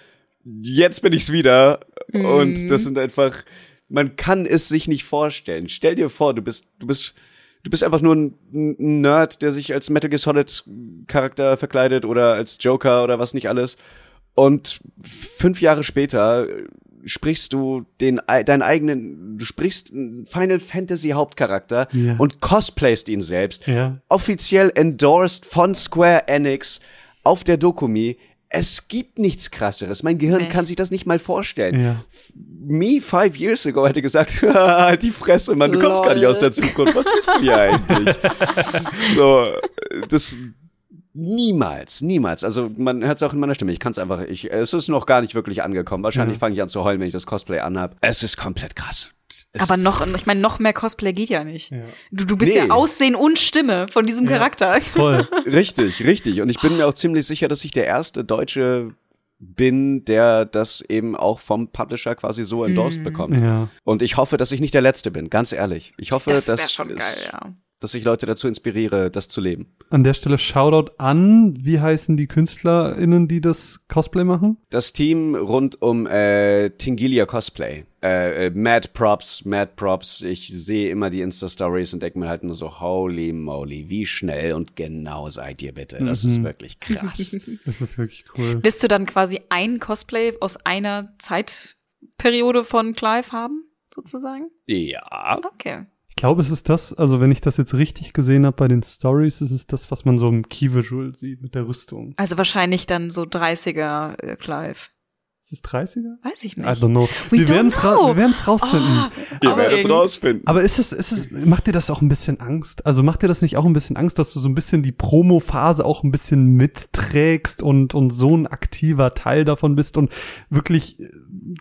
Jetzt bin ich's wieder. Mhm. Und das sind einfach, man kann es sich nicht vorstellen. Stell dir vor, du bist, du bist, du bist einfach nur ein Nerd, der sich als Metal Gear Solid Charakter verkleidet oder als Joker oder was nicht alles. Und fünf Jahre später sprichst du den deinen eigenen, du sprichst Final Fantasy Hauptcharakter ja. und cosplayst ihn selbst. Ja. Offiziell endorsed von Square Enix auf der Dokumi. Es gibt nichts krasseres. Mein Gehirn nee. kann sich das nicht mal vorstellen. Ja. Me five years ago hätte gesagt, die Fresse, Mann, du kommst Lol. gar nicht aus der Zukunft. Was willst du hier eigentlich? so, das Niemals, niemals. Also man hört es auch in meiner Stimme. Ich kann es einfach, ich, es ist noch gar nicht wirklich angekommen. Wahrscheinlich ja. fange ich an zu heulen, wenn ich das Cosplay anhab. Es ist komplett krass. Es Aber noch, ich meine, noch mehr Cosplay geht ja nicht. Ja. Du, du bist nee. ja Aussehen und Stimme von diesem ja. Charakter. Voll. richtig, richtig. Und ich bin mir auch ziemlich sicher, dass ich der erste Deutsche bin, der das eben auch vom Publisher quasi so endorsed mm. bekommt. Ja. Und ich hoffe, dass ich nicht der Letzte bin, ganz ehrlich. Ich hoffe, das dass schon geil, ja dass ich Leute dazu inspiriere, das zu leben. An der Stelle Shoutout an, wie heißen die KünstlerInnen, die das Cosplay machen? Das Team rund um äh, Tingilia Cosplay. Äh, äh, Mad Props, Mad Props. Ich sehe immer die Insta-Stories und denke mir halt nur so, holy moly, wie schnell und genau seid ihr bitte. Das mhm. ist wirklich krass. das ist wirklich cool. Willst du dann quasi ein Cosplay aus einer Zeitperiode von Clive haben, sozusagen? Ja. Okay. Ich glaube, es ist das, also wenn ich das jetzt richtig gesehen habe bei den Stories, ist es das, was man so im Key Visual sieht mit der Rüstung. Also wahrscheinlich dann so 30er äh, Clive. Ist es 30er? Weiß ich nicht. I don't know. We wir werden es ra rausfinden. Oh, wir werden es rausfinden. Aber ist es, ist es, macht dir das auch ein bisschen Angst? Also macht dir das nicht auch ein bisschen Angst, dass du so ein bisschen die Promo-Phase auch ein bisschen mitträgst und, und so ein aktiver Teil davon bist und wirklich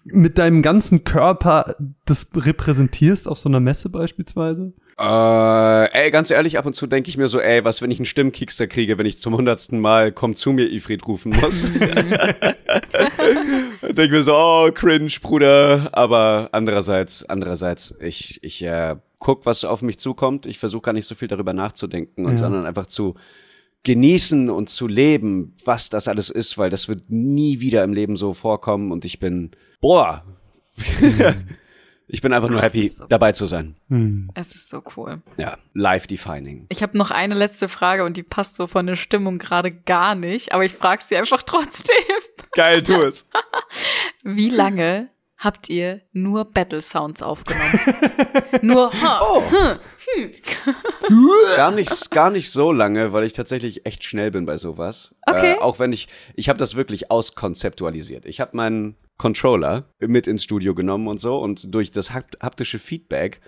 mit deinem ganzen Körper das repräsentierst auf so einer Messe beispielsweise? Äh, ey, ganz ehrlich, ab und zu denke ich mir so, ey, was, wenn ich einen Stimmkickster kriege, wenn ich zum hundertsten Mal komm zu mir, Ifrit rufen muss. denke mir so, oh, cringe, Bruder. Aber andererseits, andererseits, ich, ich äh, guck, was auf mich zukommt. Ich versuche gar nicht so viel darüber nachzudenken, und ja. sondern einfach zu genießen und zu leben, was das alles ist, weil das wird nie wieder im Leben so vorkommen und ich bin, boah, ich bin einfach nur happy, so dabei zu sein. Hm. Es ist so cool. Ja, life defining. Ich habe noch eine letzte Frage und die passt so von der Stimmung gerade gar nicht, aber ich frage sie einfach trotzdem. Geil, tu es. Wie lange habt ihr nur Battle Sounds aufgenommen. nur ha, oh. hm, hm. gar nicht gar nicht so lange, weil ich tatsächlich echt schnell bin bei sowas. Okay. Äh, auch wenn ich ich habe das wirklich auskonzeptualisiert. Ich habe meinen Controller mit ins Studio genommen und so und durch das haptische Feedback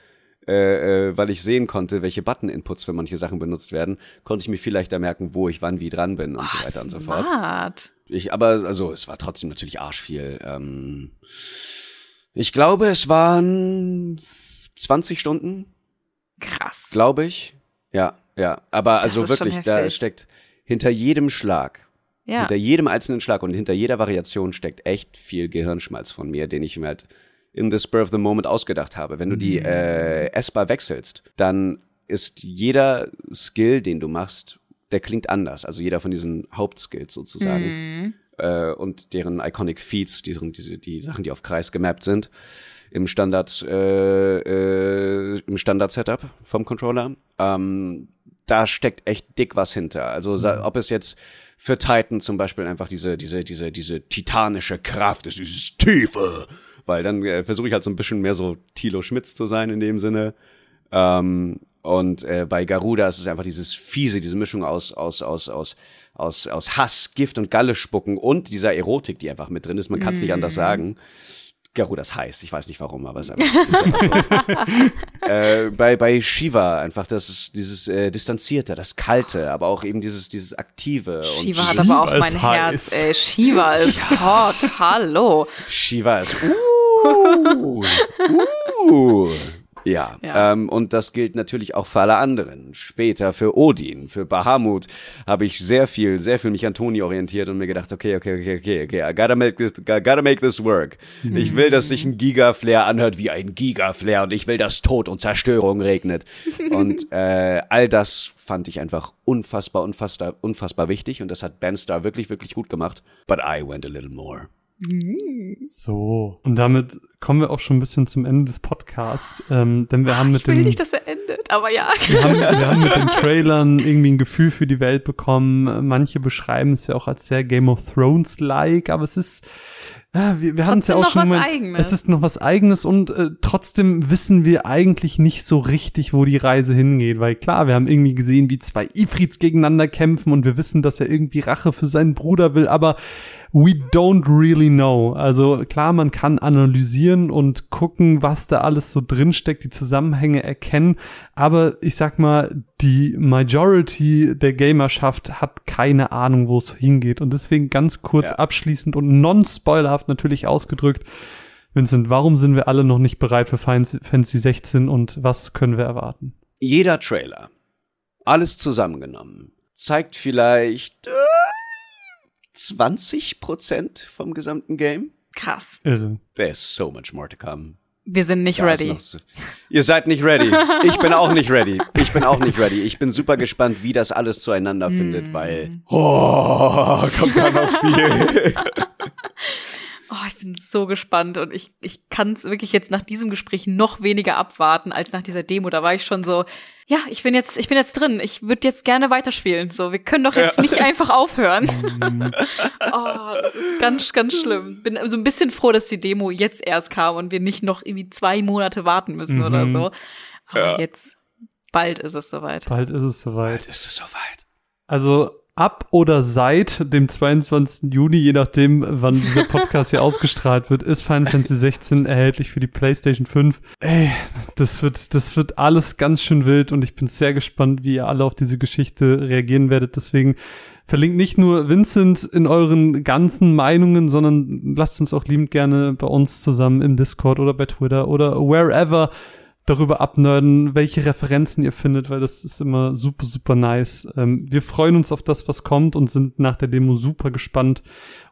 äh, äh, weil ich sehen konnte, welche Button-Inputs für manche Sachen benutzt werden, konnte ich mir viel leichter merken, wo ich wann wie dran bin und oh, so weiter smart. und so fort. Ich, aber also es war trotzdem natürlich arschviel. Ähm, ich glaube, es waren 20 Stunden. Krass. Glaube ich. Ja, ja. Aber also wirklich, da steckt hinter jedem Schlag, ja. hinter jedem einzelnen Schlag und hinter jeder Variation steckt echt viel Gehirnschmalz von mir, den ich mir halt in the spur of the moment ausgedacht habe. Wenn du die mhm. äh, S-Bar wechselst, dann ist jeder Skill, den du machst, der klingt anders. Also jeder von diesen Hauptskills sozusagen. Mhm äh, und deren Iconic Feeds, die, diese, die Sachen, die auf Kreis gemappt sind, im Standard, äh, äh, im Standard-Setup vom Controller. Ähm, da steckt echt dick was hinter. Also mhm. ob es jetzt für Titan zum Beispiel einfach diese, diese, diese, diese titanische Kraft ist, dieses Tiefe, weil dann äh, versuche ich halt so ein bisschen mehr so Tilo Schmitz zu sein in dem Sinne. Ähm, und äh, bei Garuda ist es einfach dieses fiese, diese Mischung aus, aus, aus, aus aus, aus Hass, Gift und Galle spucken und dieser Erotik, die einfach mit drin ist. Man kann es nicht anders sagen. Garuda ist heiß, ich weiß nicht warum, aber es ist einfach, ist einfach so. äh, bei, bei Shiva einfach das ist dieses äh, Distanzierte, das Kalte, aber auch eben dieses, dieses Aktive. Shiva und hat dieses, aber auch Shiva mein Herz. Ey, Shiva ist hot. Hallo. Shiva ist uh, uh. Ja, Ja. Ähm, und das gilt natürlich auch für alle anderen. Später für Odin, für Bahamut habe ich sehr viel, sehr viel mich an Toni orientiert und mir gedacht, okay, okay, okay, okay, okay, I gotta make this, gotta make this work. Ich will, dass sich ein Giga-Flare anhört wie ein Giga-Flare und ich will, dass Tod und Zerstörung regnet. Und äh, all das fand ich einfach unfassbar, unfassbar, unfassbar wichtig und das hat Ben Star wirklich, wirklich gut gemacht. But I went a little more. So. Und damit kommen wir auch schon ein bisschen zum Ende des Podcasts. Ähm, denn wir haben mit Ich will dem. nicht, dass er endet, aber ja. wir haben, wir haben mit den Trailern irgendwie ein Gefühl für die Welt bekommen. Manche beschreiben es ja auch als sehr Game of Thrones-like, aber es ist, ja, wir, wir haben es ja Trotzdem auch noch schon was mal, Eigenes. Es ist noch was Eigenes und äh, trotzdem wissen wir eigentlich nicht so richtig, wo die Reise hingeht, weil klar, wir haben irgendwie gesehen, wie zwei Ifrits gegeneinander kämpfen und wir wissen, dass er irgendwie Rache für seinen Bruder will, aber we don't really know. Also klar, man kann analysieren und gucken, was da alles so drinsteckt, die Zusammenhänge erkennen, aber ich sag mal, die Majority der Gamerschaft hat keine Ahnung, wo es hingeht und deswegen ganz kurz Ja. abschließend und non-spoilerhaft natürlich ausgedrückt, Vincent, warum sind wir alle noch nicht bereit für Fantasy 16 und was können wir erwarten? Jeder Trailer, alles zusammengenommen, zeigt vielleicht äh, 20% vom gesamten Game. Krass. Irre. There's so much more to come. Wir sind nicht Da ready. so- Ihr seid nicht ready. Ich bin auch nicht ready. Ich bin auch nicht ready. Ich bin super gespannt, wie das alles zueinander Mm. findet, weil oh, kommt da noch viel. Oh, ich bin so gespannt und ich, ich kann es wirklich jetzt nach diesem Gespräch noch weniger abwarten als nach dieser Demo. Da war ich schon so, ja, ich bin jetzt, ich bin jetzt drin. Ich würde jetzt gerne weiterspielen. So, wir können doch jetzt nicht einfach aufhören. oh, das ist ganz, ganz schlimm. Bin so ein bisschen froh, dass die Demo jetzt erst kam und wir nicht noch irgendwie zwei Monate warten müssen oder Mhm. so. Aber Ja. jetzt, bald ist es soweit. Bald ist es soweit. Ist es soweit? Also ab oder seit dem 22. Juni, je nachdem, wann dieser Podcast hier ausgestrahlt wird, ist Final Fantasy 16 erhältlich für die PlayStation 5. Ey, das wird, das wird alles ganz schön wild und ich bin sehr gespannt, wie ihr alle auf diese Geschichte reagieren werdet. Deswegen verlinkt nicht nur Vincent in euren ganzen Meinungen, sondern lasst uns auch liebend gerne bei uns zusammen im Discord oder bei Twitter oder wherever darüber abnörden, welche Referenzen ihr findet, weil das ist immer super, super nice. Ähm, wir freuen uns auf das, was kommt und sind nach der Demo super gespannt.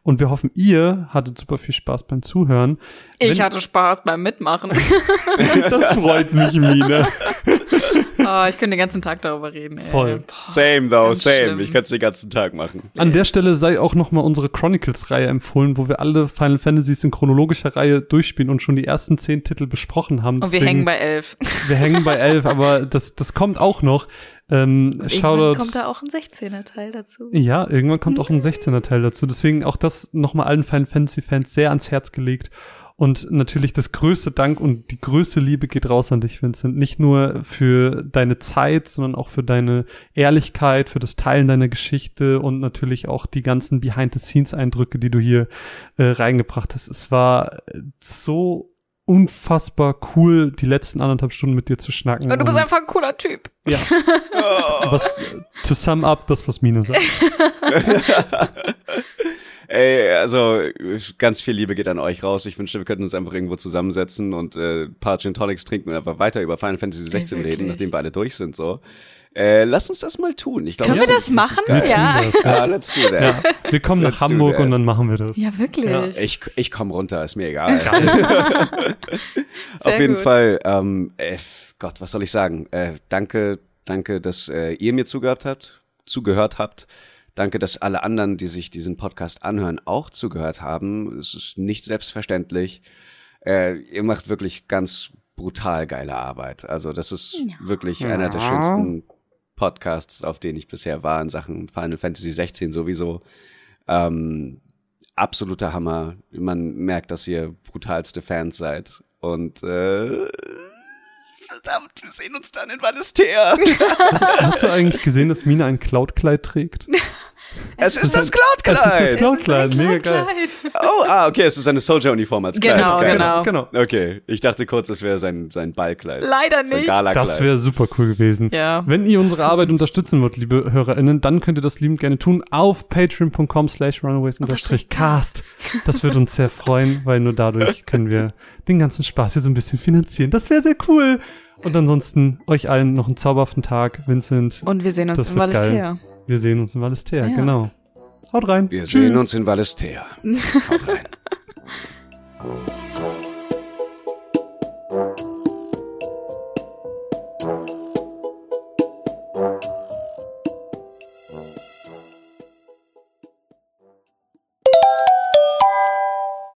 Und wir hoffen, ihr hattet super viel Spaß beim Zuhören. Ich Wenn- hatte Spaß beim Mitmachen. Das freut mich, Mine. oh, ich könnte den ganzen Tag darüber reden. Ey. Voll. Boah, Same though, same. schlimm. Ich könnte es den ganzen Tag machen. An der Stelle sei auch noch mal unsere Chronicles-Reihe empfohlen, wo wir alle Final Fantasies in chronologischer Reihe durchspielen und schon die ersten zehn Titel besprochen haben. Und wir Deswegen- hängen bei elf. wir hängen bei elf, aber das, das kommt auch noch. Ähm, Irgendwann kommt da auch ein 16er Teil dazu. Ja, irgendwann kommt auch ein 16er Teil dazu. Deswegen auch das nochmal allen Final Fantasy Fans sehr ans Herz gelegt. Und natürlich das größte Dank und die größte Liebe geht raus an dich, Vincent. Nicht nur für deine Zeit, sondern auch für deine Ehrlichkeit, für das Teilen deiner Geschichte und natürlich auch die ganzen Behind-the-Scenes-Eindrücke, die du hier äh, reingebracht hast. Es war so unfassbar cool, die letzten anderthalb Stunden mit dir zu schnacken. Und du bist Und- einfach ein cooler Typ. ja. was, to sum up, das, was Mine sagt. Ey, also ganz viel Liebe geht an euch raus. Ich wünschte, wir könnten uns einfach irgendwo zusammensetzen und äh, ein paar Gin Tonics trinken und einfach weiter über Final Fantasy 16 wirklich. reden, nachdem wir alle durch sind. So, äh, lasst uns das mal tun. Ich glaub, Können wir das das machen? geil. Ja. das, Ja, let's do that. Ja, wir kommen nach Let's do Hamburg und dann machen wir das. Ja, wirklich. Ja. Ich, ich komme runter, ist mir egal. Auf jeden gut. Fall, ähm, äh, Gott, was soll ich sagen? Äh, danke, danke, dass äh, ihr mir zugehört habt, zugehört habt. Danke, dass alle anderen, die sich diesen Podcast anhören, auch zugehört haben. Es ist nicht selbstverständlich. Äh, ihr macht wirklich ganz brutal geile Arbeit. Also das ist wirklich einer der schönsten Podcasts, auf denen ich bisher war in Sachen Final Fantasy 16 sowieso. Ähm, absoluter Hammer. Man merkt, dass ihr brutalste Fans seid. Und äh, verdammt, wir sehen uns dann in Valistea. Hast, hast du eigentlich gesehen, dass Mine ein Cloud-Kleid trägt? Es ist das Das ist das Cloud-Kleid. Cloud-Kleid, mega geil. Oh, ah, okay, es ist eine Soldier-Uniform als Kleid. Genau, okay. genau. Genau. Okay, ich dachte kurz, es wäre sein, sein Ballkleid. Leider Sein nicht. Galakleid. Das wäre super cool gewesen. Ja. Wenn ihr unsere Arbeit unterstützen wollt, liebe HörerInnen, dann könnt ihr das liebend gerne tun auf patreon.com slash runaways-cast. Das würde uns sehr freuen, weil nur dadurch können wir den ganzen Spaß hier so ein bisschen finanzieren. Das wäre sehr cool. Und ansonsten euch allen noch einen zauberhaften Tag, Vincent. Und wir sehen uns Das geil. Valistea. Wir sehen uns in Valistea, Ja. genau. Haut rein. Wir Tschüss. sehen uns in Valistea. Haut rein.